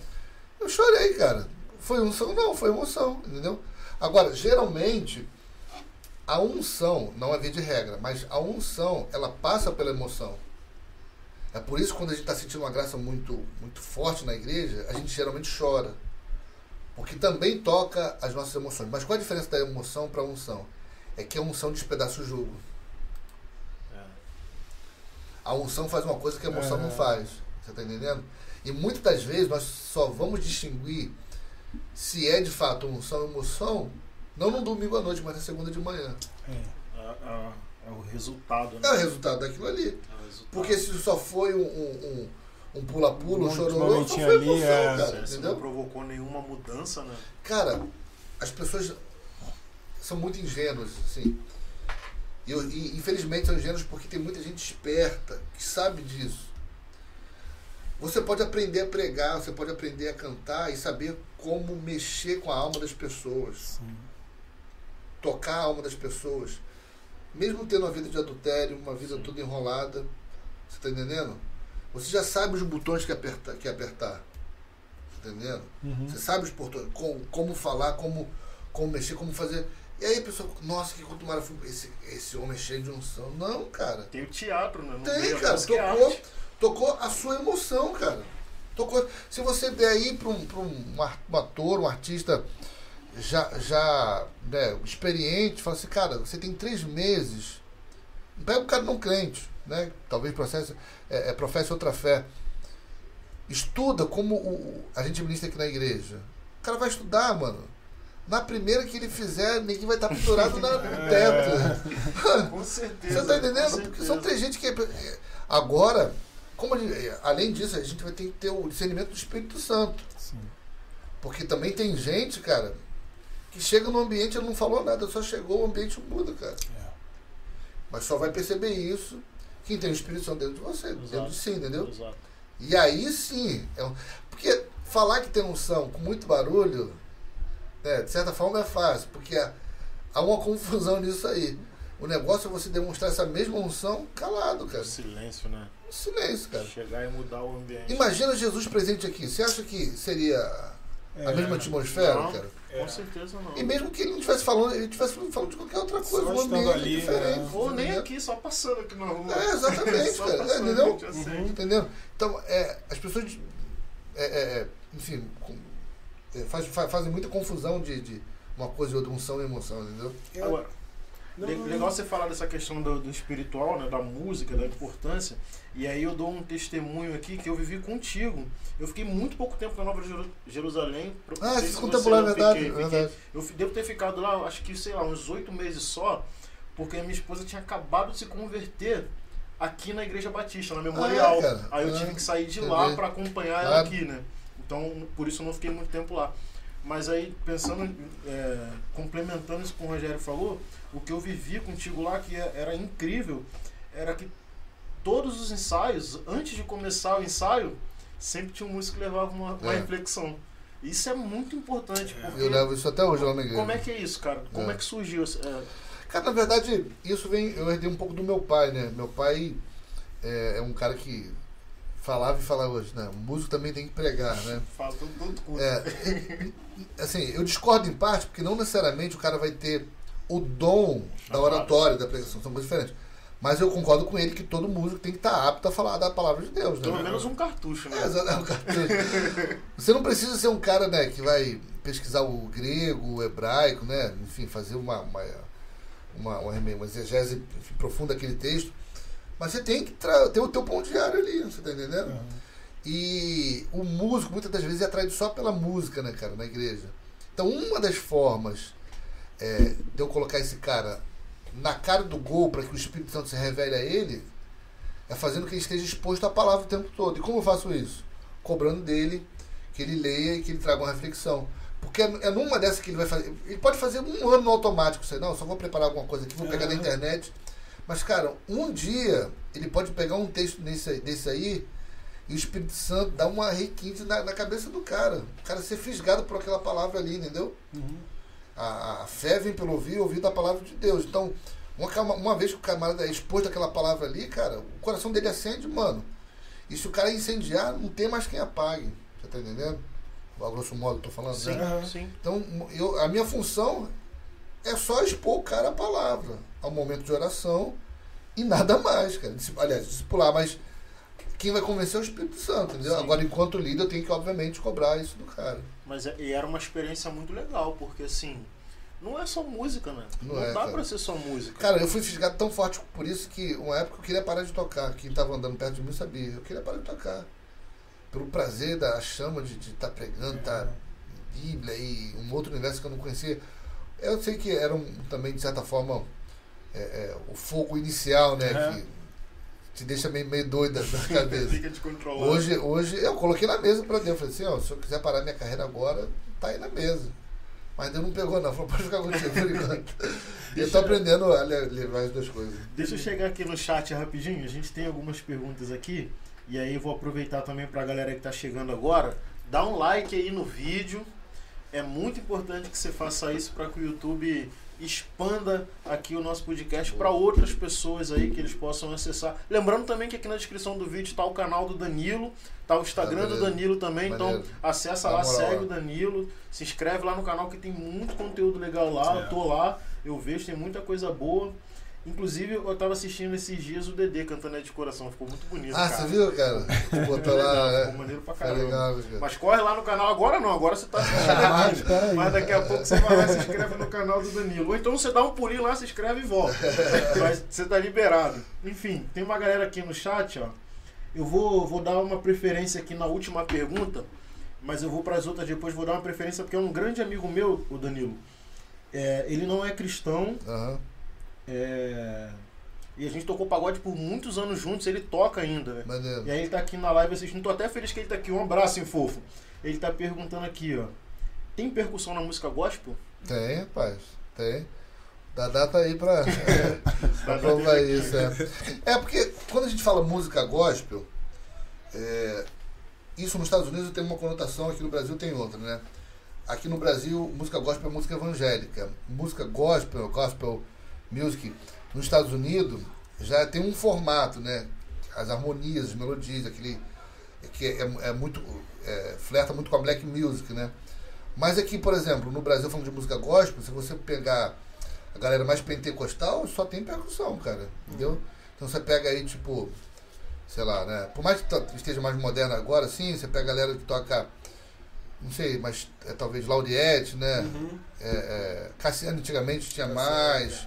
Eu chorei, cara. Foi unção? Não, foi emoção, entendeu? Agora, geralmente, a unção, não é via de regra, mas a unção, ela passa pela emoção. É por isso que quando a gente está sentindo uma graça muito, muito forte na igreja, a gente geralmente chora. Porque também toca as nossas emoções. Mas qual a diferença da emoção para a unção? É que a unção despedaça o jugo. É. A unção faz uma coisa que a emoção É. não faz. Você está entendendo? E muitas das vezes nós só vamos distinguir se é de fato unção ou emoção, não no domingo à noite, mas na segunda de manhã. É. A- a- é o resultado, né? É o resultado daquilo ali. É resultado. Porque se só foi um- um um- um pula-pula, um, Um chororô, só foi ali, emoção, é. cara. Se- se não Entendeu? provocou nenhuma mudança, né? Cara, as pessoas são muito ingênuas, assim. E, e, infelizmente são ingênuos porque tem muita gente esperta que sabe disso. Você pode aprender a pregar, você pode aprender a cantar e saber como mexer com a alma das pessoas, Sim. Tocar a alma das pessoas. Mesmo tendo uma vida de adultério, uma vida toda enrolada, você tá entendendo? Você já sabe os botões que apertar. Que apertar tá entendendo? Uhum. Você sabe os portões, como, como falar, como, como mexer, como fazer. E aí a pessoa, nossa, que culto maravilhoso. Esse, esse homem é cheio de unção. Não, cara. Tem o teatro, né? No Tem, a cara. é Tocou, tocou a sua emoção, cara. Tocou. Se você der aí para um, pra um, um ator, um artista já, já né, experiente, fala assim, cara, você tem três meses. Pega um cara não crente, né? Talvez processe, é, é, professe outra fé. Estuda como o, a gente ministra aqui na igreja. O cara vai estudar, mano. Na primeira que ele fizer, ninguém vai estar pendurado na- no teto. Com certeza. Você tá entendendo? Porque são três gente que. é- Agora, como gente- além disso, a gente vai ter que ter o discernimento do Espírito Santo. Sim. Porque também tem gente, cara, que chega no ambiente e não falou nada, só chegou, o ambiente muda, cara. É. Mas só vai perceber isso quem tem o Espírito Santo dentro de você, dentro Exato. de si, entendeu? Exato. E aí sim. É um- porque falar que tem unção com muito barulho, né, de certa forma é fácil, porque há, há uma confusão nisso aí. O negócio é você demonstrar essa mesma unção calado, cara. O silêncio, né? Silêncio, cara. Chegar e mudar o ambiente. Imagina Jesus presente aqui. Você acha que seria a É. mesma atmosfera, Não. cara? Com É. certeza não. E mesmo que ele não estivesse falando, ele estivesse falando de qualquer outra coisa, Só um ambiente ali, diferente. é. Ou nem aqui, só passando aqui na rua. É, exatamente, cara. passando, Entendeu? assim. Uhum. Entendeu? Então, é, as pessoas, é, é, é, enfim, com- é, faz- fa- fazem muita confusão de, de uma coisa e outra, unção e emoção, entendeu? Agora, le- legal você falar dessa questão do, do espiritual, né, da música, da importância. E aí eu dou um testemunho aqui que eu vivi contigo. Eu fiquei muito pouco tempo na Nova Jeru- Jerusalém. Ah, não sei você se contemplou, é eu verdade, fiquei- é fiquei- verdade. Eu devo ter ficado lá, acho que, sei lá, uns oito meses só, porque a minha esposa tinha acabado de se converter aqui na Igreja Batista, na Memorial. Ah, cara. Aí eu Ah, tive que sair de lá para acompanhar ela Claro. aqui, né? Então, por isso eu não fiquei muito tempo lá. Mas aí, pensando, é, complementando isso que o Rogério falou, o que eu vivi contigo lá, que é- era incrível, era que todos os ensaios, antes de começar o ensaio, sempre tinha um músico que levava uma, uma É. reflexão. Isso é muito importante, porque Eu levo isso até hoje lá na igreja. como é que é isso, cara? Como é, É. que surgiu? É, Cara, na verdade, isso vem. Eu herdei um pouco do meu pai, né? Meu pai é, é um cara que falava e fala hoje, né? O músico também tem que pregar, né? fala todo, todo culto. É, assim, eu discordo em parte, porque não necessariamente o cara vai ter o dom da oratória, da pregação, são coisas diferentes. Mas eu concordo com ele que todo músico tem que estar apto a falar da palavra de Deus, né? Pelo menos um cartucho, né? É, é um cartucho. Você não precisa ser um cara, né, que vai pesquisar o grego, o hebraico, né? Enfim, fazer uma, uma, uma, uma, uma exegese enfim, profunda daquele texto. Mas você tem que tra- ter o teu pão diário ali, você tá entendendo? E o músico, muitas das vezes, é atraído só pela música, né, cara, na igreja. Então, uma das formas é, de eu colocar esse cara na cara do gol para que o Espírito Santo se revele a ele é fazendo que ele esteja exposto à palavra o tempo todo. E como eu faço isso? Cobrando dele que ele leia e que ele traga uma reflexão. Porque é é numa dessas que ele vai fazer. Ele pode fazer um ano no automático, sei, não, só vou preparar alguma coisa aqui, vou pegar na internet. Mas, cara, um dia ele pode pegar um texto nesse, desse aí e o Espírito Santo dá uma requinte na, na cabeça do cara. O cara ser fisgado por aquela palavra ali, entendeu? Uhum. A, a fé vem pelo ouvir, ouvir da palavra de Deus. Então, uma, uma vez que o camarada é exposto àquela palavra ali, cara, o coração dele acende, mano. E se o cara incendiar, não tem mais quem apague. Você tá entendendo? A grosso modo, eu tô falando, Sim, né? Sim. Então, eu, a minha função é só expor o cara a palavra, ao momento de oração e nada mais, cara. Aliás, discipular, mas quem vai convencer é o Espírito Santo, entendeu? Sim. Agora, enquanto líder, eu tenho que, obviamente, cobrar isso do cara. Mas é- e era uma experiência muito legal, porque assim, não é só música, né? Não Não, é, dá cara. pra ser só música. Cara, eu fui fisgado tão forte por isso que uma época eu queria parar de tocar. Quem tava andando perto de mim sabia. Eu queria parar de tocar. Pelo prazer da chama de estar pregando, tá Bíblia e um outro universo que eu não conhecia. Eu sei que era um, também, de certa forma, é, é, o fogo inicial, né? É. Que te deixa meio, meio doida da cabeça. Fica descontrolado. Hoje, hoje eu coloquei na mesa pra Deus. Falei assim, ó, se eu quiser parar minha carreira agora, tá aí na mesa. Mas Deus não pegou não, falou, pode ficar contigo por enquanto. E eu tô aprendendo a le- levar as duas coisas. Deixa eu chegar aqui no chat rapidinho. A gente tem algumas perguntas aqui. E aí eu vou aproveitar também pra galera que tá chegando agora. Dá um like aí no vídeo. É muito importante que você faça isso para que o YouTube expanda aqui o nosso podcast para outras pessoas aí que eles possam acessar. Lembrando também que aqui na descrição do vídeo está o canal do Danilo, tá o Instagram Ah, do. Danilo também, Maneiro. então acessa lá, segue o Danilo, se inscreve lá no canal que tem muito conteúdo legal lá, É. eu tô lá, eu vejo, tem muita coisa boa. Inclusive, eu tava assistindo esses dias o Dedê cantando é de coração, ficou muito bonito, Ah, cara. você viu, cara? Botou lá, Ficou é. maneiro pra Foi caramba. legal, cara. Mas corre lá no canal agora não, agora você tá assistindo Ah, aí. Mas daqui a pouco você vai lá e se inscreve no canal do Danilo. Ou então você dá um pulinho lá, se inscreve e volta. Mas você tá liberado. Enfim, tem uma galera aqui no chat, ó. Eu vou, vou dar uma preferência aqui na última pergunta, mas eu vou para as outras depois, vou dar uma preferência porque é um grande amigo meu, o Danilo. É, ele não é cristão, Aham. É, e a gente tocou pagode por muitos anos juntos, ele toca ainda, né? Maneiro. E aí ele tá aqui na live assistindo. Tô até feliz que ele tá aqui. Um abraço, hein, fofo. Ele tá perguntando aqui, ó. Tem percussão na música gospel? Tem, rapaz. Tem. Dá data aí pra, é, pra provar isso. É. é porque quando a gente fala música gospel, é, isso nos Estados Unidos tem uma conotação, aqui no Brasil tem outra, né? Aqui no Brasil, música gospel é música evangélica. Música gospel, gospel music, nos Estados Unidos já tem um formato, né? As harmonias, as melodias, aquele que é, é muito é, flerta muito com a black music, né? Mas aqui, por exemplo, no Brasil, falando de música gospel, se você pegar a galera mais pentecostal, só tem percussão, cara. Entendeu? Então você pega aí, tipo, sei lá, né? Por mais que esteja mais moderno agora, sim, você pega a galera que toca não sei, mas é, talvez Laudiette, né? Uhum. É, é, Cassiano antigamente tinha mais.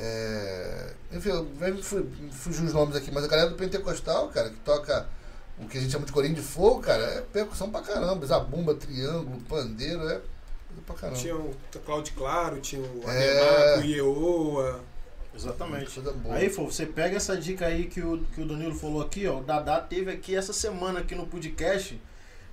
É, enfim, eu me fu- me fugiu os nomes aqui, mas a galera do Pentecostal, cara, que toca o que a gente chama de corinho de fogo, cara, é percussão pra caramba. Zabumba, triângulo, pandeiro, é coisa pra caramba. Tinha o Cláudio Claro, tinha o É. Ademaco, o Ieoa. Exatamente. Coisa boa. Aí, Fô, você pega essa dica aí que o, que o Danilo falou aqui, ó. O Dadá teve aqui essa semana aqui no podcast.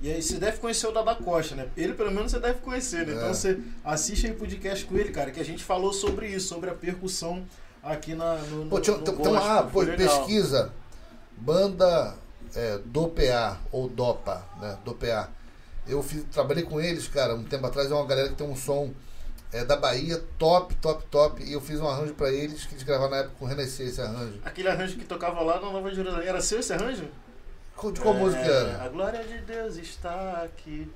E aí você deve conhecer o Dadá Costa, né? Ele pelo menos você deve conhecer, né? É. Então você assiste aí o podcast com ele, cara, que a gente falou sobre isso, sobre a percussão aqui na, no, Pô, tinha, no tem, tem gospel. uma, ah, pô, pesquisa, banda é, do PA, ou DOPA, né, do PA. Eu fiz, trabalhei com eles, cara, um tempo atrás, é uma galera que tem um som é, da Bahia, top, top, top, e eu fiz um arranjo pra eles, que eles gravaram na época com o Renescê, esse arranjo. Aquele arranjo que tocava lá na Nova Jerusalém. Era seu esse arranjo? De qual É, música era? A glória de Deus está aqui.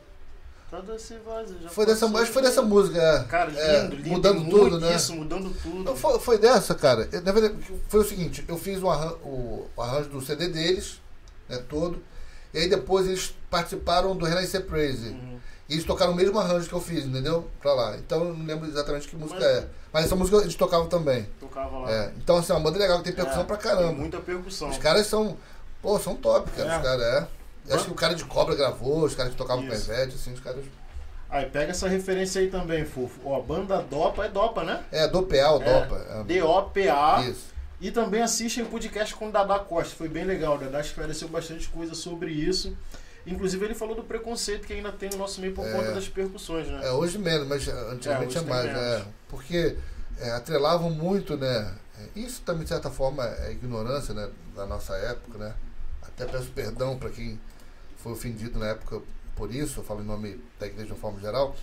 Toda essa voz já Foi dessa, acho que foi dessa música, é. Cara, lindo, É, lindo. Mudando muito tudo, né? Isso, mudando tudo. Não, foi, foi dessa, cara. Eu, Na verdade, foi o seguinte, eu fiz um arran- o, o arranjo do CD deles, né, todo, e aí depois eles participaram do Renaissance Praise. Uhum. E eles tocaram o mesmo arranjo que eu fiz, entendeu? Pra lá. Então eu não lembro exatamente que música Mas- é. Mas essa música eles tocavam também. Tocava lá. É. Então, assim, é uma banda legal que tem percussão É, pra tem caramba. Muita percussão. Os caras são. Pô, são top, cara. É. Os caras é. Eu Acho que o cara de cobra gravou, os caras que tocavam Isso. Ivete, assim, os caras. Aí pega essa referência aí também, Fofo. Ó, banda Dopa é Dopa, né? É, É, Dopa. É. D-O-P-A. Isso. E também assistem o podcast com o Dadá Costa. Foi bem legal. O Dadá esclareceu bastante coisa sobre isso. Inclusive ele falou do preconceito que ainda tem no nosso meio por É. conta das percussões, né? É, hoje menos, mas antigamente É, é, mais, é. menos. Porque é, atrelavam muito, né? Isso também, de certa forma, é ignorância, né? Da nossa época, né? Até peço perdão para quem foi ofendido na época por isso, eu falo em nome da igreja de uma forma geral,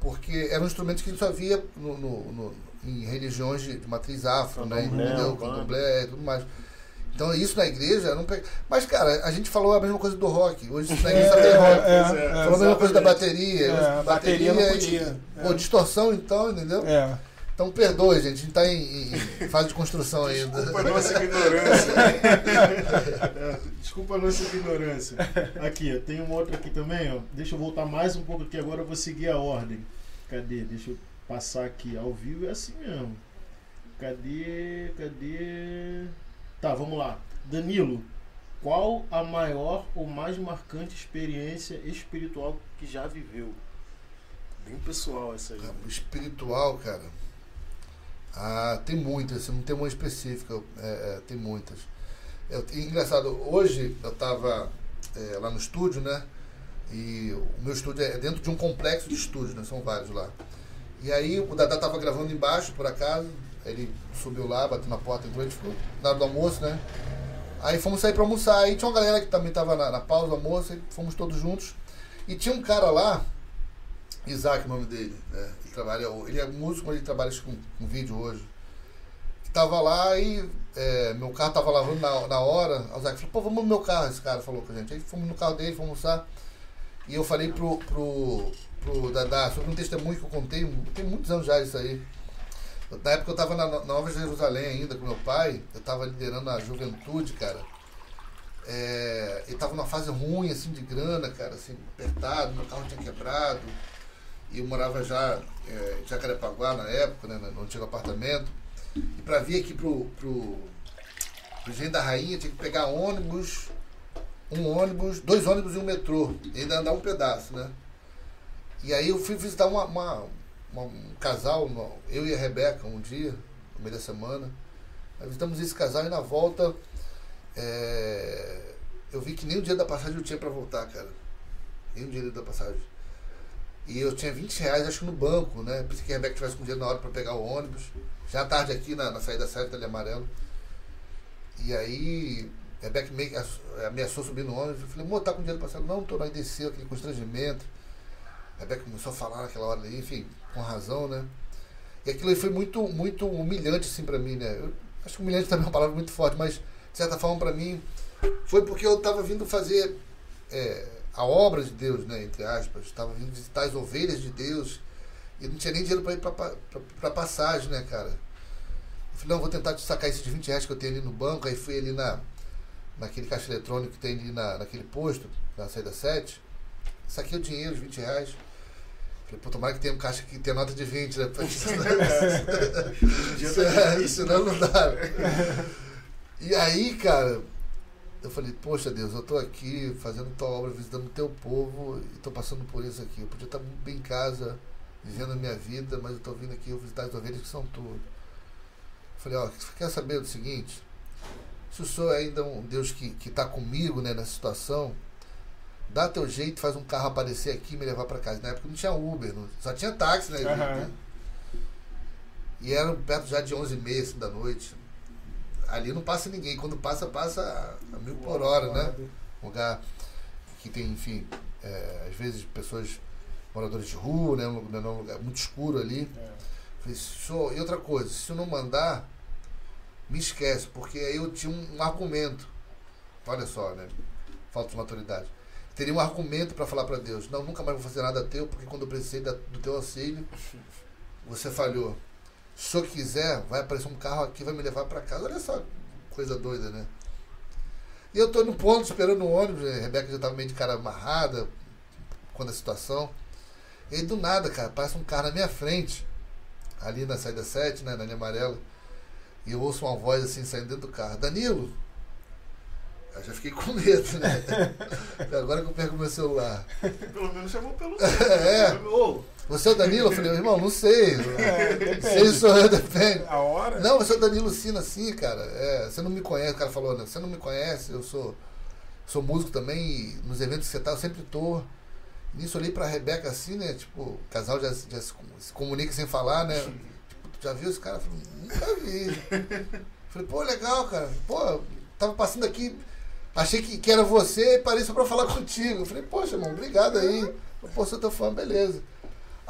porque eram instrumentos que a gente só via no, no- no- em religiões de, de matriz afro, né? Entendeu? Candomblé e tudo mais. Então isso na igreja era um pe... Mas, cara, a gente falou a mesma coisa do rock. Hoje na igreja só tem rock. Pois é. Falou a mesma coisa da bateria. É, Hoje a bateria não e- podia. Pô, É. distorção então, entendeu? É. Então perdoe, gente. A gente tá em, em fase de construção ainda. Desculpa a nossa ignorância. Desculpa a nossa ignorância. Aqui, ó, tem uma outra aqui também, ó. Deixa eu voltar mais um pouco aqui, agora eu vou seguir a ordem. Cadê? Deixa eu passar aqui. Ao vivo é assim mesmo. Cadê? Cadê? Tá, vamos lá. Danilo, qual a maior ou mais marcante experiência espiritual que já viveu? Bem pessoal essa aí. Espiritual, cara. Ah, tem muitas, não tem uma específica, é, é, tem muitas. Eu, e engraçado, hoje eu tava é, lá no estúdio, né? E o meu estúdio é dentro de um complexo de estúdios, né? São vários lá. E aí o Dadá tava gravando embaixo, por acaso. Ele subiu lá, bateu na porta, entrou, a gente ficou na hora do almoço, né? Aí fomos sair pra almoçar. Aí tinha uma galera que também tava na, na pausa do almoço, e fomos todos juntos. E tinha um cara lá, Isaac, o nome dele, né? Ele, trabalha, ele é músico, mas ele trabalha com, com vídeo hoje. Tava lá e é, meu carro tava lavando na, na hora. O Isaac falou, pô, vamos no meu carro, esse cara falou com a gente. Aí fomos no carro dele, fomos almoçar. E eu falei pro, pro, pro Dadá sobre um testemunho que eu contei, tem muitos anos já isso aí. Na época eu tava na Nova Jerusalém ainda com meu pai, eu tava liderando a juventude, cara. É, ele tava numa fase ruim, assim, de grana, cara, assim, apertado, meu carro tinha quebrado. E eu morava já é, em Jacarepaguá na época, né, no antigo apartamento. E pra vir aqui pro, pro, pro da Rainha, tinha que pegar ônibus, um ônibus, dois ônibus e um metrô. E ainda andar um pedaço, né? E aí eu fui visitar uma, uma- uma- um casal, uma- eu e a Rebeca, um dia, no meio da semana. Nós visitamos esse casal e na volta é, eu vi que nem o dia da passagem eu tinha pra voltar, cara. Nem o dia da passagem. E eu tinha 20 reais, acho que no banco, né? Pensei que a Rebeca tivesse com dinheiro na hora pra pegar o ônibus. Já tarde aqui na, na saída certa ali amarelo. E aí, a Rebeca meio que ameaçou subir no ônibus. Eu falei, amor, tá com dinheiro passar? Não, tô, aí desceu aquele constrangimento. A Rebeca começou a falar naquela hora ali, enfim, com razão, né? E aquilo aí foi muito, muito humilhante, assim, pra mim, né? Eu acho que humilhante também é uma palavra muito forte, mas, de certa forma, pra mim, foi porque eu tava vindo fazer é, a obra de Deus, né? Entre aspas. Estava vindo visitar as ovelhas de Deus. E não tinha nem dinheiro pra ir pra passagem, né, cara? Eu falei, não, vou tentar te sacar esses 20 reais que eu tenho ali no banco. Aí fui ali na, naquele caixa eletrônico que tem ali na, naquele posto, na saída 7. saquei o dinheiro, os 20 reais. Falei, pô, tomara que tenha um caixa que tenha nota de 20, né? Em dia tá Senão não dá. E aí, cara, eu falei, poxa Deus, eu tô aqui fazendo tua obra, visitando o teu povo e tô passando por isso aqui. Eu podia estar bem em casa, vivendo a minha vida, mas eu tô vindo aqui visitar as ovelhas que são tuas. Falei, ó, quer saber do seguinte? Se o senhor é ainda um Deus que, que tá comigo né, nessa situação, dá teu jeito, faz um carro aparecer aqui e me levar para casa. Na época não tinha Uber, não, só tinha táxi, né? Aham. E era perto já de 11h30 assim, da noite. Ali não passa ninguém. Quando passa, passa a mil por hora, né? Um lugar que tem, enfim, é, às vezes pessoas, moradores de rua, né? Um lugar, um lugar muito escuro ali. É. Falei, senhor, e outra coisa, se eu não mandar, me esquece, porque aí eu tinha um, um argumento. Olha só, né? Falta de maturidade. Teria um argumento para falar para Deus: não, nunca mais vou fazer nada teu, porque quando eu precisei da- do teu auxílio, você falhou. Se o senhor quiser, vai aparecer um carro aqui, vai me levar para casa. Olha só, coisa doida, né? E eu tô no ponto esperando o ônibus, a Rebeca já tava meio de cara amarrada quando a situação. E aí do nada, cara, passa um carro na minha frente, ali na saída 7, né, na linha amarela. E eu ouço uma voz assim saindo dentro do carro. Danilo! Eu já fiquei com medo, né? Agora que eu perco meu celular. Pelo menos chamou pelo É. Ô, Você é o Danilo? Eu falei, irmão, não sei. É, depende. Sei sou eu, depende. A hora? Não, você é o Danilo Sina, sim, cara. É, você não me conhece, o cara falou, né? Você não me conhece, eu sou, sou músico também, e nos eventos que você tá, eu sempre tô. Nisso eu olhei pra Rebeca assim, né? Tipo, o casal já, se- já se, se comunica sem falar, né? Tipo, tu já viu esse cara? Eu falei, nunca vi. Falei, pô, legal, cara. Pô, tava passando aqui, achei que, que era você e parei só pra falar contigo. Eu falei, poxa, irmão, obrigado aí. Pô, sou teu fã, beleza.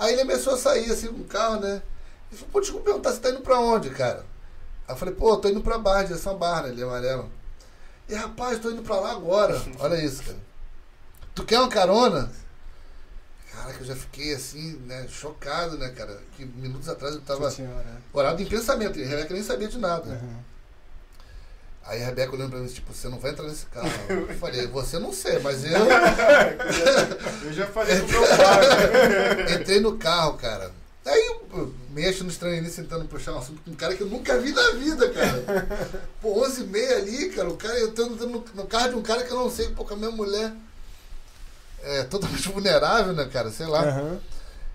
Aí ele começou a sair assim com o carro, né? Ele falou, pô, desculpa perguntar, você tá indo pra onde, cara? Aí eu falei, pô, tô indo pra Barra, direção Barra, né? Ali amarelo. E rapaz, tô indo pra lá agora. Olha isso, cara. Tu quer uma carona? Caraca, eu já fiquei assim, né, chocado, né, cara? Que minutos atrás eu tava senhora. orado em pensamento, e Rebeca nem sabia de nada. Aham. Aí a Rebeca olhando pra mim, tipo, você não vai entrar nesse carro. Eu falei, você não sei, mas eu eu já falei pro meu pai. entrei no carro, cara. Aí eu, mexo no estranho tentando puxar um assunto com um cara que eu nunca vi na vida, cara. Pô, 11 e meia ali, cara, o cara, eu tô entrando no, carro de um cara que eu não sei, pô, com a minha mulher é totalmente vulnerável, né, cara, sei lá. Aham.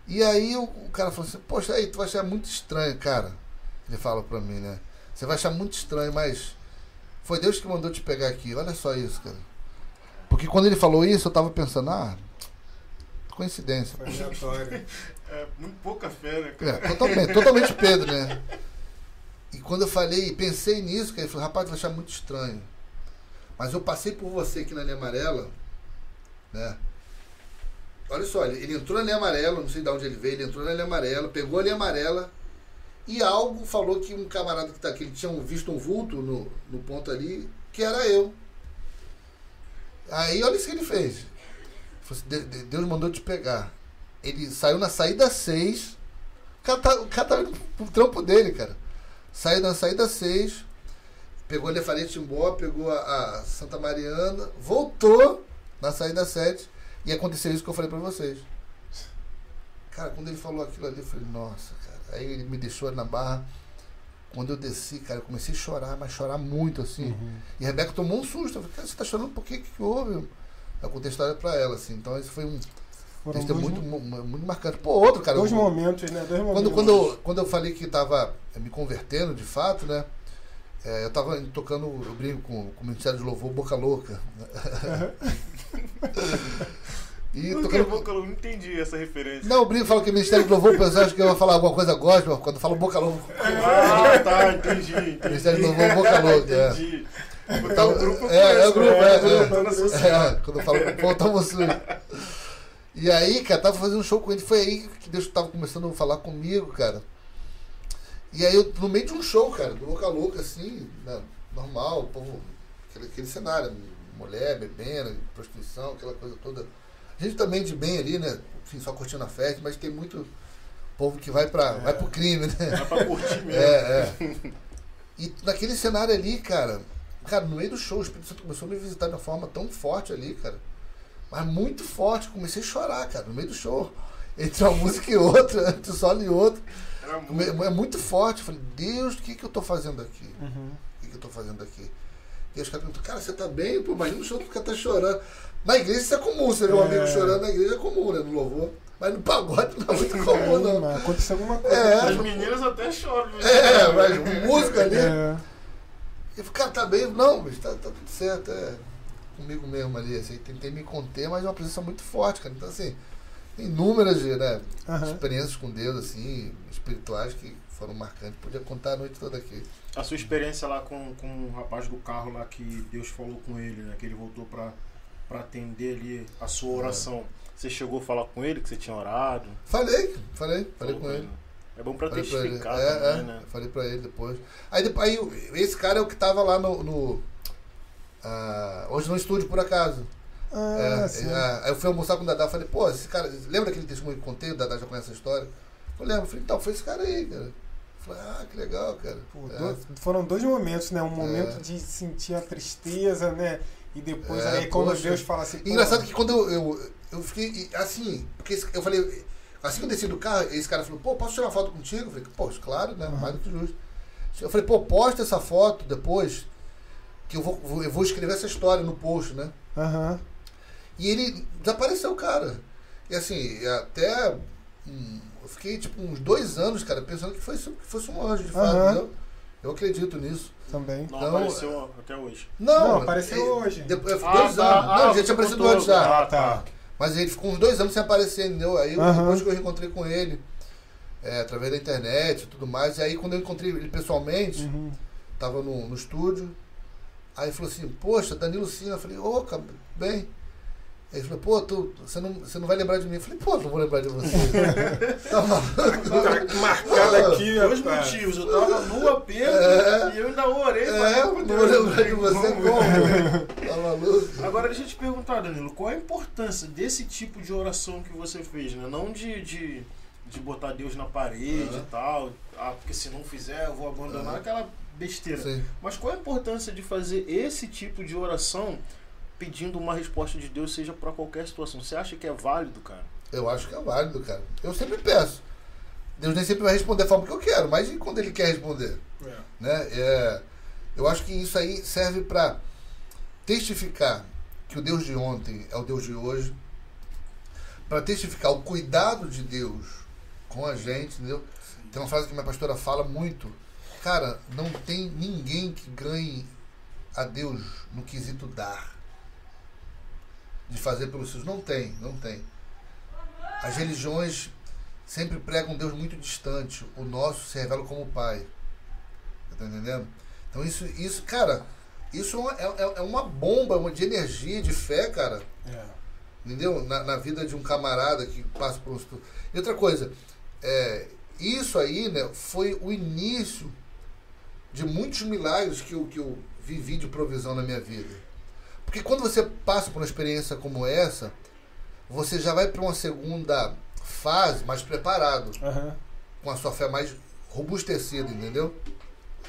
E aí o, o cara falou assim, poxa, aí tu vai achar muito estranho, cara. Ele fala pra mim, né? Você vai achar muito estranho, mas foi Deus que mandou te pegar aqui. Olha só isso, cara. Porque quando ele falou isso, eu tava pensando, ah, coincidência. Foi aleatório. É muito pouca fé, né, cara? É, totalmente, totalmente Pedro, né? E quando eu falei, pensei nisso, cara, ele falou, rapaz, tu vai achar muito estranho. Mas eu passei por você aqui na linha amarela, né? Olha só, ele, ele entrou na linha amarela, não sei de onde ele veio, ele entrou na linha amarela, pegou a linha amarela e algo falou que um camarada que tá aqui, ele tinha visto um vulto no, no ponto ali, que era eu. Aí olha isso que ele fez. Assim, "De- de- Deus mandou te pegar. Ele saiu na saída 6. O cara tá, o cara tá indo pro trampo dele, cara. Saiu na saída 6. Pegou a Lefaria Timbó, pegou a, a Santa Mariana, voltou na saída 7. E aconteceu isso que eu falei pra vocês. Cara, quando ele falou aquilo ali, eu falei, nossa, cara. Aí ele me deixou na barra. Quando eu desci, cara, eu comecei a chorar, mas chorar muito assim. Uhum. E a Rebeca tomou um susto. Eu falei, cara, você tá chorando por quê? O que, que houve? Eu contei a história pra ela, assim. Então isso foi um Foram texto muito, muito marcante. Pô, outro, cara. dois eu- momentos, né? Dois momentos. quando, quando, eu, quando eu falei que tava me convertendo, de fato, né? é, eu tava tocando, eu brinco com, com o Ministério de Louvor Boca Louca. e que tocando. boca louca? Não entendi essa referência. Não, eu brinco, falo que Ministério de Louvor, o pessoal acha que eu vou falar alguma coisa gospel, quando eu falo Boca Louca. Ah, tá, entendi. entendi. Ministério do Louvor Boca Louca, é. Entendi. O grupo eu É, é o grupo, é, é. associado. É, quando eu falo, pô, tamo sujo. E aí, cara, tava fazendo um show com ele, foi aí que Deus tava começando a falar comigo, cara. E aí, eu, no meio de um show, cara, do Boca Louca, assim, né, normal, o povo, aquele, aquele cenário, mulher bebendo, prostituição, aquela coisa toda. Gente também de bem ali, né, enfim, só curtindo a festa, mas tem muito povo que vai, pra, vai pro crime, né? Dá pra curtir mesmo. É, é. E naquele cenário ali, cara, cara, no meio do show, o Espírito Santo começou a me visitar de uma forma tão forte ali, cara. Mas muito forte, comecei a chorar, cara, no meio do show. Entre uma música e outra, entre um solo e outro. Muito... É muito forte. Eu falei, Deus, o que, que eu tô fazendo aqui? Uhum. O que, que eu tô fazendo aqui? E os caras perguntam, cara, você tá bem? Pô, imagina o show, o cara tá chorando. Na igreja isso é comum, você vê um É. amigo chorando na igreja é comum, né? No louvor. Mas no pagode não é muito comum, não. Mas aconteceu alguma coisa. É. As meninas até choram. né? É, mas música ali. É. Eu falei, cara, tá bem? Não, bicho, tá, tá tudo certo. É comigo mesmo ali. Assim, tentei me conter, mas é uma presença muito forte, cara. Então, assim, tem inúmeras né, Aham. experiências com Deus, assim, espirituais que foram marcantes. Podia contar a noite toda aqui. A sua experiência lá com, com o rapaz do carro lá que Deus falou com ele, né? Que ele voltou pra, pra atender ali a sua oração. Você chegou a falar com ele que você tinha orado? Falei, falei, falei Falou com ele. É bom pra Falei pra ele. testificar É, também, é, né? falei pra ele depois. Aí, depois, aí esse cara é o que tava lá no. no ah, hoje no estúdio, por acaso. Ah, É, sim. é, aí eu fui almoçar com o Dadá falei, pô, esse cara. Lembra daquele testemunho que eu contei? O Dadá já conhece a história? Eu lembro, falei, então, foi esse cara aí, cara. Falei, ah, que legal, cara. Pô, É. dois- foram dois momentos, né? Um momento É. de sentir a tristeza, né? E depois É, aí quando poxa. Deus fala assim. Engraçado que quando eu, eu, eu fiquei assim, porque eu falei, assim que eu desci do carro, esse cara falou, pô, posso tirar uma foto contigo? Eu falei, pô, claro, né? Uhum. Mais do que justo. Eu falei, pô, posta essa foto depois, que eu vou, eu vou escrever essa história no post, né? Aham. E ele desapareceu, cara. E assim, até. hum, eu fiquei tipo uns dois anos, cara, pensando que fosse, que fosse um anjo, de fato. Aham. entendeu? Eu acredito nisso. Também. Não, Não, apareceu até hoje. Não, Não, apareceu é, hoje. Depois, eu fiquei Ah, dois tá. anos. Ah, não, já tinha aparecido antes já. Ah, tá. Mas ele ficou uns dois anos sem aparecer, entendeu? Aí eu- Aham. depois que eu reencontrei com ele, é, através da internet e tudo mais, e aí quando eu encontrei ele pessoalmente, Uhum. tava no, no estúdio, aí ele falou assim, poxa, Danilo Sina, eu falei, ô, cara, bem. Aí ele falou, pô, tu, você, não, você não vai lembrar de mim. Eu falei, pô, não vou lembrar de você. tá maluco? Tá marcado aqui, Dois rapaz. motivos. Eu tava no aperto É. e eu ainda orei. É, falei, não "Meu vou lembrar de você como? Tá maluco? Agora deixa eu te perguntar, Danilo, qual a importância desse tipo de oração que você fez, né? Não de, de, de botar Deus na parede Aham. e tal, ah, porque se não fizer eu vou abandonar Aham. aquela besteira. Sim. Mas qual a importância de fazer esse tipo de oração pedindo uma resposta de Deus, seja pra qualquer situação? Você acha que é válido, cara? Eu acho que é válido, cara. Eu sempre peço. Deus nem sempre vai responder da forma que eu quero, mas e quando ele quer responder? Né? É, eu acho que isso aí serve para testificar que o Deus de ontem é o Deus de hoje, para testificar o cuidado de Deus com a gente, entendeu? Tem uma frase que minha pastora fala muito. Cara, não tem ninguém que ganhe a Deus no quesito dar. De fazer pelos seus. Não tem, não tem. As religiões sempre pregam um Deus muito distante. O nosso se revela como Pai. Tá entendendo? Então isso, isso cara, isso é, é, é uma bomba uma de energia, de fé, cara. É. Entendeu? Na, na vida de um camarada que passa por um. E outra coisa, é, isso aí, né, foi o início de muitos milagres que eu, que eu vivi de provisão na minha vida. Porque quando você passa por uma experiência como essa, você já vai para uma segunda fase mais preparado, Aham. com a sua fé mais robustecida, entendeu?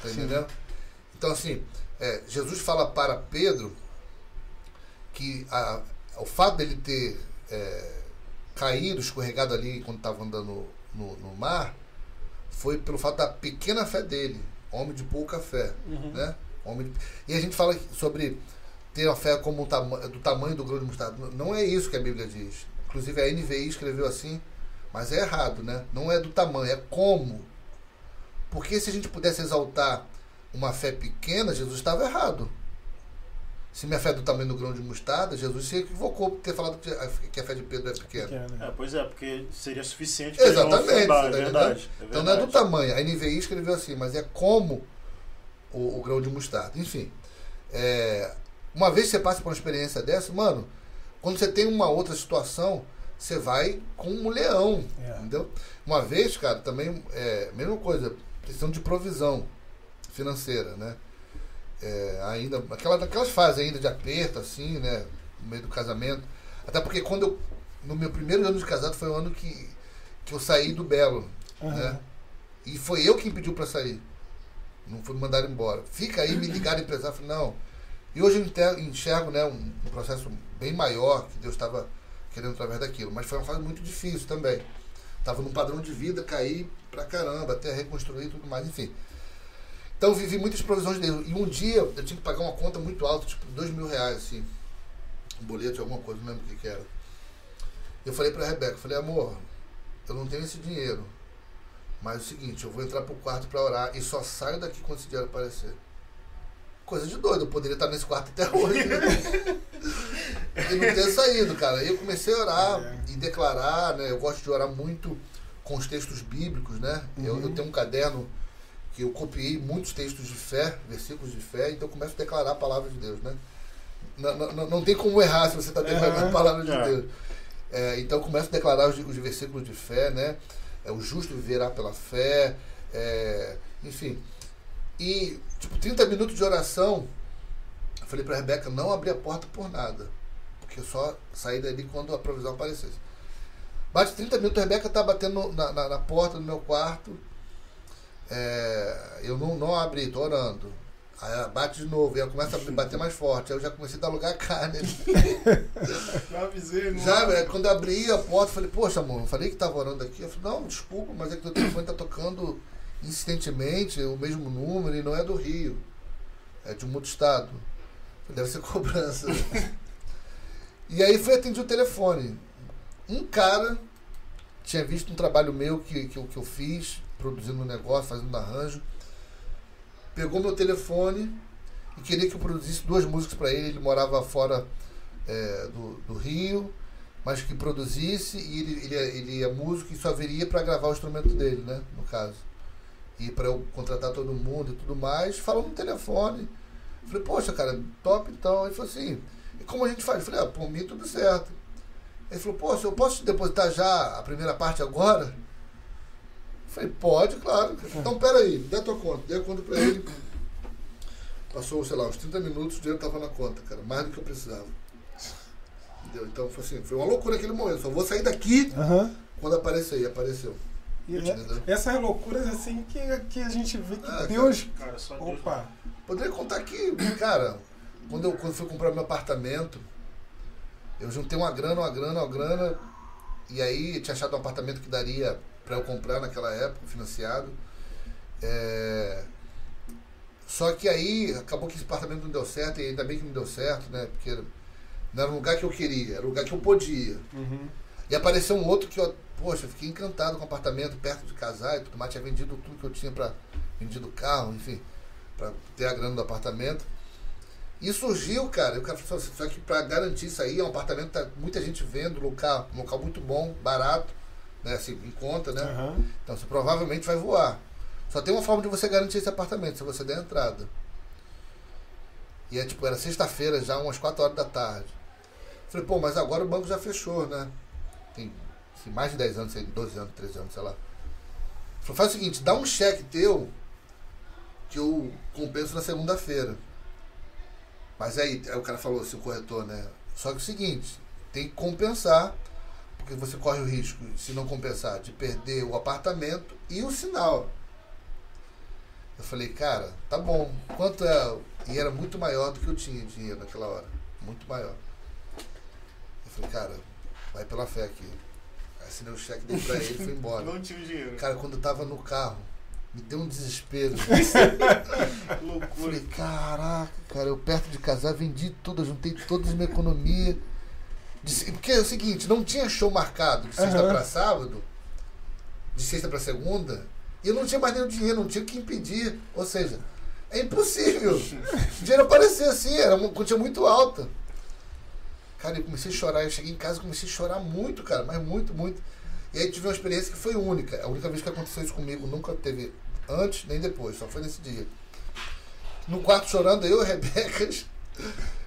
Tá entendendo? Então, assim, é, Jesus fala para Pedro que a- o fato dele ter é, caído, escorregado ali quando estava andando no, no mar, foi pelo fato da pequena fé dele, homem de pouca fé, Uhum. né? Homem de- E a gente fala sobre ter a fé como tama- do tamanho do grão de mostarda. Não é isso que a Bíblia diz. Inclusive a NVI escreveu assim, mas é errado, né? Não é do tamanho, é como. Porque se a gente pudesse exaltar uma fé pequena, Jesus estava errado. Se minha fé é do tamanho do grão de mostarda, Jesus se equivocou por ter falado que a- fé de Pedro é pequena. Pequeno, É, né? pois é, porque seria suficiente não Exatamente, afundar, é verdade. é Então não é do verdade. tamanho. A NVI escreveu assim, mas é como o, o grão de mostarda. Enfim, é, uma vez que você passa por uma experiência dessa, mano, quando você tem uma outra situação, você vai com um leão, É. entendeu? Uma vez, cara, também, é, mesma coisa, precisando de provisão financeira, né? É, ainda, aquela, naquelas fases ainda de aperto, assim, né? No meio do casamento. Até porque quando eu, no meu primeiro ano de casado foi o ano que, que eu saí do Belo, Aham. né? E foi eu quem pediu pra sair. Não foi me mandar embora. Fica aí, me ligaram empresário. Falei, não, E hoje eu enxergo né, um, processo bem maior que Deus estava querendo através daquilo. Mas foi uma fase muito difícil também. Estava num padrão de vida, caí pra caramba, até reconstruir e tudo mais, enfim. Então vivi muitas provisões de Deus. E um dia eu tinha que pagar uma conta muito alta, tipo dois mil reais, assim. Um boleto alguma coisa, não lembro o que, que era. Eu falei pra Rebeca, falei, amor, eu não tenho esse dinheiro. Mas é o seguinte, eu vou entrar pro quarto para orar e só saio daqui quando esse dinheiro aparecer. Coisa de doido, eu poderia estar nesse quarto até hoje. e não ter saído, cara. Aí eu comecei a orar é. e declarar, né? Eu gosto de orar muito com os textos bíblicos, né? Uhum. Eu, eu uhum. tenho um caderno que eu copiei muitos textos de fé, versículos de fé, então eu começo a declarar a palavra de Deus, né? Não, não, não tem como errar se você está declarando uhum. a palavra de é. Deus. É, então eu começo a declarar os, os versículos de fé, né? É, o justo viverá pela fé, é, enfim. E, tipo, 30 minutos de oração, eu falei para Rebeca não abrir a porta por nada. Porque eu só saí dali quando a provisão aparecesse. Bate 30 minutos, a Rebeca tá batendo na, na, na porta do meu quarto. É, eu não, não abri, tô orando. Aí ela bate de novo, e ela começa a bater mais forte. Aí eu já comecei a dar lugar a carne. já avisei, não. Já, quando eu abri a porta, eu falei, poxa, amor, eu falei que tava orando aqui. Eu falei, não, desculpa, mas é que o telefone tá tocando insistentemente o mesmo número e não é do Rio. É de um outro estado. Deve ser cobrança. e aí foi atendido o telefone. Um cara tinha visto um trabalho meu que, que, que eu fiz, produzindo um negócio, fazendo um arranjo pegou meu telefone e queria que eu produzisse duas músicas para ele. Ele morava fora é, do, do, Rio, mas que produzisse e ele, ele, ele é músico e só viria para gravar o instrumento dele, né? No caso. E para eu contratar todo mundo e tudo mais, falou no telefone. Falei, poxa, cara, top então. Ele falou assim, e como a gente faz? Eu falei, ah, por mim tudo certo. Ele falou, poxa, eu posso depositar já a primeira parte agora? Falei, pode, claro. Então, peraí, dê a tua conta. Dei a conta pra ele. Passou, sei lá, uns 30 minutos, o dinheiro tava na conta, cara. Mais do que eu precisava. Entendeu? Então, foi assim, foi uma loucura aquele momento. Só vou sair daqui uhum. quando aparecer. E apareceu. É, essas loucuras assim que, que a gente vê que ah, Deus. Cara, só Deus. Opa! Poderia contar que, cara, quando eu quando fui comprar meu apartamento, eu juntei uma grana, uma grana, uma grana, e aí tinha achado um apartamento que daria para eu comprar naquela época, financiado. É... Só que aí acabou que esse apartamento não deu certo, e ainda bem que não deu certo, né? Porque não era o lugar que eu queria, era o lugar que eu podia. Uhum. E apareceu um outro que eu, poxa, eu fiquei encantado com o apartamento perto de casar e tudo mais. Tinha vendido tudo que eu tinha para vendido carro, enfim, para ter a grana do apartamento. E surgiu, cara, eu quero assim, só que para garantir isso aí, é um apartamento tá muita gente vendo, local, um local muito bom, barato né, assim, em conta, né? Uhum. Então você provavelmente vai voar. Só tem uma forma de você garantir esse apartamento, se você der entrada. E é tipo, era sexta-feira já, umas 4 horas da tarde. Falei, pô, mas agora o banco já fechou, né? Tem assim, mais de 10 anos, 12 anos, 13 anos, sei lá. Falei, faz o seguinte, dá um cheque teu que eu compenso na segunda-feira. Mas aí, aí o cara falou assim, o corretor, né? Só que é o seguinte, tem que compensar porque você corre o risco, se não compensar, de perder o apartamento e o sinal. Eu falei, cara, tá bom. Quanto é? E era muito maior do que eu tinha dinheiro naquela hora. Muito maior. Eu falei, cara, vai pela fé aqui. Assinei o cheque, dei pra ele e fui embora. Não tinha dinheiro. Cara, quando eu tava no carro, me deu um desespero. Loucura. Falei, caraca, cara, eu perto de casar, vendi tudo, juntei toda a minha economia. Porque é o seguinte, não tinha show marcado de sexta uhum. para sábado, de sexta para segunda, e eu não tinha mais nenhum dinheiro, não tinha o que impedir. Ou seja, é impossível. o dinheiro aparecer assim, era uma quantia muito alta. Cara, eu comecei a chorar, eu cheguei em casa e comecei a chorar muito, cara, mas muito, muito. E aí tive uma experiência que foi única. A única vez que aconteceu isso comigo, nunca teve antes nem depois, só foi nesse dia. No quarto chorando, eu e Rebeca.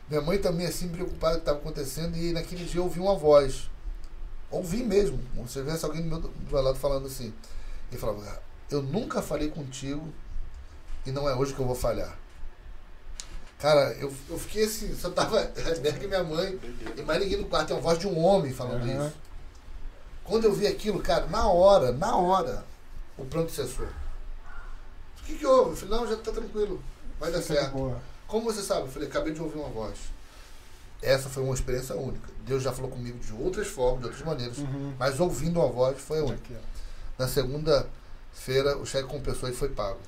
Minha mãe também assim preocupada com o que estava acontecendo e naquele dia eu ouvi uma voz. Ouvi mesmo. Como se tivesse alguém do meu, do meu lado falando assim. E falava, eu nunca falei contigo e não é hoje que eu vou falhar. Cara, eu, eu fiquei assim, só tava Rebeca e minha mãe, e mais ninguém no quarto, tem uma voz de um homem falando uhum. isso. Quando eu vi aquilo, cara, na hora, na hora, o pranto cessou. O que, que houve? Eu falei, não, já tá tranquilo, vai dar certo. Boa. Como você sabe? Eu falei, acabei de ouvir uma voz. Essa foi uma experiência única. Deus já falou comigo de outras formas, de outras maneiras, Uhum. mas ouvindo uma voz foi a única. Na segunda-feira, o cheque compensou e foi pago.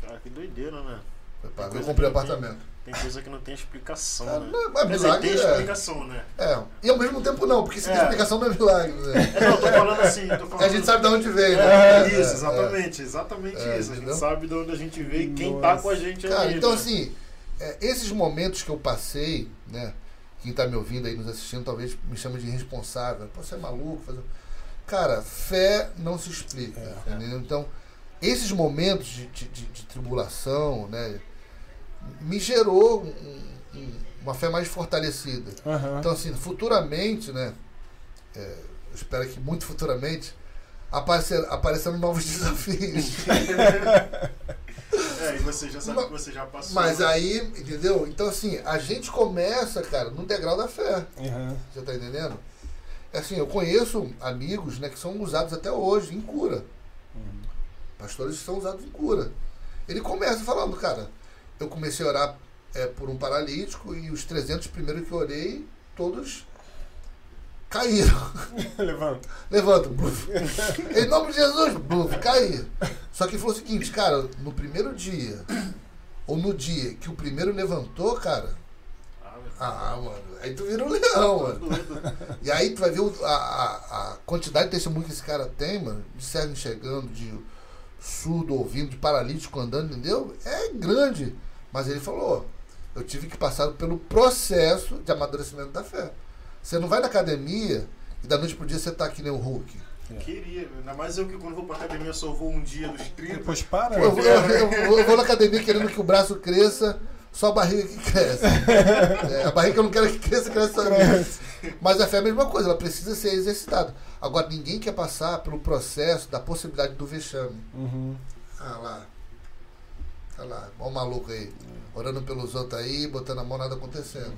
Cara, que doideira, né? Foi pago. Eu comprei apartamento. Tem coisa que não tem explicação, Ah, né? não, mas Quer dizer, milagre tem é. explicação, né? É. E ao mesmo tempo não, porque se tem É. explicação não é milagre, né? É, não, tô falando assim, tô falando... A gente sabe de onde veio, É, né? isso, É, exatamente, exatamente É, isso. A gente sabe de onde a gente veio e quem tá com a gente Cara, ali. então né? assim, é, esses momentos que eu passei, né? Quem tá me ouvindo aí, nos assistindo, talvez me chame de irresponsável. Pô, você é maluco? Fazer... Cara, fé não se explica. É. entendeu? Então, esses momentos de, de, de- de tribulação, né? Me gerou um- um- uma fé mais fortalecida. Aham. Então, assim, futuramente, né? é, eu espero que muito futuramente aparecer, aparecendo novos desafios. É, e você já sabe Mas- que você já passou. Mas aí, entendeu? Então, assim, a gente começa, cara, no degrau da fé. Aham. Você tá entendendo? Assim, eu conheço amigos, né, que são usados até hoje em cura. Uhum. Pastores que são usados em cura. Ele começa falando, cara, eu comecei a orar é, por um paralítico e os 300 primeiros que eu orei, todos caíram. Levanta. Levanta. Bluf. em nome de Jesus, bluf, caí. Só que ele falou o seguinte, cara, no primeiro dia, ou no dia que o primeiro levantou, cara, Ah, meu ah, mano, aí tu vira um leão, mano. doido. E aí tu vai ver a, a, a quantidade de testemunho que esse cara tem, mano, de cego enxergando, de surdo ouvindo, de paralítico andando, entendeu? É grande. Mas ele falou, eu tive que passar pelo processo de amadurecimento da fé. Você não vai na academia e da noite pro dia você tá que nem o Hulk. Queria, ainda mais eu que quando vou pra academia só vou um dia dos 30. Depois para. Eu, vou- eu- eu eu vou na academia querendo que o braço cresça, só a barriga que cresce. É, a barriga eu não quero que cresça, cresce sozinha. Mas a fé é a mesma coisa, ela precisa ser exercitada. Agora, ninguém quer passar pelo processo da possibilidade do vexame. Uhum. Ah lá. Tá lá, ó o maluco aí. Orando pelos outros aí, botando a mão, nada acontecendo.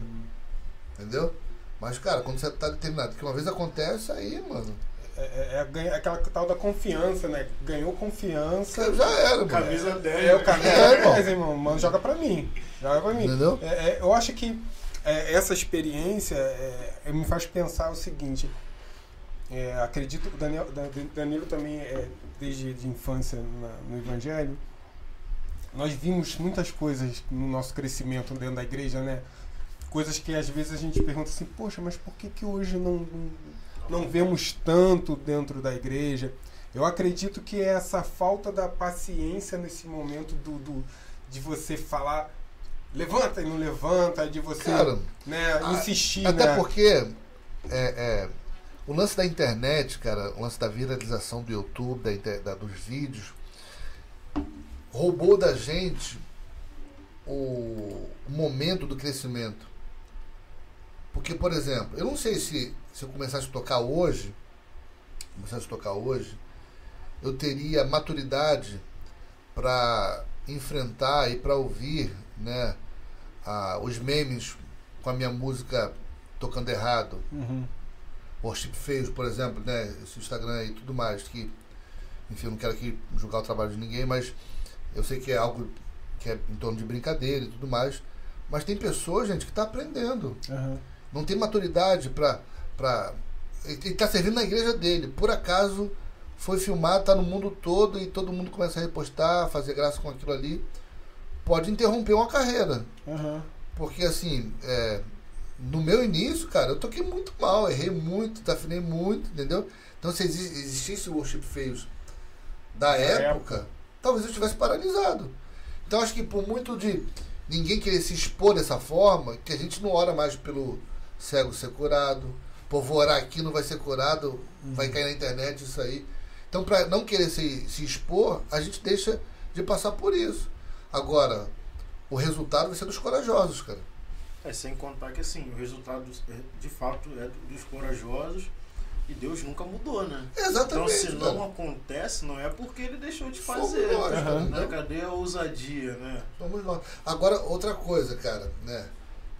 Entendeu? Mas, cara, quando você tá determinado, que uma vez acontece, aí, mano, É, é- é ganha- aquela tal da confiança, né? Ganhou confiança. já era, mano. Camisa 10. É, o camisa É, irmão. 10, irmão. Mano, joga pra mim. Joga pra mim. Entendeu? É, é, eu acho que é, essa experiência é, é, me faz pensar o seguinte. é, acredito que o Daniel, Dan- Danilo também, é, desde de infância na- no Evangelho, nós vimos muitas coisas no nosso crescimento dentro da igreja, né? Coisas que às vezes a gente pergunta assim, poxa, mas por que, que hoje não, não, vemos tanto dentro da igreja? Eu acredito que é essa falta da paciência nesse momento do, do- de você falar levanta e não levanta, de você Cara, né, a- insistir, Até né? porque é, é, o lance da internet, cara, o lance da viralização do YouTube, da, da- dos vídeos, roubou da gente o, momento do crescimento. Porque, por exemplo, eu não sei se, se eu começasse a tocar hoje, começasse a tocar hoje, eu teria maturidade para enfrentar e para ouvir, né, a- os memes com a minha música tocando errado, Uhum. worship feios, por exemplo, né, esse Instagram e tudo mais, que, enfim, eu não quero aqui julgar o trabalho de ninguém, mas eu sei que é algo que é em torno de brincadeira e tudo mais, mas tem pessoas, gente, que está aprendendo, Aham. não tem maturidade para para ele está servindo na igreja dele, por acaso foi filmado, está no mundo todo e todo mundo começa a repostar, fazer graça com aquilo ali, pode interromper uma carreira. Aham. Porque assim, é, no meu início, cara, eu toquei muito mal, errei muito, desafinei muito, entendeu? Então se exi- existisse o worship feios da época, talvez eu estivesse paralisado. Então acho que por muito de ninguém querer se expor dessa forma, que a gente não ora mais pelo cego ser curado, pô, vou orar aqui, não vai ser curado, vai cair na internet isso aí. Então, para não querer se, se expor, a gente deixa de passar por isso. Agora, o resultado vai ser dos corajosos, cara. É, sem contar que assim, o resultado é, de fato é dos corajosos e Deus nunca mudou, né? Então Exatamente. se não cara. acontece, não é porque ele deixou de fazer. nós, né? cara, entendeu? Cadê a ousadia, né? Vamos lá. Agora, outra coisa, cara, né?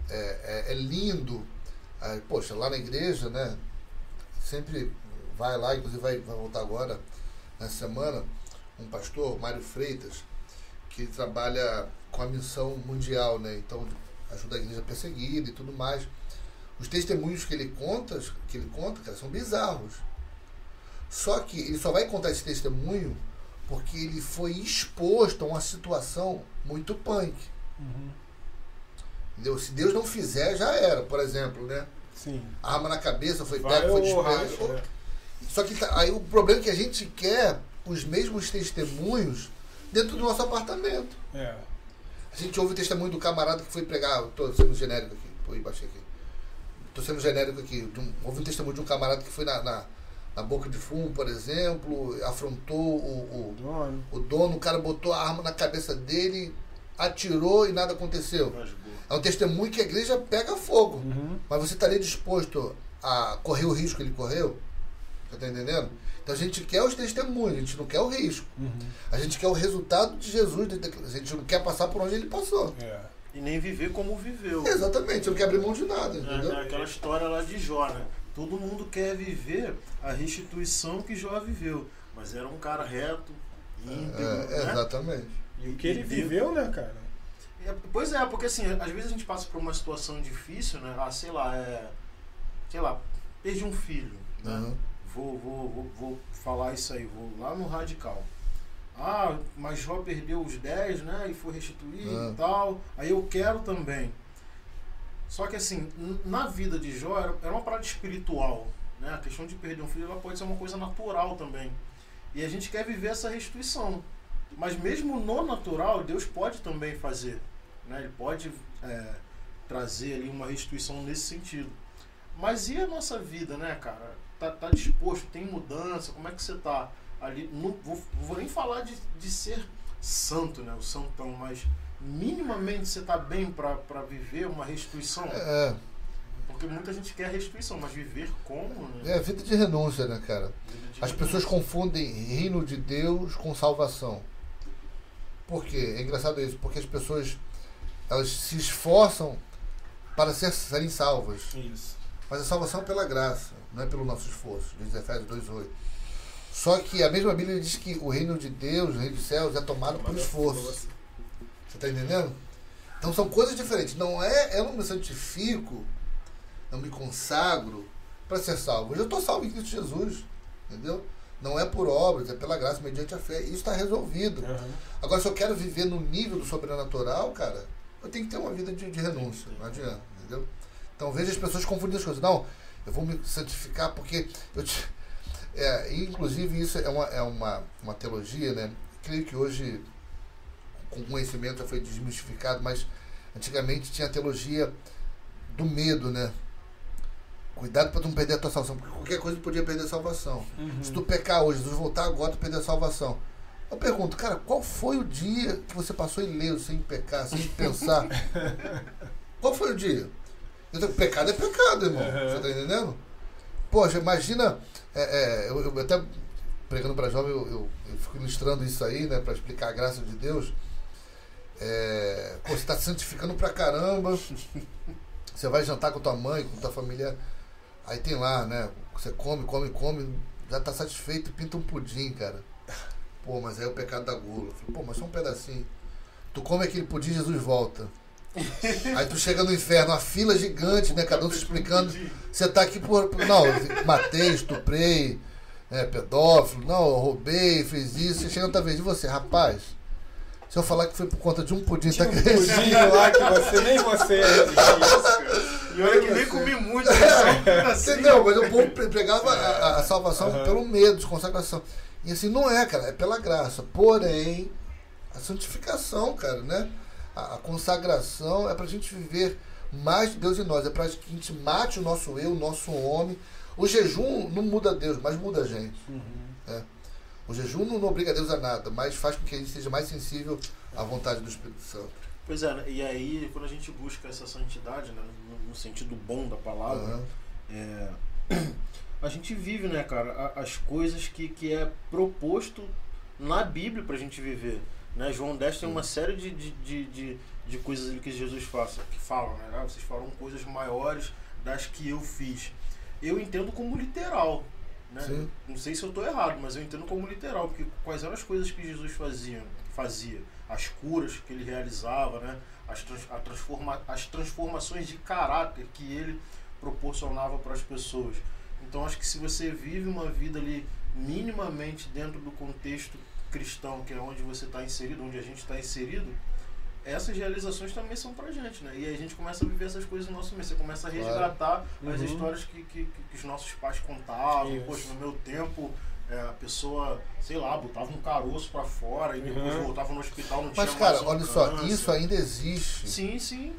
É, é- é lindo. ah, poxa, lá na igreja, né? Sempre vai lá, inclusive vai, vai voltar agora, nessa semana, um pastor, Mário Freitas, que trabalha com a missão mundial, né? Então ajuda a igreja perseguida e tudo mais. Os testemunhos que ele conta, que ele conta, cara, são bizarros. Só que ele só vai contar esse testemunho porque ele foi exposto a uma situação muito punk. Uhum. Entendeu? Se Deus não fizer, já era, por exemplo, né? Sim. Arma na cabeça, foi Vai pego, foi racha, né? Só que tá- aí o problema é que a gente quer os mesmos testemunhos dentro do nosso apartamento. É. A gente ouve o testemunho do camarada que foi pregar. Tô sendo genérico aqui. Pô, baixei aqui. Tô sendo genérico aqui. De um, houve um testemunho de um camarada que foi na, na, na boca de fumo, por exemplo, afrontou o, o, Dono. o dono, o cara botou a arma na cabeça dele, atirou e nada aconteceu. É um testemunho que a igreja pega fogo. Uhum. Mas você estaria disposto a correr o risco que ele correu? Você tá entendendo? Então a gente quer os testemunhos, a gente não quer o risco. Uhum. A gente quer o resultado de Jesus. A gente não quer passar por onde ele passou. É. E nem viver como viveu. Exatamente, você não quer abrir mão de nada, entendeu? É, aquela história lá de Jó, né? Todo mundo quer viver a restituição que Jó viveu. Mas era um cara reto, íntegro, É, né? exatamente. E o que ele viveu, né, cara? É, Pois é, porque assim, às vezes a gente passa por uma situação difícil, né? Ah, sei lá, é. Sei lá, perdi um filho, né? Uhum. Vou, vou, vou, vou falar isso aí, vou lá no radical. Ah, mas Jó perdeu os 10, né? E foi restituído Ah. e tal. Aí eu quero também. Só que assim, na vida de Jó era, era uma parada espiritual. Né? A questão de perder um filho ela pode ser uma coisa natural também. E a gente quer viver essa restituição. Mas mesmo no natural, Deus pode também fazer. Né? Ele pode é, trazer ali uma restituição nesse sentido. Mas e a nossa vida, né, cara? Tá, tá disposto? Tem mudança? Como é que você tá ali? Não vou, vou nem falar de, de ser santo, né? O santão, mas minimamente você tá bem pra viver uma restituição? É, Porque muita gente quer restituição, mas viver como, né? é vida de renúncia, né, cara? As pessoas confundem reino de Deus com salvação. Por quê? É engraçado isso, porque as pessoas elas se esforçam para ser, serem salvas. Isso. Mas a salvação é pela graça, não é pelo nosso esforço, diz Efésios 2,8. Só que a mesma Bíblia diz que o reino de Deus, o reino dos céus, é tomado por esforço. Você está entendendo? Então são coisas diferentes. Não é, eu não me santifico, não me consagro para ser salvo. Eu já estou salvo em Cristo Jesus. Entendeu? Não é por obras, é pela graça, mediante a fé. Isso está resolvido. Uhum. Agora, se eu quero viver no nível do sobrenatural, cara, eu tenho que ter uma vida de, de renúncia. Não adianta, entendeu? Então veja as pessoas confundindo as coisas. Não, eu vou me santificar porque eu te... é, inclusive isso é uma, é uma, uma teologia, né? Creio que hoje com conhecimento já foi desmistificado, mas antigamente tinha a teologia do medo, né? Cuidado para tu não perder a tua salvação, porque qualquer coisa podia perder a salvação. Uhum. Se tu pecar hoje, Jesus voltar agora, tu perder a salvação. Eu pergunto, cara, qual foi o dia que você passou ileso, sem pecar, sem pensar? qual foi o dia? Então, pecado é pecado, irmão. Uhum. Você tá entendendo? Poxa, imagina. é, é, eu, eu até pregando para jovem, eu, eu, eu fico ilustrando isso aí, né, para explicar a graça de Deus. É, pô, você tá se santificando pra caramba. Você vai jantar com tua mãe, com tua família. Aí tem lá, né? Você come, come, come, já tá satisfeito, pinta um pudim, cara. Pô, mas aí é o pecado da gula. Falei, Pô, mas só um pedacinho. Tu come aquele pudim, Jesus volta. Aí tu chega no inferno, uma fila gigante, né? Cada um te explicando. Você tá aqui por. Não, matei, estuprei, é, pedófilo, não, roubei, fiz isso. Você chega outra vez de você, rapaz. Se eu falar que foi por conta de um pudim, tá um crescendo. pudim lá que você nem você resistia. E olha que nem comi muito, assim. Entendeu? Mas o povo pre- pregava a, a- salvação Aham. pelo medo, de consagração. E assim, não é, cara, é pela graça. Porém, a santificação, cara, né? A, a consagração é pra gente viver mais de Deus em nós. É pra que a gente mate o nosso eu, o nosso homem. O jejum não muda Deus, mas muda a gente. Uhum. O jejum não obriga Deus a nada, mas faz com que a gente seja mais sensível à vontade do Espírito Santo. Pois é, e aí quando a gente busca essa santidade, né, no, sentido bom da palavra, Aham. é, a gente vive, né, cara, a- as coisas que, que é proposto na Bíblia pra gente viver. Né? João 10 tem uma série de, de, de, de, de coisas ali que Jesus faça, que falam, né? Ah, vocês farão coisas maiores das que eu fiz. Eu entendo como literal. Né? Não sei se eu estou errado, mas eu entendo como literal, porque quais eram as coisas que Jesus fazia, fazia as curas que ele realizava, né? as, trans, transforma, as transformações de caráter que ele proporcionava para as pessoas. Então acho que se você vive uma vida ali minimamente dentro do contexto cristão, que é onde você está inserido, onde a gente está inserido, essas realizações também são pra gente, né? E aí a gente começa a viver essas coisas no nosso meio. Você começa a resgatar Claro. as Uhum. histórias que, que, que os nossos pais contavam. Isso. Poxa, no meu tempo, é, a pessoa, sei lá, botava um caroço pra fora e depois Uhum. voltava no hospital, não Mas, tinha cara, olha só, isso ainda existe. Sim, sim.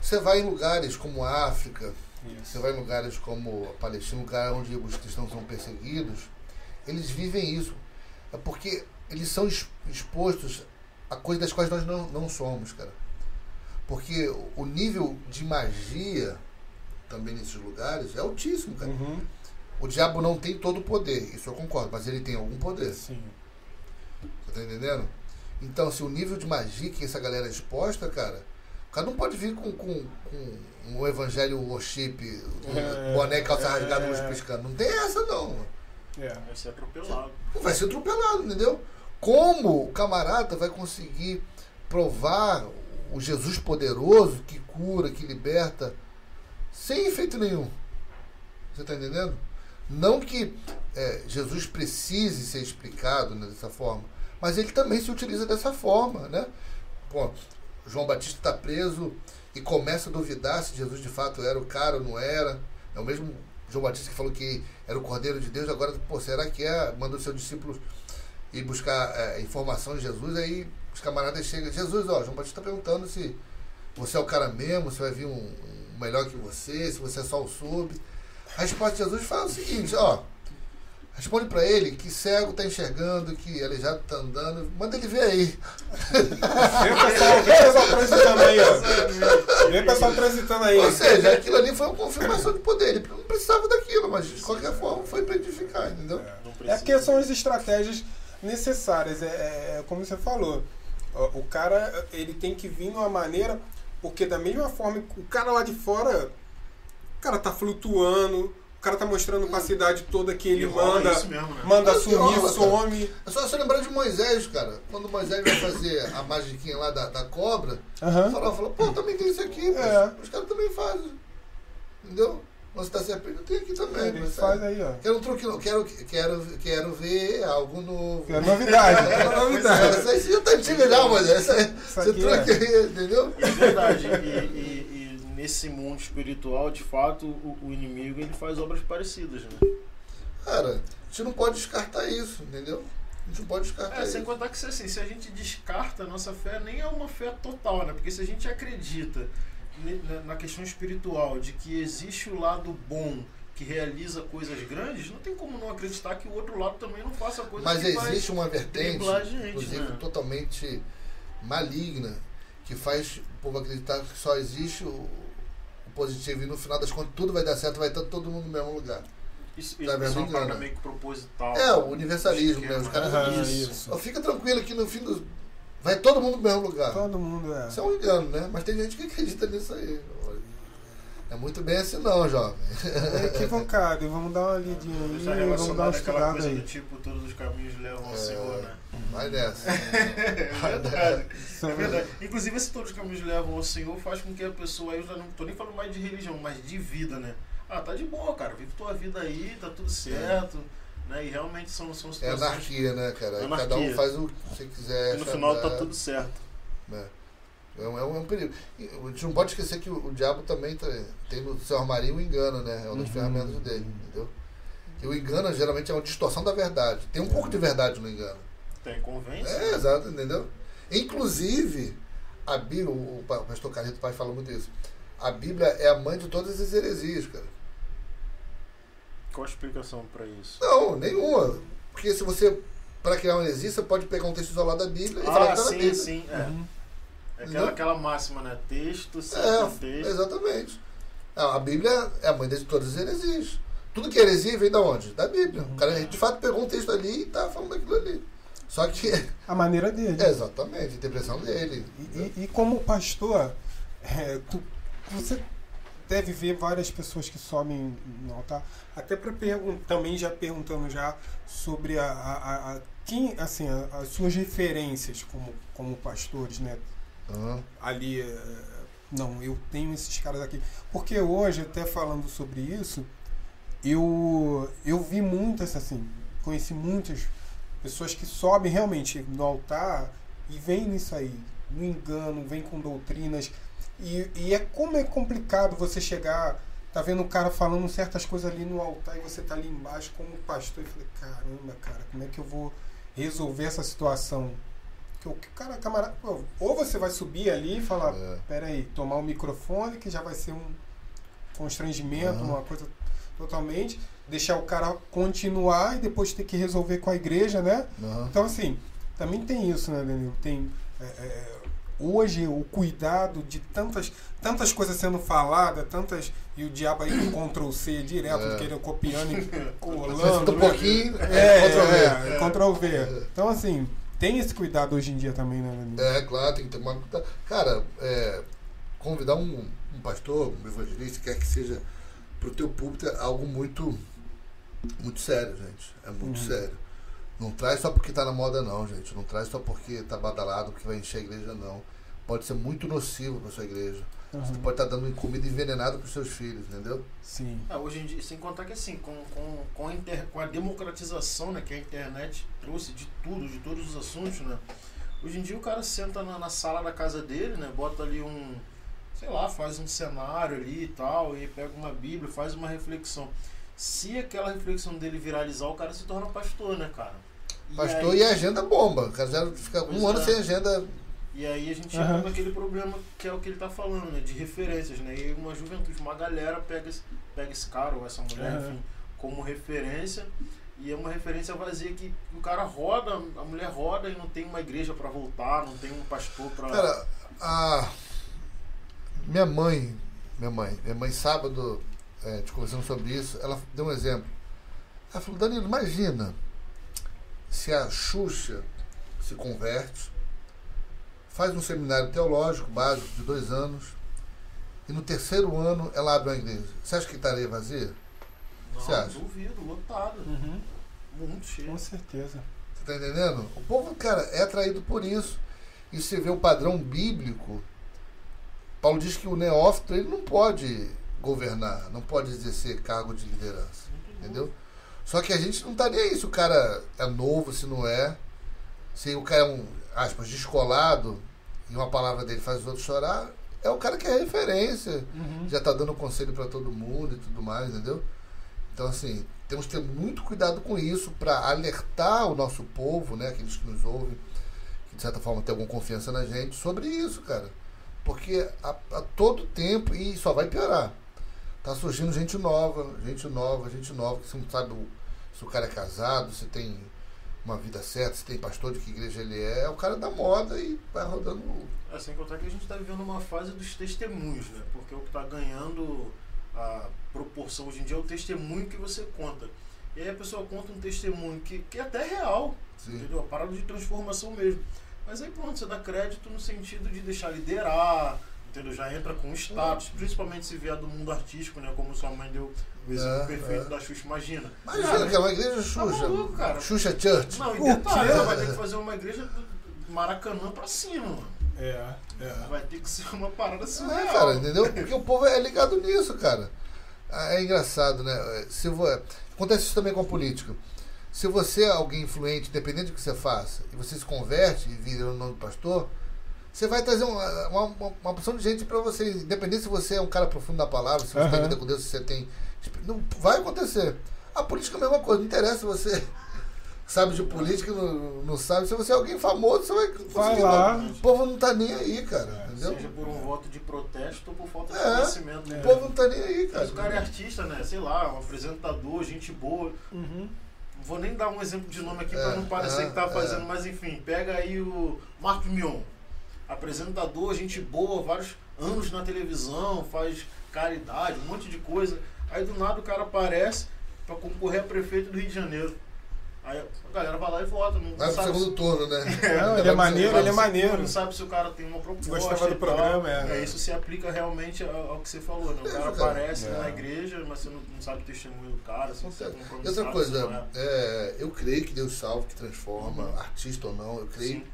Você vai em lugares como a África, Isso. você vai em lugares como a Palestina, um lugar onde os cristãos são perseguidos, eles vivem isso. É porque eles são ex- expostos a coisas das quais nós não, não somos, cara. Porque o nível de magia também nesses lugares é altíssimo, cara. Uhum. O diabo não tem todo o poder, isso eu concordo, mas ele tem algum poder. Sim. Você tá entendendo? Então, se o nível de magia que essa galera é exposta, cara, o cara não pode vir com, com, com um evangelho worship, um É, boné, calça é, rasgada, é. luz piscando. Não tem essa, não. É. Vai ser atropelado. Vai ser atropelado, entendeu? Como o camarada vai conseguir provar o Jesus poderoso que cura, que liberta, sem efeito nenhum? Você tá entendendo? Não que é, Jesus precise ser explicado né, dessa forma, mas ele também se utiliza dessa forma, né? Pô, João Batista está preso e começa a duvidar se Jesus de fato era o cara ou não era. É o mesmo João Batista que falou que era o Cordeiro de Deus, agora, pô, será que é? Mandou seus discípulos ir buscar é, informação de Jesus, aí os camaradas chegam, Jesus, ó, João Batista está perguntando se você é o cara mesmo, se vai vir um, um melhor que você, se você é só o sub. A resposta de Jesus fala o seguinte, ó, responde pra ele que cego tá enxergando, que aleijado tá andando, manda ele ver aí. Vem o pessoal, vem pessoal transitando aí, ó. Vem o pessoal transitando aí. Ou seja, aquilo ali foi uma confirmação de poder, ele não precisava daquilo, mas de qualquer forma foi pra edificar, entendeu? É precisa. porque são as estratégias necessárias. É, é- é como você falou. O cara, ele tem que vir de uma maneira. Porque da mesma forma que o cara lá de fora, o cara tá flutuando, o cara tá mostrando pra cidade toda que ele manda, isso mesmo, né? manda Mas sumir, rola, some. É só você lembrar de Moisés, cara. Quando Moisés vai fazer a magiquinha lá da, da cobra. Fala, fala, pô, também tem isso aqui, pô. É. os caras também fazem. Entendeu? Você tá serpente, eu tenho aqui também. Ele mas, faz sabe? aí, ó. Quero um truque, quero, quero, quero ver algo novo. É novidade, é É, novidade. Essa aí já tá antiga já, essa, esse aqui truque é. aí, entendeu? É verdade. E- e nesse mundo espiritual, de fato, o, o inimigo ele faz obras parecidas, né? Cara, a gente não pode descartar isso, entendeu? A gente não pode descartar É, sem isso. contar que se, assim, se a gente descarta a nossa fé, nem é uma fé total, né? Porque se a gente acredita ne- na- questão espiritual de que existe o lado bom que realiza coisas grandes, não tem como não acreditar que o outro lado também não faça coisas Mas existe uma vertente, gente, inclusive né? totalmente maligna, que faz o povo acreditar que só existe o positivo e no final das contas tudo vai dar certo, vai estar todo mundo no mesmo lugar. Isso, Tá isso é uma parada meio que proposital. É, o universalismo, né? Os caras Aham, isso. Fica tranquilo que no fim do. Vai todo mundo no mesmo lugar. Todo mundo é. Isso é um engano, né? Mas tem gente que acredita nisso aí. É muito bem assim não, jovem. É equivocado. E vamos dar uma lidinha aí, vamos dar uma estudada coisa do aí. tipo, todos os caminhos levam ao É. Senhor, né? Vai nessa. É verdade. Isso É verdade. Inclusive, esse todos os caminhos levam ao Senhor faz com que a pessoa, aí eu já não tô nem falando mais de religião, mas de vida, né? Ah, tá de boa, cara. Vive tua vida aí, tá tudo certo. Né? E realmente são, são É situações. anarquia, né, cara? Aí Cada Anarquia. um faz o que você quiser. que no final tá tudo certo. né? É um, é um- é um perigo. E a gente não pode esquecer que o, o diabo também tá- tem no seu armarinho o engano, né? É uma das Uhum. ferramentas dele, entendeu? E o engano geralmente é uma distorção da verdade. Tem um pouco de verdade no engano. Tem convence. É, exato, entendeu? Inclusive, a Bíblia, o o pastor Carlito Pai fala muito isso. A Bíblia é a mãe de todas as heresias, cara. Qual a explicação pra isso? Não, nenhuma. Porque se você, para criar uma heresia, você pode pegar um texto isolado da Bíblia e falar Ah, que tá na sim, Bíblia. sim. É. Uhum. É aquela, aquela máxima, né? Texto, certo É, texto. exatamente. A Bíblia é a mãe de todas as heresias. Tudo que é heresia vem da onde? Da Bíblia. O cara de fato pegou um texto ali e tá falando daquilo ali. Só que A maneira dele. é exatamente a interpretação dele. E, e- e como pastor, é, tu- você deve ver várias pessoas que sobem no altar. Até para perguntar, também já perguntando já sobre a, a, a quem, assim, a, as suas referências como, como pastores, né? Aham. ali. eh, Não, eu tenho esses caras aqui. Porque hoje, até falando sobre isso, eu, eu vi muitas, assim, conheci muitas pessoas que sobem realmente no altar e vêm nisso aí, no engano, vêm com doutrinas. E, e é como é complicado você chegar, tá vendo o cara falando certas coisas ali no altar e você tá ali embaixo como pastor. E falei, caramba, cara, como é que eu vou resolver essa situação? Que o cara, camarada, ou você vai subir ali e falar, É. peraí, tomar o microfone, que já vai ser um constrangimento, Aham. uma coisa totalmente, deixar o cara continuar e depois ter que resolver com a igreja, né? Aham. Então, assim, também tem isso, né, Danilo? Tem. é, é, hoje, o cuidado de tantas, tantas coisas sendo faladas, tantas. E o diabo aí com Ctrl C direto, É. querendo copiando e colando. Um né? pouquinho, É, Ctrl V. é, é, Ctrl V. Então, assim, tem esse cuidado hoje em dia também, né, Danilo? É, claro, tem que tomar cuidado. Cara, é, convidar um, um pastor, um evangelista, quer que seja, pro teu púlpito é algo muito, muito sério, gente. É muito Uhum. sério. Não traz só porque tá na moda, não, gente. Não traz só porque tá badalado que vai encher a igreja, não. Pode ser muito nocivo pra sua igreja. Você Uhum. pode estar dando comida envenenada pros seus filhos, entendeu? Sim. Ah, hoje em dia, sem contar que assim, com, com, com, a, inter, com a democratização né, que a internet trouxe de tudo, de todos os assuntos, né? Hoje em dia o cara senta na, na sala da casa dele, né? Bota ali um, sei lá, faz um cenário ali e tal, e pega uma bíblia, faz uma reflexão. Se aquela reflexão dele viralizar, o cara se torna pastor, né, cara? E Pastor aí- e agenda bomba. O cara já fica Pois um ano é. sem agenda. E aí a gente entra naquele problema que é o que ele tá falando, né? De referências, né? E uma juventude, uma galera pega esse, pega esse cara ou essa mulher, Aham. enfim, como referência. E é uma referência vazia que o cara roda, a mulher roda e não tem uma igreja pra voltar, não tem um pastor pra. Cara, a minha mãe, minha mãe, minha mãe sábado, é, te conversando sobre isso, ela deu um exemplo. Ela falou, Danilo, imagina se a Xuxa se converte, faz um seminário teológico básico de dois anos, e no terceiro ano ela abre uma igreja. Você acha que estaria vazia? não, você acha? duvido, lotado, Uhum. muito cheio. Com certeza. Você tá entendendo? O povo, cara, é atraído por isso. E você vê o padrão bíblico. Paulo diz que o neófito ele não pode governar, não pode exercer cargo de liderança. Entendeu? Só que a gente não tá nem aí se o cara é novo, se não é. Se o cara é um, aspas, descolado e uma palavra dele faz os outros chorar, é o cara que é referência. Uhum. Já tá dando conselho para todo mundo e tudo mais, entendeu? Então, assim, temos que ter muito cuidado com isso para alertar o nosso povo, né, aqueles que nos ouvem, que de certa forma tem alguma confiança na gente, sobre isso, cara. Porque a, a todo tempo, e só vai piorar, tá surgindo gente nova, gente nova, gente nova, que você não sabe se o cara é casado, se tem uma vida certa, se tem pastor de que igreja ele é, é o cara da moda e vai rodando. É, sem contar que a gente está vivendo uma fase dos testemunhos, né? Porque o que está ganhando a proporção hoje em dia é o testemunho que você conta. E aí a pessoa conta um testemunho que, que é até real, Sim. entendeu? A parada de transformação mesmo. Mas aí pronto, você dá crédito no sentido de deixar liderar, entendeu? Já entra com status, principalmente se vier do mundo artístico, né? Como sua mãe deu o exemplo É, perfeito é. da Xuxa, imagina. Imagina Cara, que é uma igreja Xuxa. maluco, cara. Xuxa Church. Não, e O detalhe, ela vai ter que fazer uma igreja do Maracanã pra cima, mano. É, é. Vai ter que ser uma parada surreal. É, cara, entendeu? Porque o povo é ligado nisso, cara. Ah, É engraçado, né? Se vo... Acontece isso também com a política. Se você é alguém influente, independente do que você faça, e você se converte e vira o nome do pastor, você vai trazer uma, uma, uma, porção de gente pra você. Independente se você é um cara profundo da palavra, se você tem Aham. vida com Deus, se você tem. Não vai acontecer. A política é a mesma coisa, não interessa se você sabe de política, não, não sabe. Se você é alguém famoso, você vai conseguir. lá. O povo não tá nem aí, cara. Entendeu? Seja por um voto de protesto ou por falta de É, conhecimento. O né? povo não tá nem aí, cara. Mas o cara é artista, né? Sei lá, um apresentador, gente boa. Uhum. Não vou nem dar um exemplo de nome aqui É, pra não parecer é, que tá é. fazendo, mas enfim, pega aí o Marcos Mion. Apresentador, gente boa, vários anos na televisão, faz caridade, um monte de coisa. Aí do nada o cara aparece pra concorrer a prefeito do Rio de Janeiro. Aí a galera vai lá e vota. Não, Vai pro segundo turno, né? Não, ele é maneiro, ele é maneiro. Não sabe se o cara tem uma proposta. Gostava do programa, é. É, Isso se aplica realmente ao, ao que você falou, né? O É, cara aparece É. na igreja, mas você não, não sabe o testemunho do cara, se você é E outra se coisa, é. é, eu creio que Deus salva, que transforma, Uhum. artista ou não, eu creio Sim.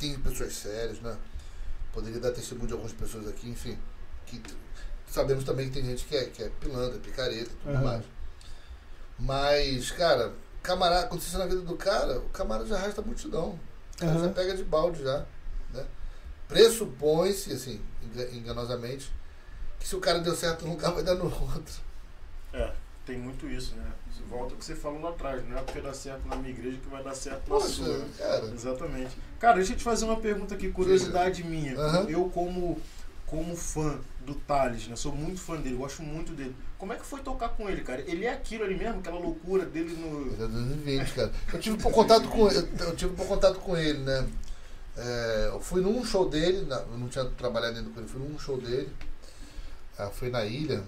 Tem pessoas sérias, né? Poderia dar testemunho de algumas pessoas aqui, enfim. Que sabemos também que tem gente que é, que é pilantra, picareta e tudo Aham. mais. Mas, cara, camarada, aconteceu na vida do cara, o camarada já arrasta a multidão. O cara Aham. já pega de balde já. Né? Pressupõe-se, assim, enga- enganosamente, que se o cara deu certo num lugar, vai dar no outro. É, tem muito isso, né? Volta ao que você falou lá atrás, não é porque dá certo na minha igreja que vai dar certo na Poxa, sua. né? cara. Exatamente. Cara, deixa eu te fazer uma pergunta aqui, curiosidade minha. Aham. Eu, como, como fã do Thales, né? Sou muito fã dele, gosto muito dele. Como é que foi tocar com ele, cara? Ele é aquilo ali mesmo, aquela loucura dele no. Ele é 2020, cara. Eu tive pouco contato com eu, eu tive pouco contato com ele, né? É, eu fui num show dele, eu não tinha trabalhado ainda com ele, fui num show dele. Ah, foi na ilha,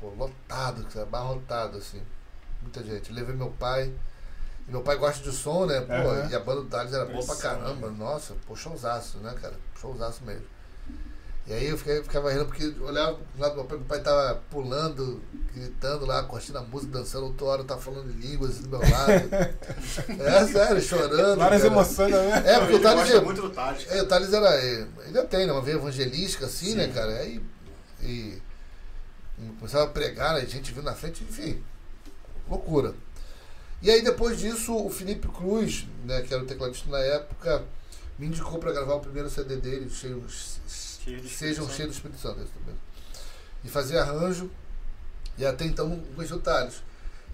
pô, lotado, abarrotado, assim. Muita gente. Eu levei meu pai. E meu pai gosta de som, né? Pô, Aham. e a banda do Thales era boa pra caramba. Nossa, pô, showzaço, né, cara? Showzaço mesmo. E aí eu fiquei, ficava rindo porque olhava pro lado do meu pai, meu pai tava pulando, gritando lá, curtindo a música, dançando, outra hora tava falando de línguas assim, do meu lado. é, sério, chorando. Várias cara. emoções, né? É, porque o Thales. gosta muito do Thales. É, o Thales era. Ainda tem, né? Uma veia evangelística assim, Sim. né, cara? Aí. E, começava a pregar, né? A gente viu na frente, enfim. Loucura. E aí depois disso, o Felipe Cruz, né, que era o tecladista na época, me indicou para gravar o primeiro CD dele, cheio, Espírito Sejam cheios do Espírito Santo. também. E fazia arranjo. E até então não conheci o Thales.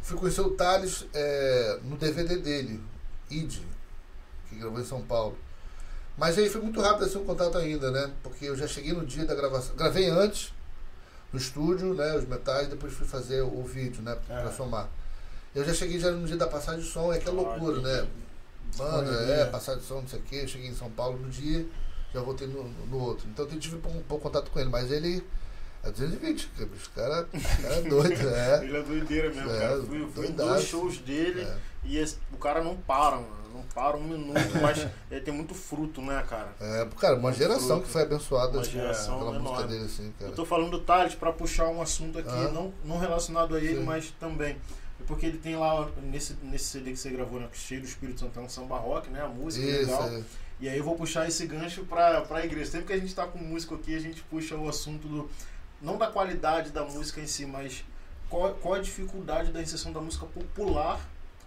Fui conhecer o Thales é, no DVD dele, Id, que gravou em São Paulo. Mas aí foi muito rápido assim o contato ainda, né? Porque eu já cheguei no dia da gravação. Gravei antes, no estúdio, né? Os metais, depois fui fazer o vídeo, né? Pra É. somar. Eu já cheguei já no dia da passagem de som, é aquela Ah, loucura, né? Banda, é, passagem de som, não sei o quê. Eu cheguei em São Paulo no dia, já voltei no, no outro. Então eu tive um pouco contato com ele, mas ele é 220, cara, bicho. O cara, é doido, é. Ele é doideira mesmo, É, cara. Fui, fui dois shows dele É. e esse- o cara não para, mano. Não para um minuto, mas ele tem muito fruto, né, cara? É, cara, uma geração Fruto. que foi abençoada Uma geração pela música enorme. dele, assim, cara. Eu tô falando do Thales pra puxar um assunto aqui, Ah. não, não relacionado a ele, Sim. mas também. Porque ele tem lá, nesse, nesse CD que você gravou, né, cheio do Espírito Santo, é um samba rock, né? A música Isso, legal. é. E aí eu vou puxar esse gancho pra, pra igreja. Sempre que a gente tá com músico aqui, a gente puxa o assunto do. Não da qualidade da música em si, mas qual, qual a dificuldade da inserção da música popular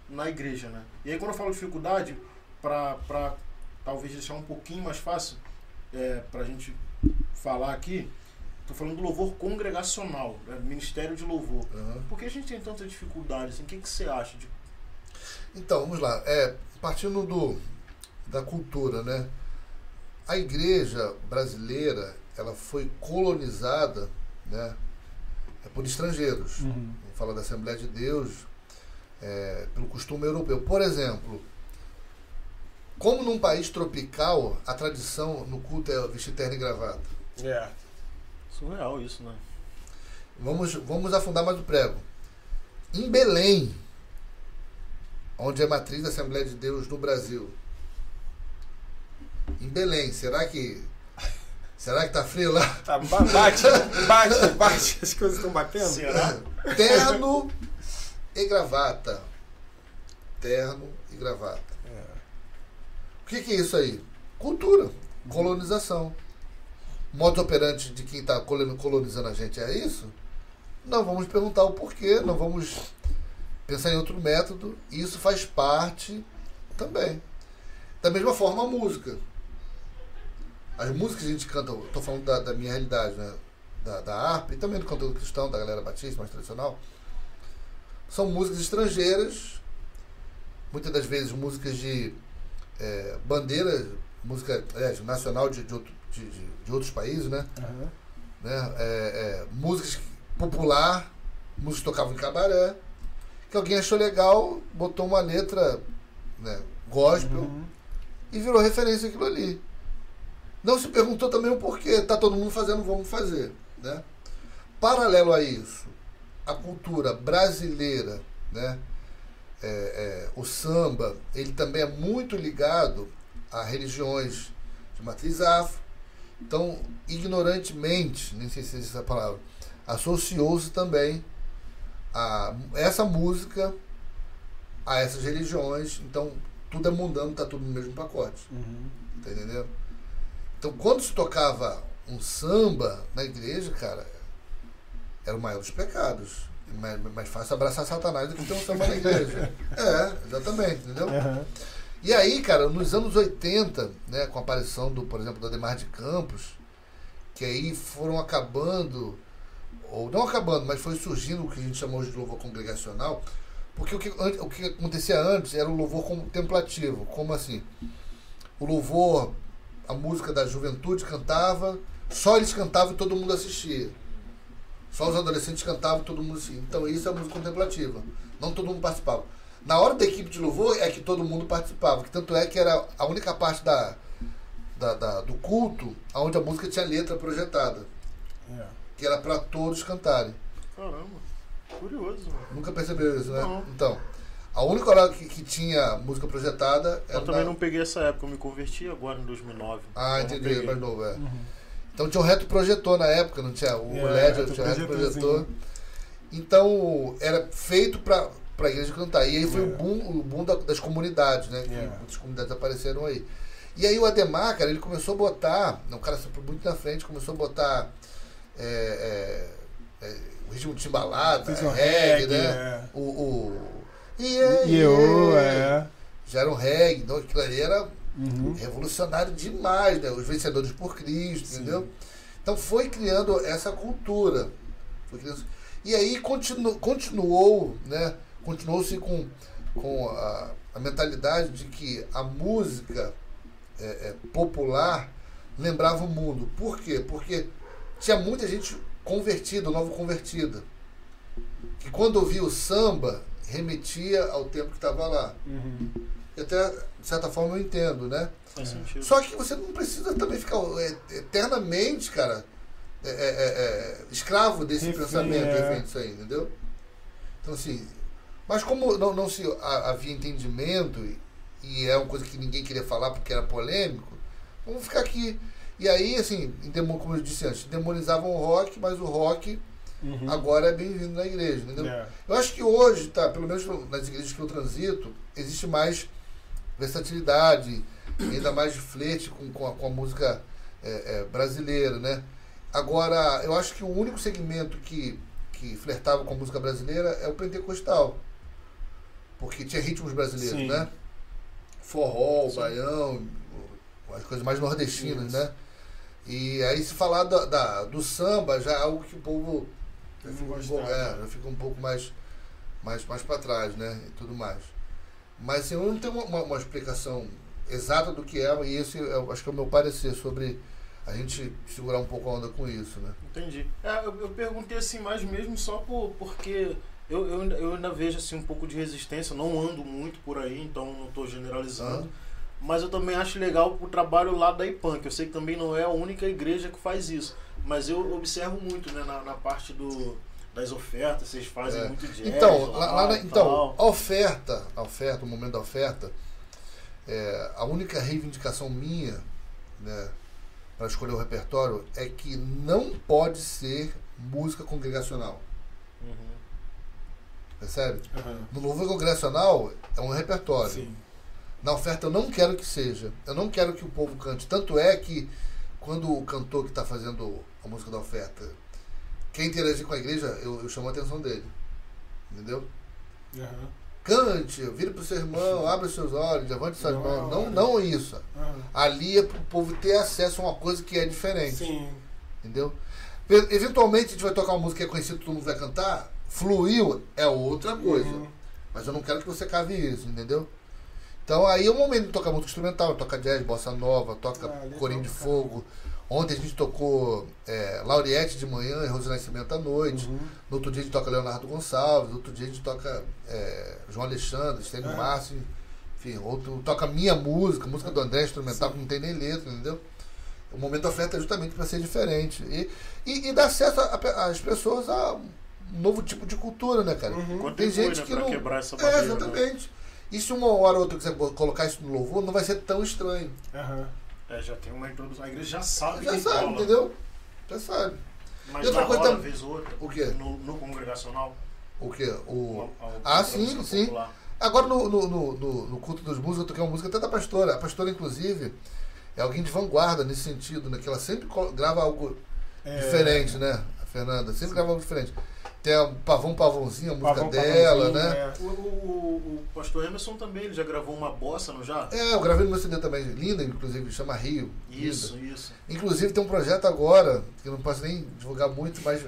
na igreja, né? E aí quando eu falo dificuldade, pra, pra talvez deixar um pouquinho mais fácil é, pra gente falar aqui, tô falando do louvor congregacional, né? ministério de louvor. Aham. Por que a gente tem tanta dificuldade? Assim? O que, que você acha? De... Então, vamos lá. É, partindo do, da cultura, né? A igreja brasileira, ela foi colonizada, né? é, por estrangeiros. Uhum. Vamos falar da Assembleia de Deus, é, pelo costume europeu. Por exemplo, como num país tropical, a tradição no culto é vestir terno e gravata. É. Surreal isso, né? Vamos, vamos afundar mais o prego. Em Belém, onde é a matriz da Assembleia de Deus no Brasil. Em Belém, será que. Será que tá frio lá? Tá, ba- bate, bate, bate. As coisas estão batendo. Será? Terno e gravata. Terno e gravata. É. O que, que é isso aí? Cultura, colonização. Modo operante de quem está colonizando a gente é isso? Não vamos perguntar o porquê, não vamos pensar em outro método. E isso faz parte também. Da mesma forma a música. As músicas que a gente canta, estou falando da, da minha realidade, né? Da, da harpa e também do conteúdo cristão, da galera batista, mais tradicional. São músicas estrangeiras, muitas das vezes músicas de é, bandeira, música é, nacional de, de, outro- de- de- de outros países, né? Aham. né? É, é, músicas popular, músicas que tocavam em cabaré, que alguém achou legal, botou uma letra né, gospel Uhum. e virou referência aquilo ali. Não se perguntou também o porquê, tá todo mundo fazendo, vamos fazer, né? Paralelo a isso, a cultura brasileira, né? é, é, o samba, ele também é muito ligado a religiões de matriz afro. Então, ignorantemente, nem sei se existe essa palavra, associou-se também a essa música a essas religiões. Então, tudo é mundano, está tudo no mesmo pacote. Uhum. Tá entendendo? Então, quando se tocava um samba na igreja, cara, era o maior dos pecados. Mais, mais fácil abraçar Satanás do que ter um samba na igreja. É, exatamente, entendeu? Uhum. E aí, cara, nos anos 80, né, com a aparição do, por exemplo, do Ademar de Campos, que aí foram acabando, ou não acabando, mas foi surgindo o que a gente chamou de louvor congregacional, porque o que, o que acontecia antes era o louvor contemplativo. Como assim? O louvor, a música da juventude cantava, só eles cantavam e todo mundo assistia. Só os adolescentes cantavam e todo mundo assistia. Então isso é a música contemplativa. Não todo mundo participava. Na hora da equipe de louvor é que todo mundo participava. que Tanto é que era a única parte da, da- da- do culto onde a música tinha letra projetada. É. Que era para todos cantarem. Caramba, curioso, mano. Nunca percebeu isso, né? Não. Então, a única hora que, que tinha música projetada era. Eu também na- não peguei essa época, eu me converti agora em 2009. Ah, não entendi, mais novo, é. Uhum. Então tinha o reto projetor na época, não tinha o É, LED, tinha o reto projetor. Então, era feito para a igreja cantar. E aí foi É. o boom, o boom da- das comunidades, né? Que É. muitas comunidades apareceram aí. E aí o Ademar, cara, ele começou a botar, o cara muito na frente, começou a botar é, é, é, o ritmo de timbalada, um reggae, reggae, né? é. O, o yeah, E yeah. é. Já era um reggae, então aquilo ali era Uhum. revolucionário demais, né? Os vencedores por Cristo, Sim. entendeu? Então foi criando essa cultura. Foi criando- E aí continu, continuou, né? Continuou-se com, com a, a mentalidade de que a música é, é, popular lembrava o mundo. Por quê? Porque tinha muita gente convertida, novo convertida. Que quando ouvia o samba, remetia ao tempo que estava lá. Uhum. E até, de certa forma, eu entendo, né? Faz sentido. Só que você não precisa também ficar é, eternamente, cara, é, é, é, é, escravo desse pensamento, é. refém disso aí, entendeu? Então, assim, mas como não, não se ha- havia entendimento, e, é uma coisa que ninguém queria falar porque era polêmico, vamos ficar aqui. E aí, assim, como eu disse antes, demonizavam o rock, mas o rock Uhum. agora é bem-vindo na igreja, entendeu? É. Eu acho que hoje, tá, pelo menos nas igrejas que eu transito, existe mais versatilidade, ainda mais flerte com, com, a, com a música é, é, brasileira, né? Agora, eu acho que o único segmento que, que flertava com a música brasileira é o pentecostal. Porque tinha ritmos brasileiros, Sim. né? Forró, Sim. baião, as coisas mais nordestinas, Isso. né? E aí se falar da, da- do samba já é algo que o povo já fica, um pouco, é, já fica um pouco mais, mais, mais para trás, né? E tudo mais. Mas assim, eu não tenho uma, uma- uma explicação exata do que é, e esse eu acho que é o meu parecer sobre a gente segurar um pouco a onda com isso, né? Entendi. É, eu, eu perguntei assim mais mesmo só por, porque eu, eu, ainda- eu ainda vejo assim um pouco de resistência, não ando muito por aí, então não estou generalizando. Mas eu também acho legal o trabalho lá da IPAN, que eu sei que também não é a única igreja que faz isso. Mas eu observo muito né, na, na parte do, das ofertas, vocês fazem É. muito jazz. Então, lá, lá e então a oferta, a oferta, o momento da oferta, é, a única reivindicação minha, né, para escolher o repertório é que não pode ser música congregacional, Uhum. Percebe? Uhum. No louvor congregacional é um repertório. Sim. Na oferta eu não quero que seja. Eu não quero que o povo cante. Tanto é que quando o cantor que está fazendo a música da oferta quer interagir com a igreja, eu, eu chamo a atenção dele. Entendeu? Uhum. Cante, vire para o seu irmão, abra os seus olhos, levante suas Não, mãos. Não, olha. não isso. Uhum. Ali é para o povo ter acesso a uma coisa que é diferente. Sim. Entendeu? Eventualmente a gente vai tocar uma música que é conhecida, todo mundo vai cantar. Fluiu é outra coisa. Uhum. Mas eu não quero que você cave isso, entendeu? Então aí é o momento de tocar música instrumental, toca jazz, bossa nova, toca Ah, corinho de fogo. Ontem a gente tocou é, Lauriette de manhã e Rose Nascimento à noite. Uhum. No outro dia a gente toca Leonardo Gonçalves, no outro dia a gente toca é, João Alexandre, Estênio É. Márcio, enfim, outro toca minha música, música do André, instrumental, Sim. que não tem nem letra, entendeu? O momento da oferta é justamente para ser diferente. E, e, e dar acesso às pessoas a novo tipo de cultura, né, cara? Uhum. Tem gente né, que não. quebrar essa é, barreira, né? exatamente. E se uma hora ou outra quiser colocar isso no louvor, não vai ser tão estranho. Aham. É, já tem uma introdução. A igreja já sabe Já sabe, rola. entendeu? Já sabe. Mas E outra coisa rola, também- vez ou outra, O quê? no, no congregacional. O quê? O... Ah, sim, sim. popular. Agora no, no, no, no- no culto dos músicos, eu toquei uma música até da pastora. A pastora, inclusive, é alguém de vanguarda nesse sentido, né? Que ela sempre grava algo É, diferente, né? A Fernanda, sempre grava algo diferente. Tem a Pavão Pavãozinho, a música Pavão, dela, né? é. O, o- o pastor Emerson também, ele já gravou uma bossa, não já? É, eu gravei no meu CD também, linda, inclusive, chama Rio. Isso, linda. isso. Inclusive tem um projeto agora, que eu não posso nem divulgar muito, mas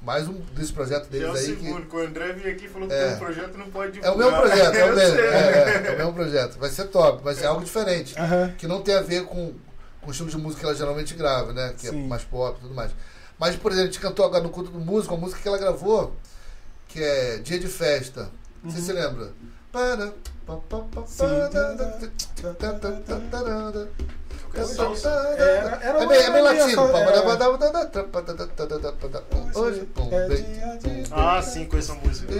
mais um desse projeto Já é deles aí que. segundo, que o André veio aqui e falou que É. tem um projeto não pode É o divulgar. meu projeto, é o mesmo. É, é, é o mesmo projeto. Vai ser top, vai ser algo diferente. Aham. Que não tem a ver com, com o estilo de música que ela geralmente grava, né? Que Sim. é mais pop e tudo mais. Mas, por exemplo, a gente cantou agora no culto do músico, a música que ela gravou, que é Dia de Festa. Uhum. Você se lembra? Para. Era, é era é, bem, é bem latino. Hoje, é ah, sim, conheço a música.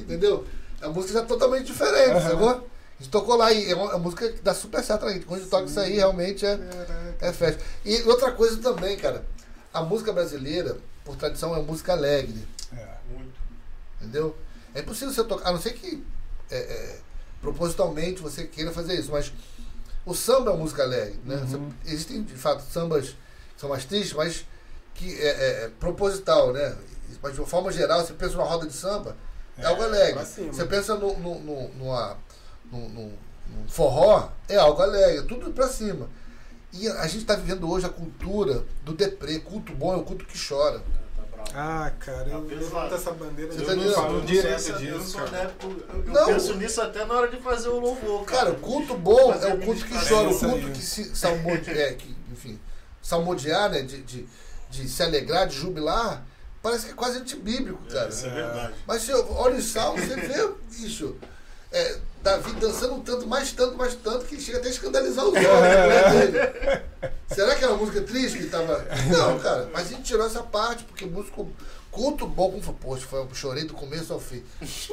Entendeu? A música já é totalmente diferente, uhum. sacou? A gente tocou lá e é uma é música que dá super certo. Quando a gente toca isso aí, realmente é é festa. E outra coisa também, cara. A música brasileira, por tradição, é música alegre. É. Muito. Entendeu? É impossível você tocar, a não ser que é, é, propositalmente você queira fazer isso, mas o samba é uma música alegre, né? Uhum. Você- existem, de fato, sambas que são mais tristes, mas que é, é- é proposital, né? Mas de uma forma geral, você pensa numa roda de samba, é, algo alegre. Você pensa no, no, no, numa- no- no- no forró, é algo alegre, tudo pra cima. E a gente está vivendo hoje a cultura do deprê, culto bom é o culto que chora. Ah, cara, eu levanto essa bandeira. Você eu tá falo Eu não direto disso, cara. eu, eu Não. penso nisso até na hora de fazer o louvor, cara. Cara, o culto bom é o culto que chora, o Isso culto que se salmode, é, que, enfim, salmodiar, né, de, de, de se alegrar, de jubilar, parece que é quase antibíblico, É, cara. Isso é verdade. Mas se eu olha os salmos, você vê, bicho, é, Davi dançando um tanto, mais tanto, mais tanto, que chega até a escandalizar os homens né, dele. Será que era uma música triste que tava. Não, cara, mas a gente tirou essa parte, porque músico. Culto bom, como foi, poxa, foi, eu chorei do começo ao fim.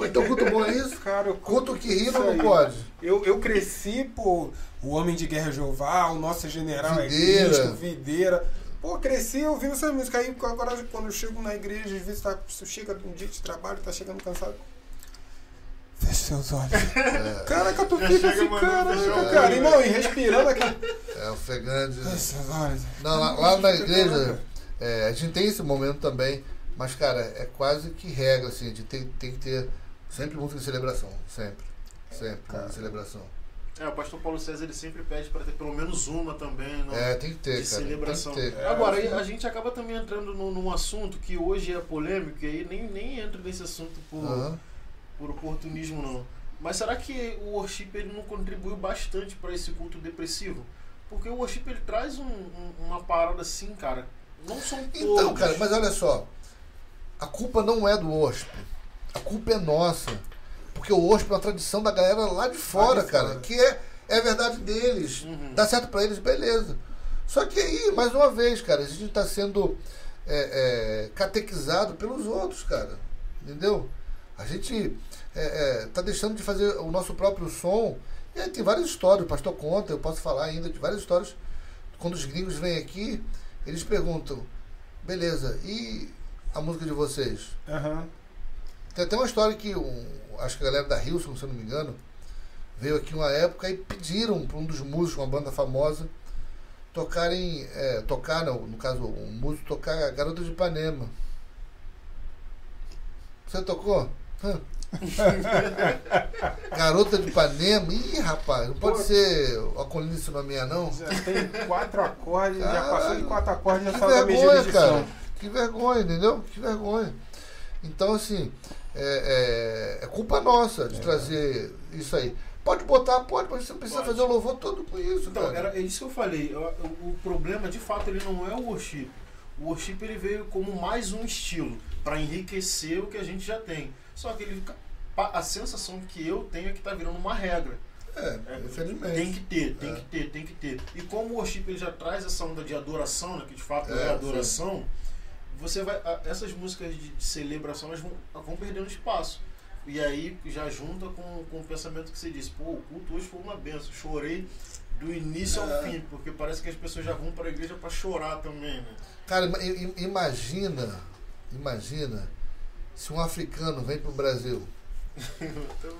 Então culto bom é isso? Cara, eu Culto que ri Isso não pode. Eu, eu cresci, pô, o Homem de Guerra Jeová, o Nosso General Videira. é Cristo, Videira. Pô, cresci ouvindo essa música. Aí agora, quando eu chego na igreja, às vezes tá, chega um dia de trabalho, tá chegando cansado. Fecha seus olhos. Caraca, tu Já fica chega assim, o cara. Cara, olho, e não, e respirando aquele. É, ofegante. Fecha seus olhos. Não, lá, lá na igreja, é, a gente tem esse momento também, mas, cara, é quase que regra, assim, de ter, tem que ter sempre música de celebração. Sempre. Sempre, música de celebração. É, o pastor Paulo César ele sempre pede para ter pelo menos uma também. No, É, tem que ter, de cara. celebração. Tem que ter. É, Agora, sim. a gente acaba também entrando num, num assunto que hoje é polêmico, e aí nem, nem entra nesse assunto por. Por oportunismo, não. Mas será que o worship ele não contribuiu bastante para esse culto depressivo? Porque o worship ele traz um- um- uma parada assim, cara. Não são todos. Então, cara, mas olha só. A culpa não é do worship. A culpa é nossa. Porque o worship é uma tradição da galera lá de fora, de cara. fora. Que é, é a verdade deles. Uhum. Dá certo pra eles, beleza. Só que aí, mais uma vez, cara, a gente tá sendo é, é, catequizado pelos outros, cara. Entendeu? A gente é, é, tá deixando de fazer o nosso próprio som. E aí tem várias histórias, o pastor conta, eu posso falar ainda de várias histórias. Quando os gringos vêm aqui, eles perguntam, beleza, e a música de vocês? Aham. Tem até uma história que um, acho que a galera da Hilson, se eu não me engano, veio aqui uma época e pediram para um dos músicos, uma banda famosa, tocarem, é, tocar, não, no caso, um músico tocar Garota de Ipanema. Você tocou? Hã? Garota de Ipanema? Ih, rapaz, não pode Pô. ser a colina minha, não? Já tem quatro acordes, já passou de quatro acordes, já Que fala da jurisdição. cara. Que vergonha, entendeu? Que vergonha. Então, assim, é, é- é culpa nossa de trazer isso aí. Pode botar, pode, mas você não precisa Pode. fazer o louvor todo com isso, Então, cara. era, é isso que eu falei. O, o- o problema, de fato, ele não é o worship. O worship ele veio como mais um estilo para enriquecer o que a gente já tem. Só que ele, a sensação que eu tenho é que tá virando uma regra. É, É, infelizmente. Tem que ter, tem É. que ter, tem que ter. E como o worship ele já traz essa onda de adoração, né, que de fato é, É, adoração, você vai. Essas músicas de celebração elas vão, vão perdendo espaço. E aí já junta com, com o pensamento que você disse, pô, o culto hoje foi uma benção. Chorei do início ao É. fim, porque parece que as pessoas já vão para a igreja para chorar também, né? Cara, imagina, imagina se um africano vem pro Brasil. Então,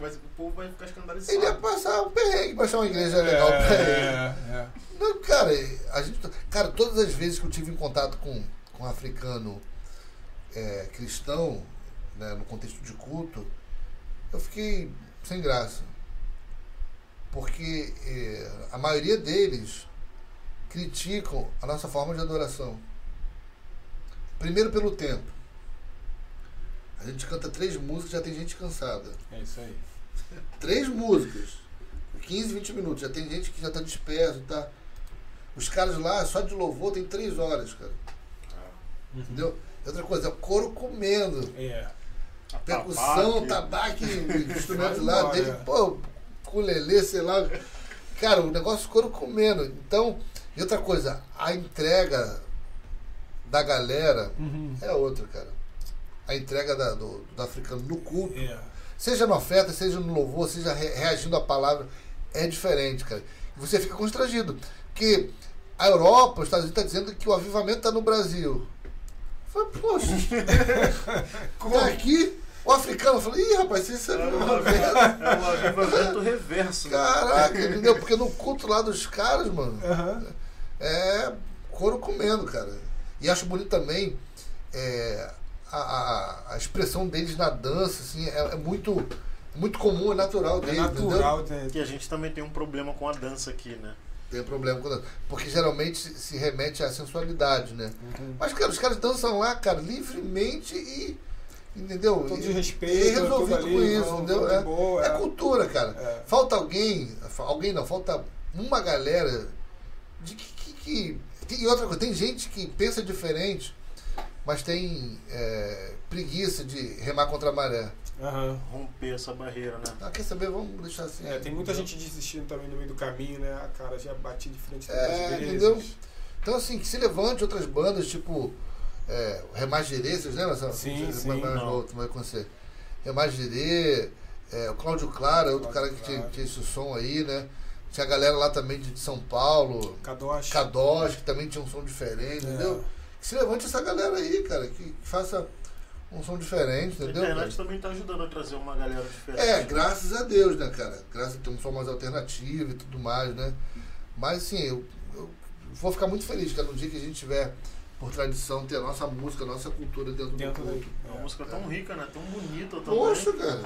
mas o povo vai ficar escandalizado. Ele ia passar um perrengue pra achar uma igreja legal pra ele. É, é. Não, cara, a gente, cara, todas as vezes que eu tive em contato com, com um africano é, cristão, né, no contexto de culto, eu fiquei sem graça. Porque é, a maioria deles criticam a nossa forma de adoração. Primeiro pelo tempo. A gente canta três músicas já tem gente cansada. É isso aí. Três músicas. 15, 20 minutos. Já tem gente que já tá disperso, tá? Os caras lá, só de louvor, tem três horas, cara. Entendeu? E Outra coisa, coro comendo. É. Percussão, Tabaque. tabaque, instrumento Vai lá, embora, desde, é. pô, culelê, sei lá. Cara, o negócio coro comendo. Então, e outra coisa, a entrega da galera Uhum. é outra, cara. A entrega da- do, do africano no culto É. seja na oferta, seja no louvor, seja re- reagindo à palavra, é diferente, cara. E você fica constrangido. Porque a Europa, os Estados Unidos, está dizendo que o avivamento está no Brasil. Eu falei, poxa, tá aqui, o africano falou, ih, rapaz, isso é É um avivamento. é um avivamento reverso. né? Caraca, entendeu? Porque no culto lá dos caras, mano, Aham. é couro comendo, cara. E acho bonito também é, a, a, a expressão deles na dança, assim, é, é muito, muito comum, é natural É deles, entendeu? natural. Que a gente também tem um problema com a dança aqui, né? Tem problema com dança. Porque geralmente se remete à sensualidade, né? Uhum. Mas, cara, os caras dançam lá, cara, livremente e. Entendeu? Todo E- de respeito, E resolvido tudo ali, com isso, vão, entendeu? É, boa, é é. cultura, cara. É. Falta alguém. Alguém não, falta uma galera de que. que, que- e outra coisa, tem gente que pensa diferente, mas tem é, preguiça de remar contra a maré. Aham. Romper essa barreira, né? Ah, quer saber? Vamos deixar assim. É, tem muita entendeu? gente desistindo também no meio do caminho, né? A cara já bati de frente É, entendeu? Então, assim, que se levante outras bandas, tipo é, Remagerências, né? Essa, Sim, vai- sim, vai, não. vai. Remagerê, é, o Cláudio Clara, outro Cláudio cara que tinha, Clara. tinha esse som aí, né? Tinha a galera lá também de São Paulo, Kadosh. Cadós, que também tinha um som diferente, É. entendeu? Que se levante essa galera aí, cara, que, que faça um som diferente, A entendeu? cara? internet também tá ajudando a trazer uma galera diferente. É, graças a Deus, né, cara? Graças a ter um som mais alternativo e tudo mais, né? Mas assim, eu, eu vou ficar muito feliz, cara, no dia que a gente tiver, por tradição, ter a nossa música, a nossa cultura dentro, Dentro do culto. É uma música tão rica, né? Tão bonita também. Poxa, cara,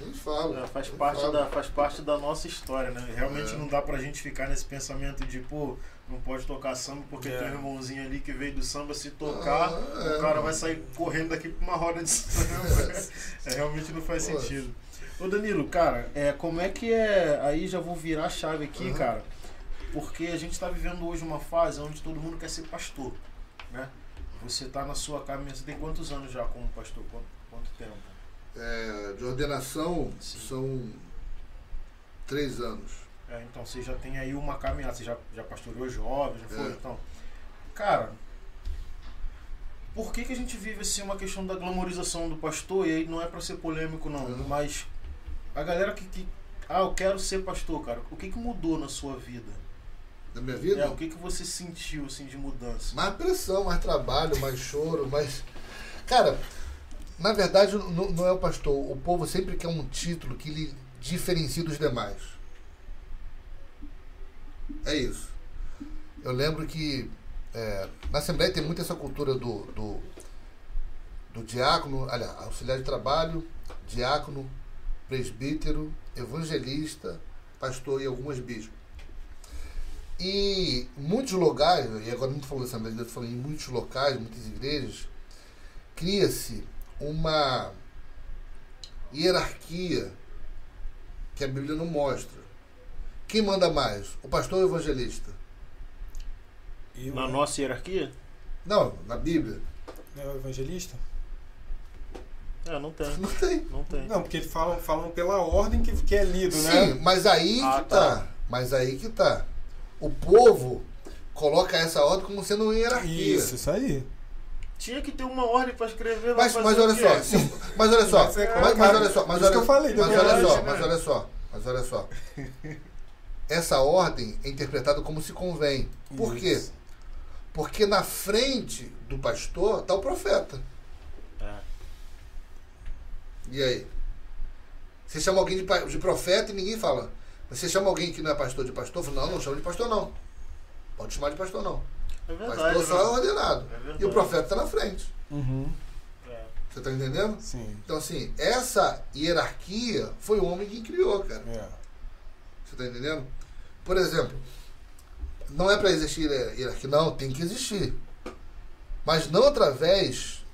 nem falo. É, faz, nem parte falo. da, faz parte da nossa história, né? Realmente É. não dá pra gente ficar nesse pensamento de, pô, não pode tocar samba porque É. tem um irmãozinho ali que veio do samba, se tocar, Ah, é. o cara vai sair correndo daqui pra uma roda de samba. é, realmente não faz Poxa. sentido. Ô Danilo, cara, é, como é que é. Aí já vou virar a chave aqui, Uhum. cara. Porque a gente tá vivendo hoje uma fase onde todo mundo quer ser pastor, né? Você tá na sua caminhada. Você tem quantos anos já como pastor? Quanto, quanto tempo? É, de ordenação Sim. são três anos. É, então você já tem aí uma caminhada, você já, já pastoreou jovens, já foi? É. Então, cara, por que, que a gente vive assim uma questão da glamorização do pastor? E aí não é pra ser polêmico, não, Uhum. mas a galera que, que. Ah, eu quero ser pastor, cara. O que, que mudou na sua vida? Na minha vida, É, o que, que você sentiu assim de mudança? mais pressão, mais trabalho, mais choro, mais. Cara, na verdade não, não é o pastor. O povo sempre quer um título que lhe diferencie dos demais. É isso. Eu lembro que é, na Assembleia tem muito essa cultura do, do, do diácono, aliás, auxiliar de trabalho, diácono, presbítero, evangelista, pastor e algumas bispos. E muitos locais, e agora não falando Assembleia estou falando em muitos locais, muitas igrejas, cria-se uma hierarquia que a Bíblia não mostra. Quem manda mais? O pastor ou o evangelista? E o- Na nossa hierarquia? Não, na Bíblia. é o evangelista? É, não tem. Não tem. Não tem. Não, porque eles falam, falam pela ordem que, que é lido, Sim, né? mas aí Ah, que tá. tá. Mas aí que tá. O povo coloca essa ordem como sendo uma hierarquia. Isso, isso aí. tinha que ter uma ordem pra escrever. Mas, vai mas fazer olha só, se- mas olha só, mas, mas olha só, mas olha, eu falei, mas olha só, né? mas olha só, mas olha só. Essa ordem é interpretada como se convém. Por quê? Isso. Porque na frente do pastor está o profeta. É. E aí? Você chama alguém de, de profeta e ninguém fala. Você chama alguém que não é pastor de pastor, fala, não, não chama de pastor não. Pode chamar de pastor não. É verdade. pastor só é ordenado. É e o profeta está na frente. Uhum. É. Você está entendendo? Sim. Então assim, essa hierarquia foi o homem que criou, cara. É. Você está entendendo? Por exemplo, não é para existir hierarquia, não, tem que existir. Mas não através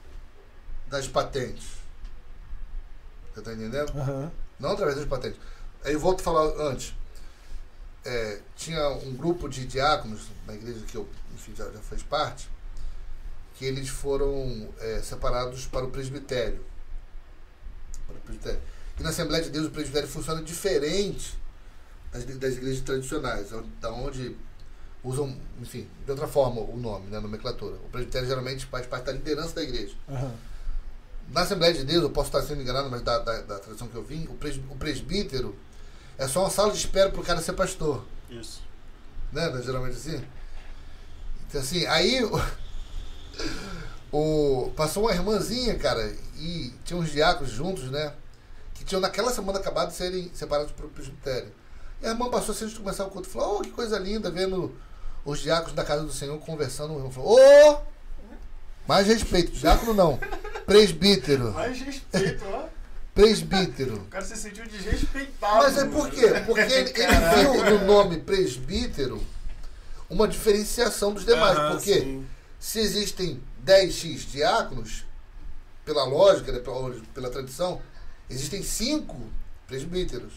das patentes. Você está entendendo? Aham. Não através das patentes. Aí eu volto a falar antes. É, tinha um grupo de diáconos na igreja que eu enfim, já, já fez parte, que eles foram é, separados para o presbitério. Para o presbitério. E na Assembleia de Deus o presbitério funciona diferente das, das igrejas tradicionais, onde- da onde usam, enfim, de outra forma o nome, né, a nomenclatura. O presbitério geralmente faz parte da liderança da igreja. Aham. Na Assembleia de Deus, eu posso estar sendo enganado, mas da, da, da tradição que eu vim, o, pres, o presbítero é só uma sala de espera para o cara ser pastor. Isso. Né? Não é Geralmente assim. Então, assim, aí o, o- passou uma irmãzinha, cara, e tinha uns diáconos juntos, né? Que tinham naquela semana acabado de serem separados para o presbitério. E a irmã passou assim, antes de começar o culto, falou: Oh, que coisa linda, vendo os diáconos da casa do Senhor conversando. Irmão falou: Ô! mais respeito, diácono não, presbítero. Mais respeito, ó. Presbítero. O cara se sentiu desrespeitado. Mas é por quê? Porque ele, ele viu no nome presbítero uma diferenciação dos demais. Aham, porque sim. se existem 10x diáconos, pela lógica, né, pela, pela tradição, existem 5 presbíteros.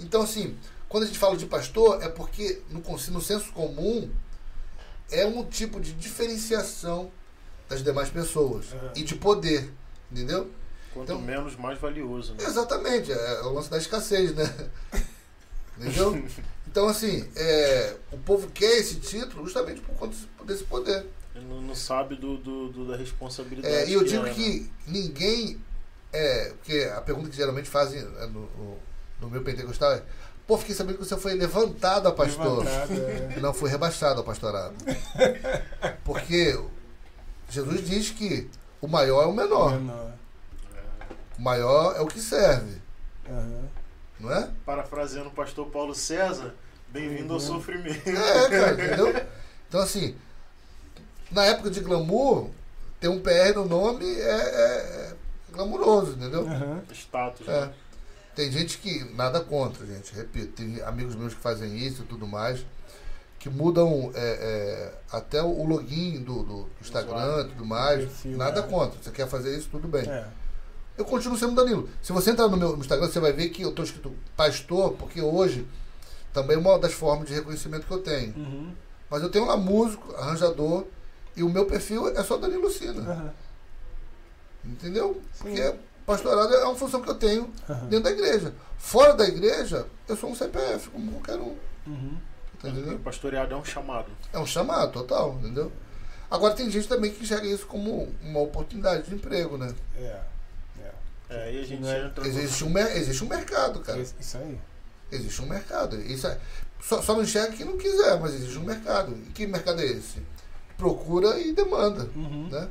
Então, assim, quando a gente fala de pastor, é porque no, no senso comum é um tipo de diferenciação das demais pessoas Aham. e de poder, entendeu? Quanto Então- menos, mais valioso, né? Exatamente, é, é o lance da escassez, né? Entendeu? Então, assim, é, o povo quer esse título justamente por conta desse- poder. Ele não, sabe do, do- do- da responsabilidade. É, e eu digo é, né? que ninguém. É, porque a pergunta que geralmente fazem é, no, no, no meu pentecostal é: pô, fiquei sabendo que você foi levantado a pastor. Levantado, é. E não foi rebaixado ao pastorado. Porque Jesus diz que o maior é o menor. Menor. O maior é o que serve. Aham. Não é? Parafraseando o pastor Paulo César, bem-vindo ao Uhum. sofrimento. É, cara, entendeu? Então, assim, na época de glamour, ter um PR no nome é, é, é glamuroso, entendeu? Aham. Status, É. né? Tem gente que, nada contra, gente, repito, tem amigos meus que fazem isso e tudo mais, que mudam é, é, até o login do, do Instagram e tudo mais. Perfil, nada é. contra. Você quer fazer isso, tudo bem. É. Eu continuo sendo Danilo. Se você entrar no meu Instagram, você vai ver que eu estou escrito pastor, porque hoje também é uma das formas de reconhecimento que eu tenho. Uhum. Mas eu tenho lá músico, arranjador, e o meu perfil é só Danilo Lucina. Aham. Entendeu? Sim. Porque pastorado é uma função que eu tenho Aham. dentro da igreja. Fora da igreja, eu sou um CPF, como qualquer um. Uhum. Tá entendendo? Pastoreado é um chamado. É um chamado total, entendeu? Agora tem gente também que enxerga isso como uma oportunidade de emprego, né? É. É. É, aí a gente Não é- entra Existe um, existe um mercado, cara. Isso isso aí. Existe um mercado. Isso é, só, só não enxerga quem não quiser, mas existe um mercado. E que mercado é esse? Procura e demanda, Uhum. né?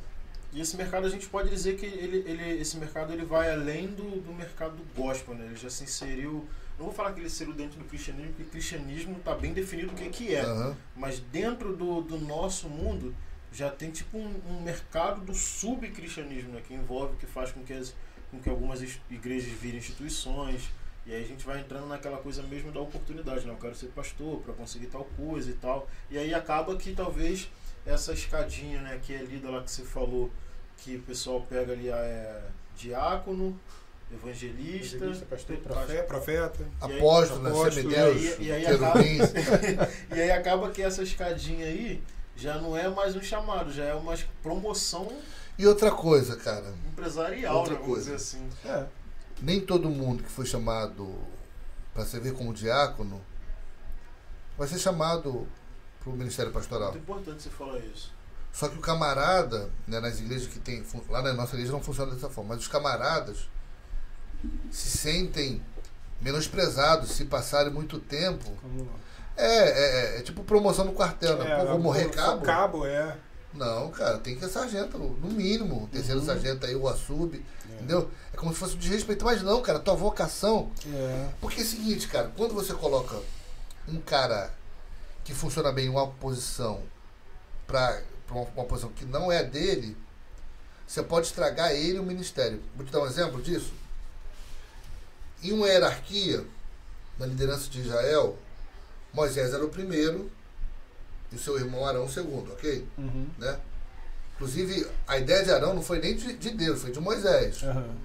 E esse mercado a gente pode dizer que ele, ele, esse mercado ele vai além do, do mercado do gospel, né? Ele já se inseriu. Não vou falar que ele inseriu dentro do cristianismo, porque o cristianismo está bem definido o que, que é. Aham. Mas dentro do, do nosso mundo já tem tipo um, um mercado do subcristianismo, né? Que envolve, que faz com que, as, com que algumas igrejas virem instituições. E aí a gente vai entrando naquela coisa mesmo da oportunidade, né? Eu quero ser pastor para conseguir tal coisa e tal. E aí acaba que talvez essa escadinha, né? Que é lida lá que você falou, que o pessoal pega ali é, diácono, evangelista, Evangelista, pastor, pastor- profeta, profeta. E aí- Apóstolo, né? apóstolo, Semideus, e aí- e aí querubins. E aí acaba que essa escadinha aí já não é mais um chamado, já é uma promoção E outra coisa, cara. empresarial, Outra né, vamos coisa. dizer assim. É. Nem todo mundo que foi chamado para servir como diácono vai ser chamado para o ministério pastoral. Muito importante você falar isso. Só que o camarada, né, nas igrejas que tem. Lá na nossa igreja não funciona dessa forma, mas os camaradas se sentem menosprezados se passarem muito tempo. Como- É, é, é tipo promoção no quartel, né? É, Pô, vou morrer pô, cabo? Cabo, é. Não, cara, tem que ser sargento, no mínimo. Terceiro Uhum. sargento aí, o assub, É. entendeu? É como se fosse um desrespeito, mas não, cara, tua vocação. É. Porque é o seguinte, cara, quando você coloca um cara que funciona bem em uma posição pra uma, uma posição que não é dele, você pode estragar ele o ministério. Vou te dar um exemplo disso. Em uma hierarquia, na liderança de Israel, Moisés era o primeiro e o seu irmão Arão o segundo, ok? Uhum. né? Inclusive, a ideia de Arão não foi nem de, de Deus, foi de Moisés. Aham.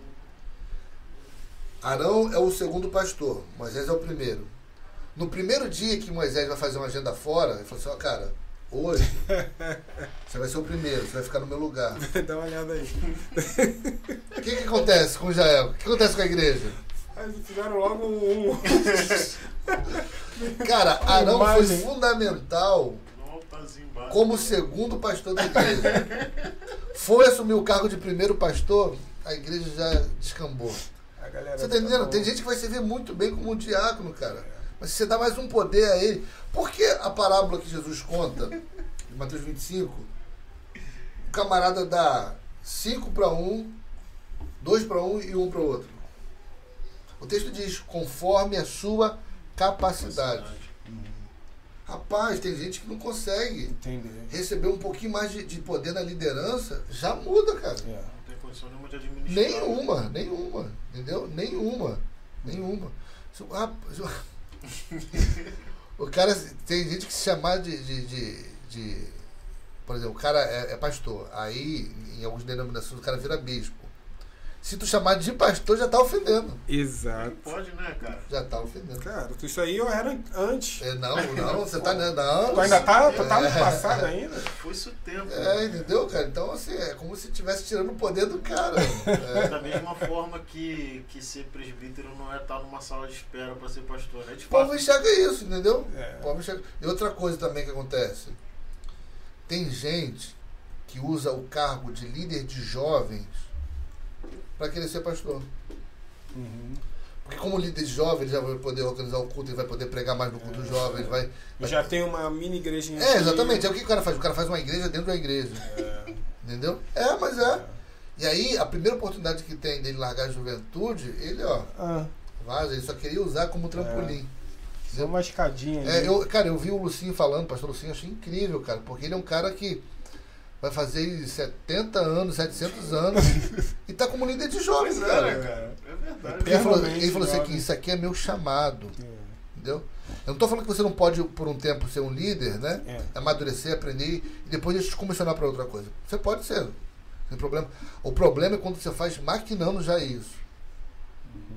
Arão é o segundo pastor, Moisés é o primeiro. No primeiro dia que Moisés vai fazer uma agenda fora, ele falou assim, ó cara, hoje você vai ser o primeiro, você vai ficar no meu lugar. Dá uma olhada aí. O que, que acontece com Israel? O que acontece com a igreja? Eles fizeram logo um. Cara, Arão foi fundamental como segundo pastor da igreja. Foi assumir o cargo de primeiro pastor, a igreja já descambou. A galera Você tá entendendo? falou- Tem gente que vai servir muito bem como um diácono, cara. Mas se você dá mais um poder a ele. Por que a parábola que Jesus conta, de Mateus 25, o camarada dá 5 para um, 2 para um e 1 um para o outro? O texto diz, conforme a sua capacidade. Rapaz, tem gente que não consegue Entender. receber um pouquinho mais de, de poder na liderança, já muda, cara. É. Não tem condição nenhuma de administrar. Nenhuma, nenhuma. Entendeu? Nenhuma. Nenhuma. Se ah, se o- cara. Tem gente que se chamar de. de, de- de- por exemplo, o cara é, é pastor. Aí, em algumas denominações, o cara vira bispo. Se tu chamar de pastor, já tá ofendendo. Não Exato. pode, né, cara? Já tá ofendendo. Cara, isso aí eu era antes. É, não, não, você tá. Não. Tu ainda tá, tu tá no É. passado ainda? Foi-se o tempo. É, entendeu, cara? Então, assim, é como se estivesse tirando o poder do cara. É. Da mesma forma que, que ser presbítero não é estar numa sala de espera para ser pastor, né? De O povo enxerga isso, entendeu? É. O povo enxerga. E outra coisa também que acontece. Tem gente que usa o cargo de líder de jovens para querer ser pastor. Uhum. Porque como líder de jovem, ele já vai poder organizar o culto, ele vai poder pregar mais no culto dos jovens, vai... Eu já tenho uma mini igrejinha É, exatamente. É o que o cara faz. O cara faz uma igreja dentro da igreja. É. Entendeu? É, mas é. E aí, a primeira oportunidade que tem dele largar a juventude, ele, ó, Ah, vaza, ele só queria usar como trampolim. só uma escadinha. É, eu, cara, eu vi o Lucinho falando, pastor Lucinho, achei incrível, cara, porque ele é um cara que vai fazer 70 anos, 700 anos e tá como líder de jovens, Pois é, cara. né, cara? É verdade. Ele falou, ele falou assim, que isso aqui é meu chamado, É. entendeu? Eu não tô falando que você não pode, por um tempo, ser um líder, né? É. Amadurecer, aprender e depois deixa te comissionar para outra coisa. Você pode ser, sem problema. O problema é quando você faz maquinando já isso,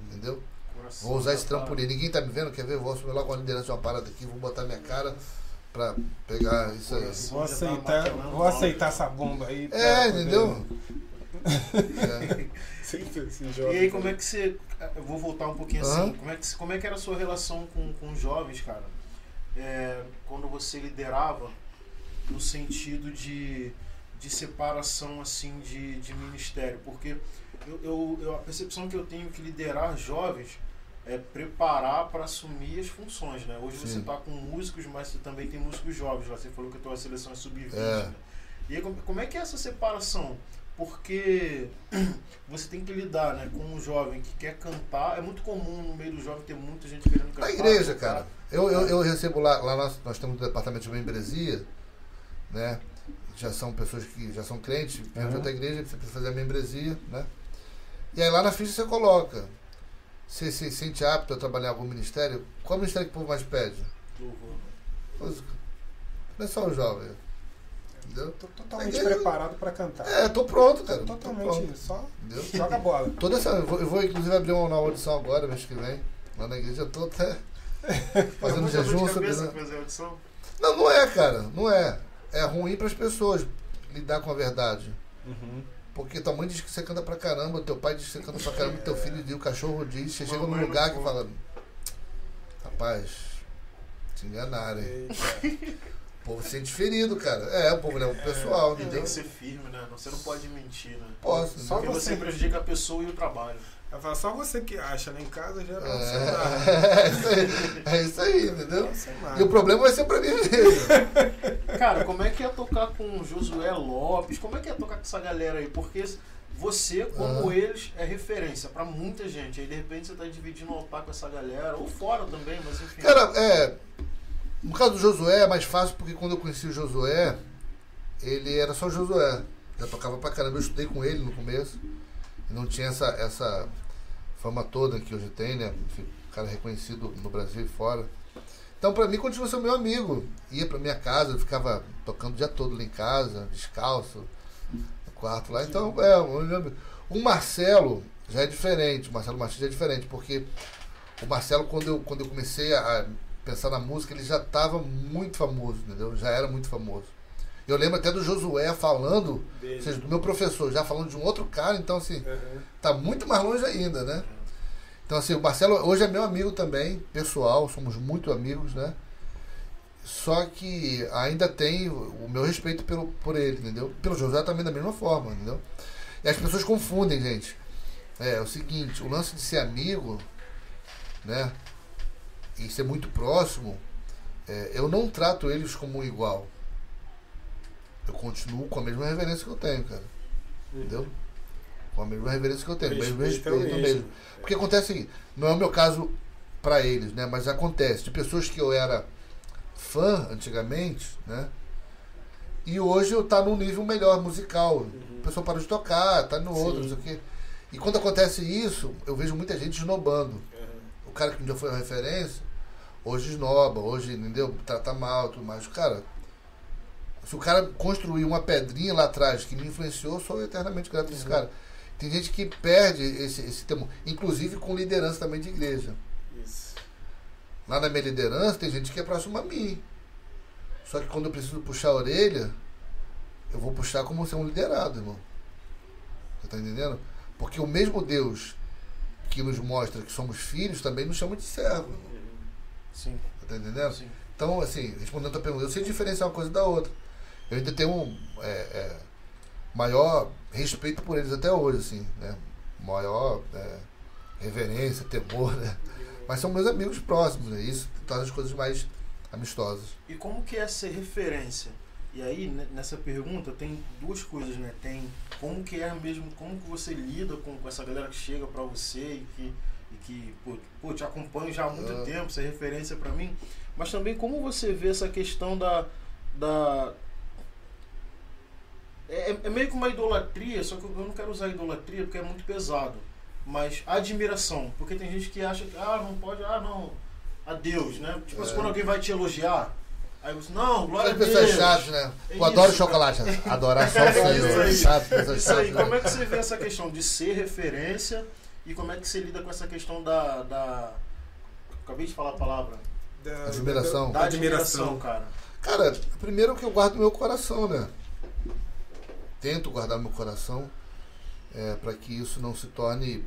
entendeu? Coração Vou usar esse trampolim. Ninguém tá me vendo, quer ver? Vou assumir logo a liderança de uma parada aqui, vou botar minha cara pra pegar isso aí. Vou aceitar, vou aceitar essa bomba aí. pra É, poder- entendeu? É. E aí, como é que você. Eu vou voltar um pouquinho assim. Aham. Como é, que, como é que era a sua relação com, com os jovens, cara? É, quando você liderava, no sentido de, de separação assim de, de ministério. Porque eu, eu, eu- a percepção que eu tenho que liderar jovens é preparar para assumir as funções, né? Hoje você Sim. está com músicos, mas você também tem músicos jovens. Lá você falou que a tua seleção é sub-20. É. Né? E aí, como, é que é essa separação? Porque você tem que lidar né, com um jovem que quer cantar. É muito comum no meio do jovem ter muita gente querendo cantar. Na igreja, tocar. cara. Eu, eu, eu recebo lá, lá nós, nós temos um departamento de membresia, né? Já são pessoas que já são crentes, vêm de Uhum. outra igreja, você precisa fazer a membresia, né? E aí lá na ficha você coloca. Você se sente apto a trabalhar em algum ministério? Qual ministério que o povo mais pede? Louvor. Música. Não é só o jovem. Entendeu? Tô totalmente preparado pra cantar. É, tô pronto, cara. Tô totalmente pronto. isso. Só Entendeu? joga a bola. Toda essa, eu vou, eu vou inclusive abrir uma nova audição agora, mês que vem. Lá na igreja eu tô até fazendo jejum. cabeça subindo- fazer audição? Não, não é, cara. Não é. É ruim pras pessoas lidar com a verdade. Uhum. Porque tua mãe diz que você canta pra caramba, teu pai diz que você canta pra caramba, teu filho diz, o cachorro diz, você chega num Mamãe lugar que fala. Rapaz, te enganaram, hein? Eita. povo se sente ferido, cara. É, o povo é o pessoal, tem entendeu? que ser firme, né? Você não pode mentir, né? Posso. Só Porque você. prejudica a pessoa e o trabalho. Ela fala, só você que acha, né? Em casa geral É, é isso aí, é isso aí, entendeu? Sei lá. E o problema vai ser pra mim mesmo. Cara, como é que é tocar com o Josué Lopes? Como é que é tocar com essa galera aí? Porque você, como Ah. eles, é referência pra muita gente. Aí de repente você tá dividindo o altar com essa galera, ou fora também, mas enfim. Cara, é. No caso do Josué é mais fácil porque quando eu conheci o Josué, ele era só o Josué. Já tocava pra caramba. Eu estudei com ele no começo. Não tinha essa, essa fama toda que hoje tem, né? Cara reconhecido no Brasil e fora. Então, pra mim, continua sendo meu amigo. Ia pra minha casa, eu ficava tocando o dia todo lá em casa, descalço, no quarto lá. Então, é. O Marcelo já é diferente. O Marcelo Martins já é diferente, porque o Marcelo, quando eu, quando eu comecei a pensar na música, ele já estava muito famoso, entendeu? Já era muito famoso. Eu lembro até do Josué falando, Dele. ou seja, do meu professor, já falando de um outro cara, então assim, Uhum. tá muito mais longe ainda, né? Então assim, o Marcelo hoje é meu amigo também, pessoal, somos muito amigos, né? Só que ainda tem o meu respeito pelo, por ele, entendeu? Pelo José também da mesma forma, entendeu? E as pessoas confundem, gente. É, é o seguinte, o lance de ser amigo, né? E ser muito próximo, é, eu não trato eles como igual. Eu continuo com a mesma reverência que eu tenho, cara. Entendeu? Com a mesma reverência que eu tenho, o mesmo Respeito mesmo. mesmo. Porque acontece o seguinte, não é o meu caso pra eles, né? Mas acontece de pessoas que eu era fã antigamente, né? E hoje eu tá num nível melhor musical. A pessoa parou de tocar, tá no outro, não sei o quê. E quando acontece isso, eu vejo muita gente esnobando. Uhum. O cara que um dia foi uma referência, hoje esnoba, hoje, entendeu? Trata mal, tudo mais. Cara, se o cara construiu uma pedrinha lá atrás que me influenciou, eu sou eternamente grato a esse Uhum. cara. Tem gente que perde esse, esse temor, inclusive com liderança também de igreja. Isso. Lá na minha liderança tem gente que é próximo a mim. Só que quando eu preciso puxar a orelha, eu vou puxar como ser um liderado, irmão. Você tá entendendo? Porque o mesmo Deus que nos mostra que somos filhos também nos chama de servo. irmão. Sim, Tá entendendo? sim. Então, assim, respondendo a tua pergunta, eu sei diferenciar uma coisa da outra. Eu ainda tenho um é, é, maior respeito por eles até hoje, assim, né? Maior é, reverência, temor, né? Mas são meus amigos próximos, né? Isso torna as coisas mais amistosas. E como que é ser referência? E aí, ne- nessa pergunta, tem duas coisas, né? Tem como que é mesmo, como que você lida com, com essa galera que chega pra você e que, e que pô, pô, te acompanho já há muito Ah. tempo, você é referência pra mim. Mas também como você vê essa questão da... da é, é meio que uma idolatria, só que eu não quero usar idolatria porque é muito pesado. Mas admiração, porque tem gente que acha que, ah, não pode, ah, não, a Deus, né? Tipo assim, É. quando alguém vai te elogiar, aí você, não, glória a Deus. pessoas chatas, né? É Eu adoro isso, chocolate. Adorar só o É Senhor. isso Chato, pessoas Isso aí, chatas, como né? é que você vê essa questão de ser referência e como é que você lida com essa questão da. da... Acabei de falar a palavra. Da, Admiração. Da Da admiração, admiração. cara. Cara, primeiro que eu guardo no meu coração, né? Tento guardar meu coração é, para que isso não se torne.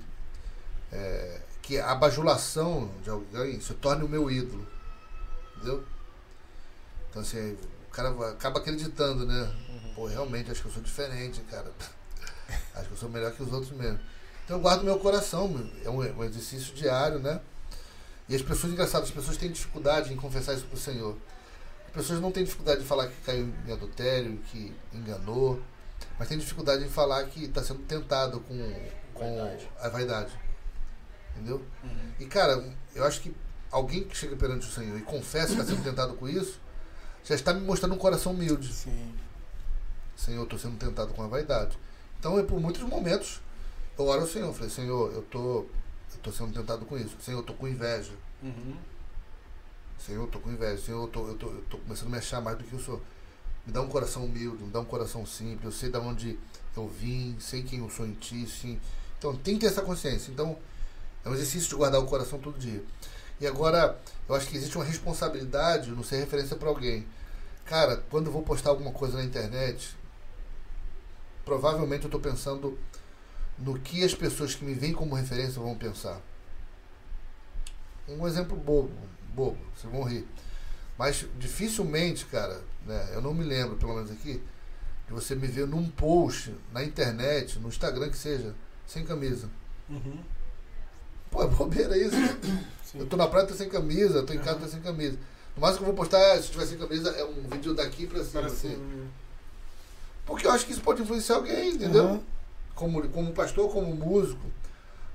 é, que a bajulação de alguém se torne o meu ídolo. Entendeu? Então, assim, o cara acaba acreditando, né? Pô, realmente, acho que eu sou diferente, cara. acho que eu sou melhor que os outros mesmo. Então, eu guardo meu coração. É um, um exercício diário, né? E as pessoas, engraçado, as pessoas têm dificuldade em confessar isso pro Senhor. As pessoas não têm dificuldade de falar que caiu em adultério, que enganou, mas tem dificuldade em falar que está sendo tentado com, com Vaidade. a vaidade. Entendeu? E cara, eu acho que alguém que chega perante o Senhor e confessa que está sendo tentado com isso, já está me mostrando um coração humilde. Sim. Senhor, eu estou sendo tentado com a vaidade. Então, eu, por muitos momentos, eu oro ao Senhor. Eu falei, Senhor, eu tô, eu tô sendo tentado com isso. Senhor, eu tô com inveja. Uhum. Senhor, eu tô com inveja. Senhor, eu tô, eu, tô, eu tô começando a me achar mais do que eu sou. Me dá um coração humilde, me dá um coração simples. Eu sei de onde eu vim, sei quem eu sou em ti, sim. Então, tem que ter essa consciência. Então, é um exercício de guardar o coração todo dia. E agora, eu acho que existe uma responsabilidade no ser referência para alguém. Cara, quando eu vou postar alguma coisa na internet, provavelmente eu estou pensando no que as pessoas que me veem como referência vão pensar. Um exemplo bobo, bobo, vocês vão rir. Mas dificilmente, cara, né, eu não me lembro, pelo menos aqui, de você me ver num post na internet, no Instagram que seja, sem camisa. Uhum. Pô, é bobeira isso, cara. Sim. Eu tô na praia, tô sem camisa, eu tô em casa, tô sem camisa. No máximo que eu vou postar, se tiver sem camisa, é um vídeo daqui pra cima, assim. um- Porque eu acho que isso pode influenciar alguém, entendeu? Uhum. Como, como pastor, como músico,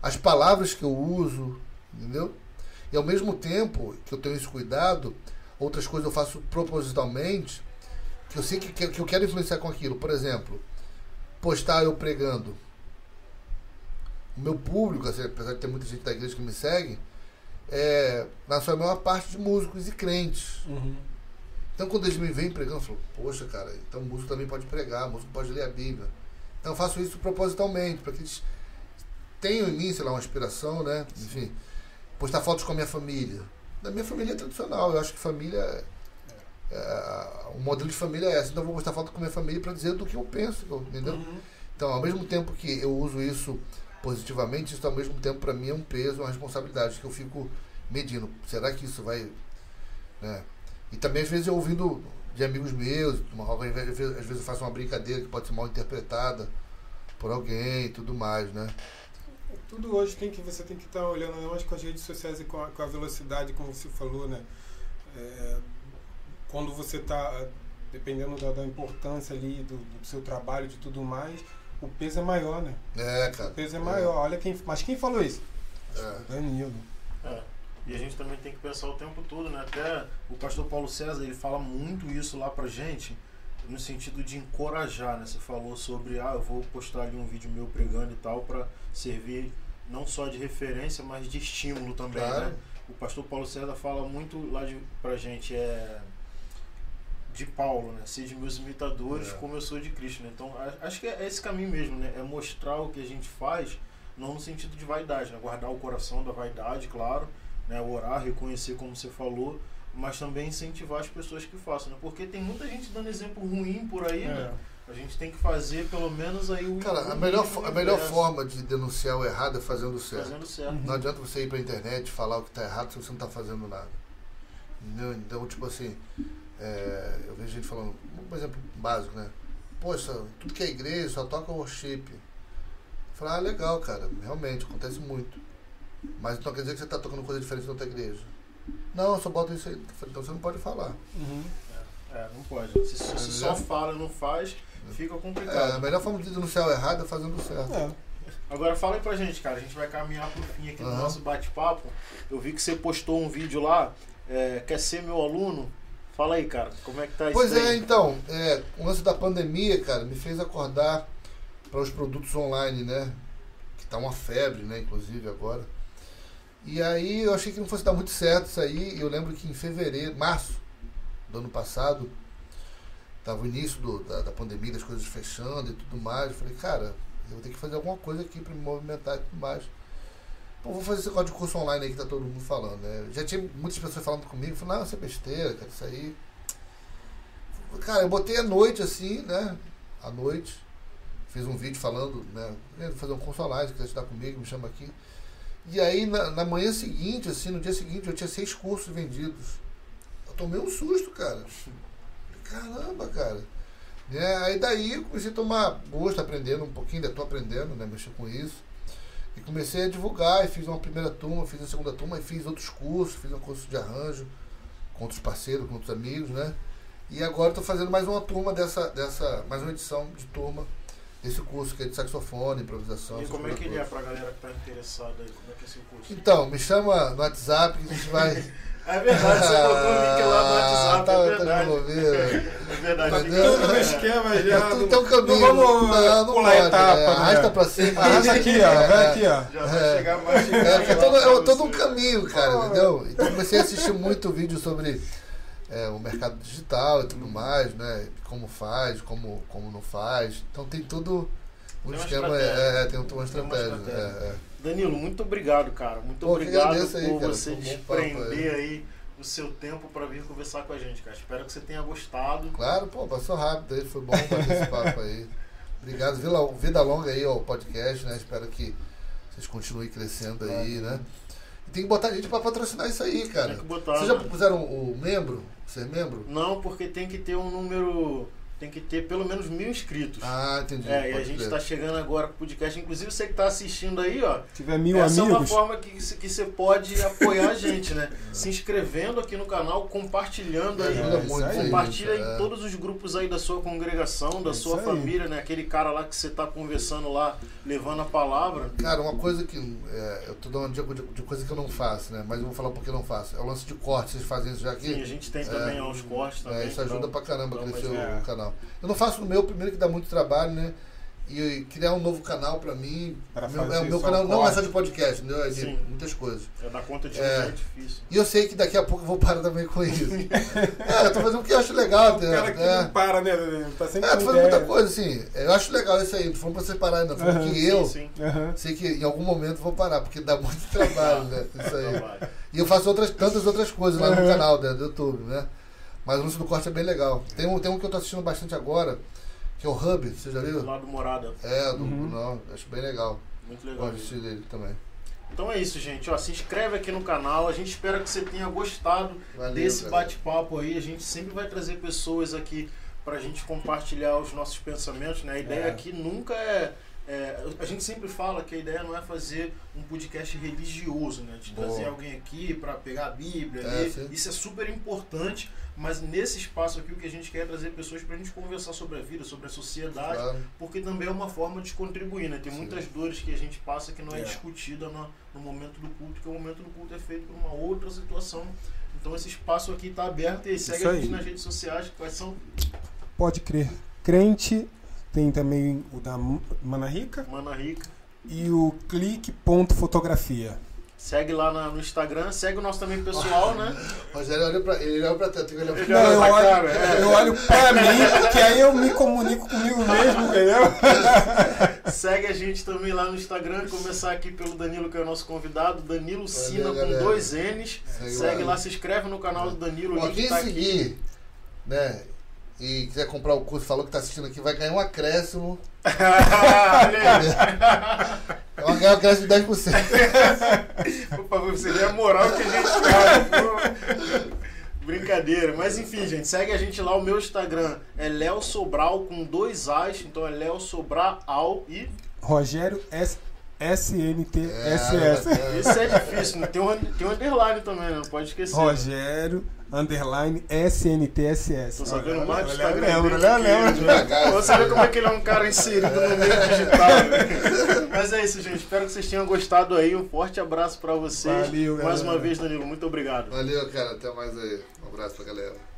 as palavras que eu uso, entendeu? E ao mesmo tempo que eu tenho esse cuidado, outras coisas eu faço propositalmente, que eu sei que, que, que eu quero influenciar com aquilo. Por exemplo, postar eu pregando. O meu público, assim, apesar de ter muita gente da igreja que me segue, é, na sua maior parte de músicos e crentes. Uhum. Então quando eles me vêm pregando, eu falo, poxa, cara, então o músico também pode pregar, o músico pode ler a Bíblia. Então eu faço isso propositalmente, para que eles tenham em mim, sei lá, uma inspiração, né? Enfim, postar fotos com a minha família. Da minha família é tradicional, eu acho que família. é- é- o modelo de família é essa. Então eu vou postar foto com minha família para dizer do que eu penso, entendeu? Uhum. Então, ao mesmo tempo que eu uso isso positivamente, isso ao mesmo tempo para mim é um peso, uma responsabilidade que eu fico medindo. Será que isso vai. Né? E também às vezes eu ouvindo de amigos meus, uma, às vezes às vezes eu faço uma brincadeira que pode ser mal interpretada por alguém e tudo mais, né? Tudo hoje tem que você tem que estar olhando não mais com as redes sociais e com a, com a velocidade, como você falou, né? É, quando você está dependendo da, da importância ali do, do seu trabalho, de tudo mais, o peso é maior, né? É, cara. O peso é maior. Olha quem, mas quem falou isso? É. Danilo. É. E a gente também tem que pensar o tempo todo, né? Até o pastor Paulo César, ele fala muito isso lá pra gente, no sentido de encorajar, né? Você falou sobre, ah, eu vou postar ali um vídeo meu pregando e tal, pra servir não só de referência, mas de estímulo também, Claro. né? O pastor Paulo César fala muito lá de, pra gente, é de Paulo, né? Ser de meus imitadores, É. como eu sou de Cristo, né? Então, acho que é esse caminho mesmo, né? É mostrar o que a gente faz, não no sentido de vaidade, né? Guardar o coração da vaidade, claro, né? Orar, reconhecer como você falou, mas também incentivar as pessoas que façam, né? Porque tem muita gente dando exemplo ruim por aí, né? A gente tem que fazer pelo menos aí o Cara, a melhor, a melhor forma de denunciar o errado é fazendo o certo. fazendo certo. Uhum. Não adianta você ir pra internet e falar o que tá errado se você não tá fazendo nada. Entendeu? Então, tipo assim, é, eu vejo gente falando, por exemplo, básico, né? Poxa, tudo que é igreja só toca worship. Eu falo, ah, legal, cara, realmente, acontece muito. Mas então quer dizer que você tá tocando coisa diferente na outra igreja. Não, eu só boto isso aí. Então você não pode falar. Uhum. É, não pode. Se, se- só Entendeu? fala e não faz, fica É, a complicado. melhor forma de denunciar o errado é fazendo o certo. É. Agora fala aí pra gente, cara. A gente vai caminhar pro fim aqui do nosso bate-papo. Eu vi que você postou um vídeo lá. é, quer ser meu aluno? Fala aí, cara. Como é que tá Pois isso é, aí? então, é, o lance da pandemia, cara, me fez acordar para os produtos online, né? Que tá uma febre, né, inclusive agora. E aí eu achei que não fosse dar muito certo isso aí. Eu lembro que em fevereiro, março do ano passado, tava o início do- da, da pandemia, das coisas fechando e tudo mais. Eu falei, cara, eu vou ter que fazer alguma coisa aqui para me movimentar e tudo mais. Pô, vou fazer esse negócio de curso online aí que tá todo mundo falando, né? Já tinha muitas pessoas falando comigo, falei, não, isso é besteira, cara, isso aí. Cara, eu botei à noite assim, né? À noite. Fiz um vídeo falando, né? "Vou fazer um curso online, se quiser estudar comigo, me chama aqui. E aí na, na manhã seguinte, assim, no dia seguinte, eu tinha seis cursos vendidos. Eu tomei um susto, cara. Caramba, cara. Né? Aí daí eu comecei a tomar gosto, aprendendo um pouquinho, ainda estou aprendendo, né? Mexer com isso. E comecei a divulgar, e fiz uma primeira turma, fiz a segunda turma, e fiz outros cursos, fiz um curso de arranjo com outros parceiros, com outros amigos, né? E agora estou fazendo mais uma turma dessa, dessa, mais uma edição de turma desse curso que é de saxofone, improvisação. E como é que ele é coisas pra galera que tá interessada aí? Como é que é esse curso? Então, me chama no WhatsApp que a gente vai. É verdade, você botou o link lá no WhatsApp, tá, é tá verdade. É verdade. Tudo no é. esquema já. É tudo tem um não- caminho. Não vamos não, não pular pode, etapa, é, né? Arrasta pra cima. Arrasta aqui, ó. É, Vai é. aqui, ó. Já vai É. chegar mais. É, é todo, é todo um caminho, cara, entendeu? Então comecei a assistir muito vídeo sobre é, o mercado digital e tudo mais, né? Como faz, como, como não faz. Então tem tudo um esquema, estratégia. é, é, tem uma Tem uma estratégia. estratégia. é, é. Danilo, muito obrigado, cara. Muito Pô, obrigado aí, por cara. você desprender aí o seu tempo pra vir conversar com a gente, cara. Espero que você tenha gostado. Claro, pô, passou rápido aí, foi bom bater esse papo aí. Obrigado, vida, vida longa aí ao podcast, né? Espero que vocês continuem crescendo aí, né? E tem que botar gente pra patrocinar isso aí, cara. Tem que botar, Vocês já né? puseram o membro? Ser membro? Não, porque tem que ter um número. Tem que ter pelo menos mil inscritos. Ah, entendi. é, e a gente está chegando agora com o podcast. Inclusive, você que está assistindo aí, ó. Se tiver mil essa é uma amigos, forma que, que você pode apoiar a gente, né? Se inscrevendo aqui no canal, compartilhando aí. Ajuda É, muito. Compartilha é. em todos os grupos aí da sua congregação, da É sua família, né? Aquele cara lá que você tá conversando lá, levando a palavra. Cara, uma coisa que. é, eu tô dando uma dica de, de coisa que eu não faço, né? Mas eu vou falar porque eu não faço. É o lance de corte, vocês fazem isso já aqui? Sim, a gente tem também ó, os cortes também. É, isso ajuda então- pra caramba a então, crescer mas é. o canal. Eu não faço no meu, primeiro que dá muito trabalho, né? E criar um novo canal pra mim. Pra meu, é, fazer o meu canal não é só de podcast, entendeu? É de Sim. muitas coisas. É dar conta de É. é difícil. E eu sei que daqui a pouco eu vou parar também com isso. é, eu tô fazendo o que eu acho legal, o cara que é. não para, né? Tá sempre É, tô fazendo muita ideia. coisa, assim. Eu acho legal isso aí. Não falando pra você parar ainda. Falando que eu Sim, sim. Aham. sei que em algum momento vou parar, porque dá muito trabalho, né? Isso aí. E eu faço outras, tantas outras coisas lá no canal né, do YouTube, né? Mas o lance do corte é bem legal. Tem um, tem um que eu tô assistindo bastante agora, que é o Hub, você já viu? Lá do Morada. É, do Uhum. não, acho bem legal. Muito legal. Gosto de assistir dele também. Então é isso, gente. Ó, se inscreve aqui no canal. A gente espera que você tenha gostado Valeu, desse bate-papo aí. A gente sempre vai trazer pessoas aqui pra gente compartilhar os nossos pensamentos. Né? A ideia É. aqui nunca é, é, A gente sempre fala que a ideia não é fazer um podcast religioso, né? De Boa. trazer alguém aqui pra pegar a Bíblia. É. Isso é super importante. Mas nesse espaço aqui o que a gente quer é trazer pessoas pra gente conversar sobre a vida, sobre a sociedade Claro. porque também é uma forma de contribuir, né? Tem Sim. muitas dores que a gente passa que não é, É. discutida no, no momento do culto, que o momento do culto é feito por uma outra situação. Então esse espaço aqui está aberto e segue Isso a gente aí. nas redes sociais, quais são Pode crer. Crente, tem também o da Mana Rica Mana Rica. e o clique.fotografia. Segue lá na- no Instagram, segue o nosso também pessoal, né? Rogério olha pra ele, olha pra teto, tem que olhar pra Ele Não, olha eu, pra olho, cara, é. eu olho pra mim, que aí eu me comunico comigo mesmo, entendeu? Segue a gente também lá no Instagram, começar aqui pelo Danilo, que é o nosso convidado, Danilo Sina com dois N's. Segue Segue lá. lá, se inscreve no canal do Danilo, quem tá aqui. seguir, né? E quiser comprar o curso, falou que tá assistindo aqui, vai ganhar um acréscimo. Vai ganhar um acréscimo de 10%. Por favor, você vê a moral que a gente faz. Brincadeira. Mas enfim, gente, segue a gente lá. O meu Instagram é Léo Sobral com dois As. Então é Léo Sobral e. Rogério S SNTSS. É, Isso é difícil, né? Tem um, tem um underline também, né? Não pode esquecer. Rogério underline SNTSS. Tô sabendo mais do Instagram. lembro, dele né? que- Lembro. Você vê como é que ele é um cara inserido no meio digital. Mas é isso, gente. Espero que vocês tenham gostado aí. Um forte abraço pra vocês. Valeu, Mais galera. uma vez, Danilo, muito obrigado. Valeu, cara. Até mais aí. Um abraço pra galera.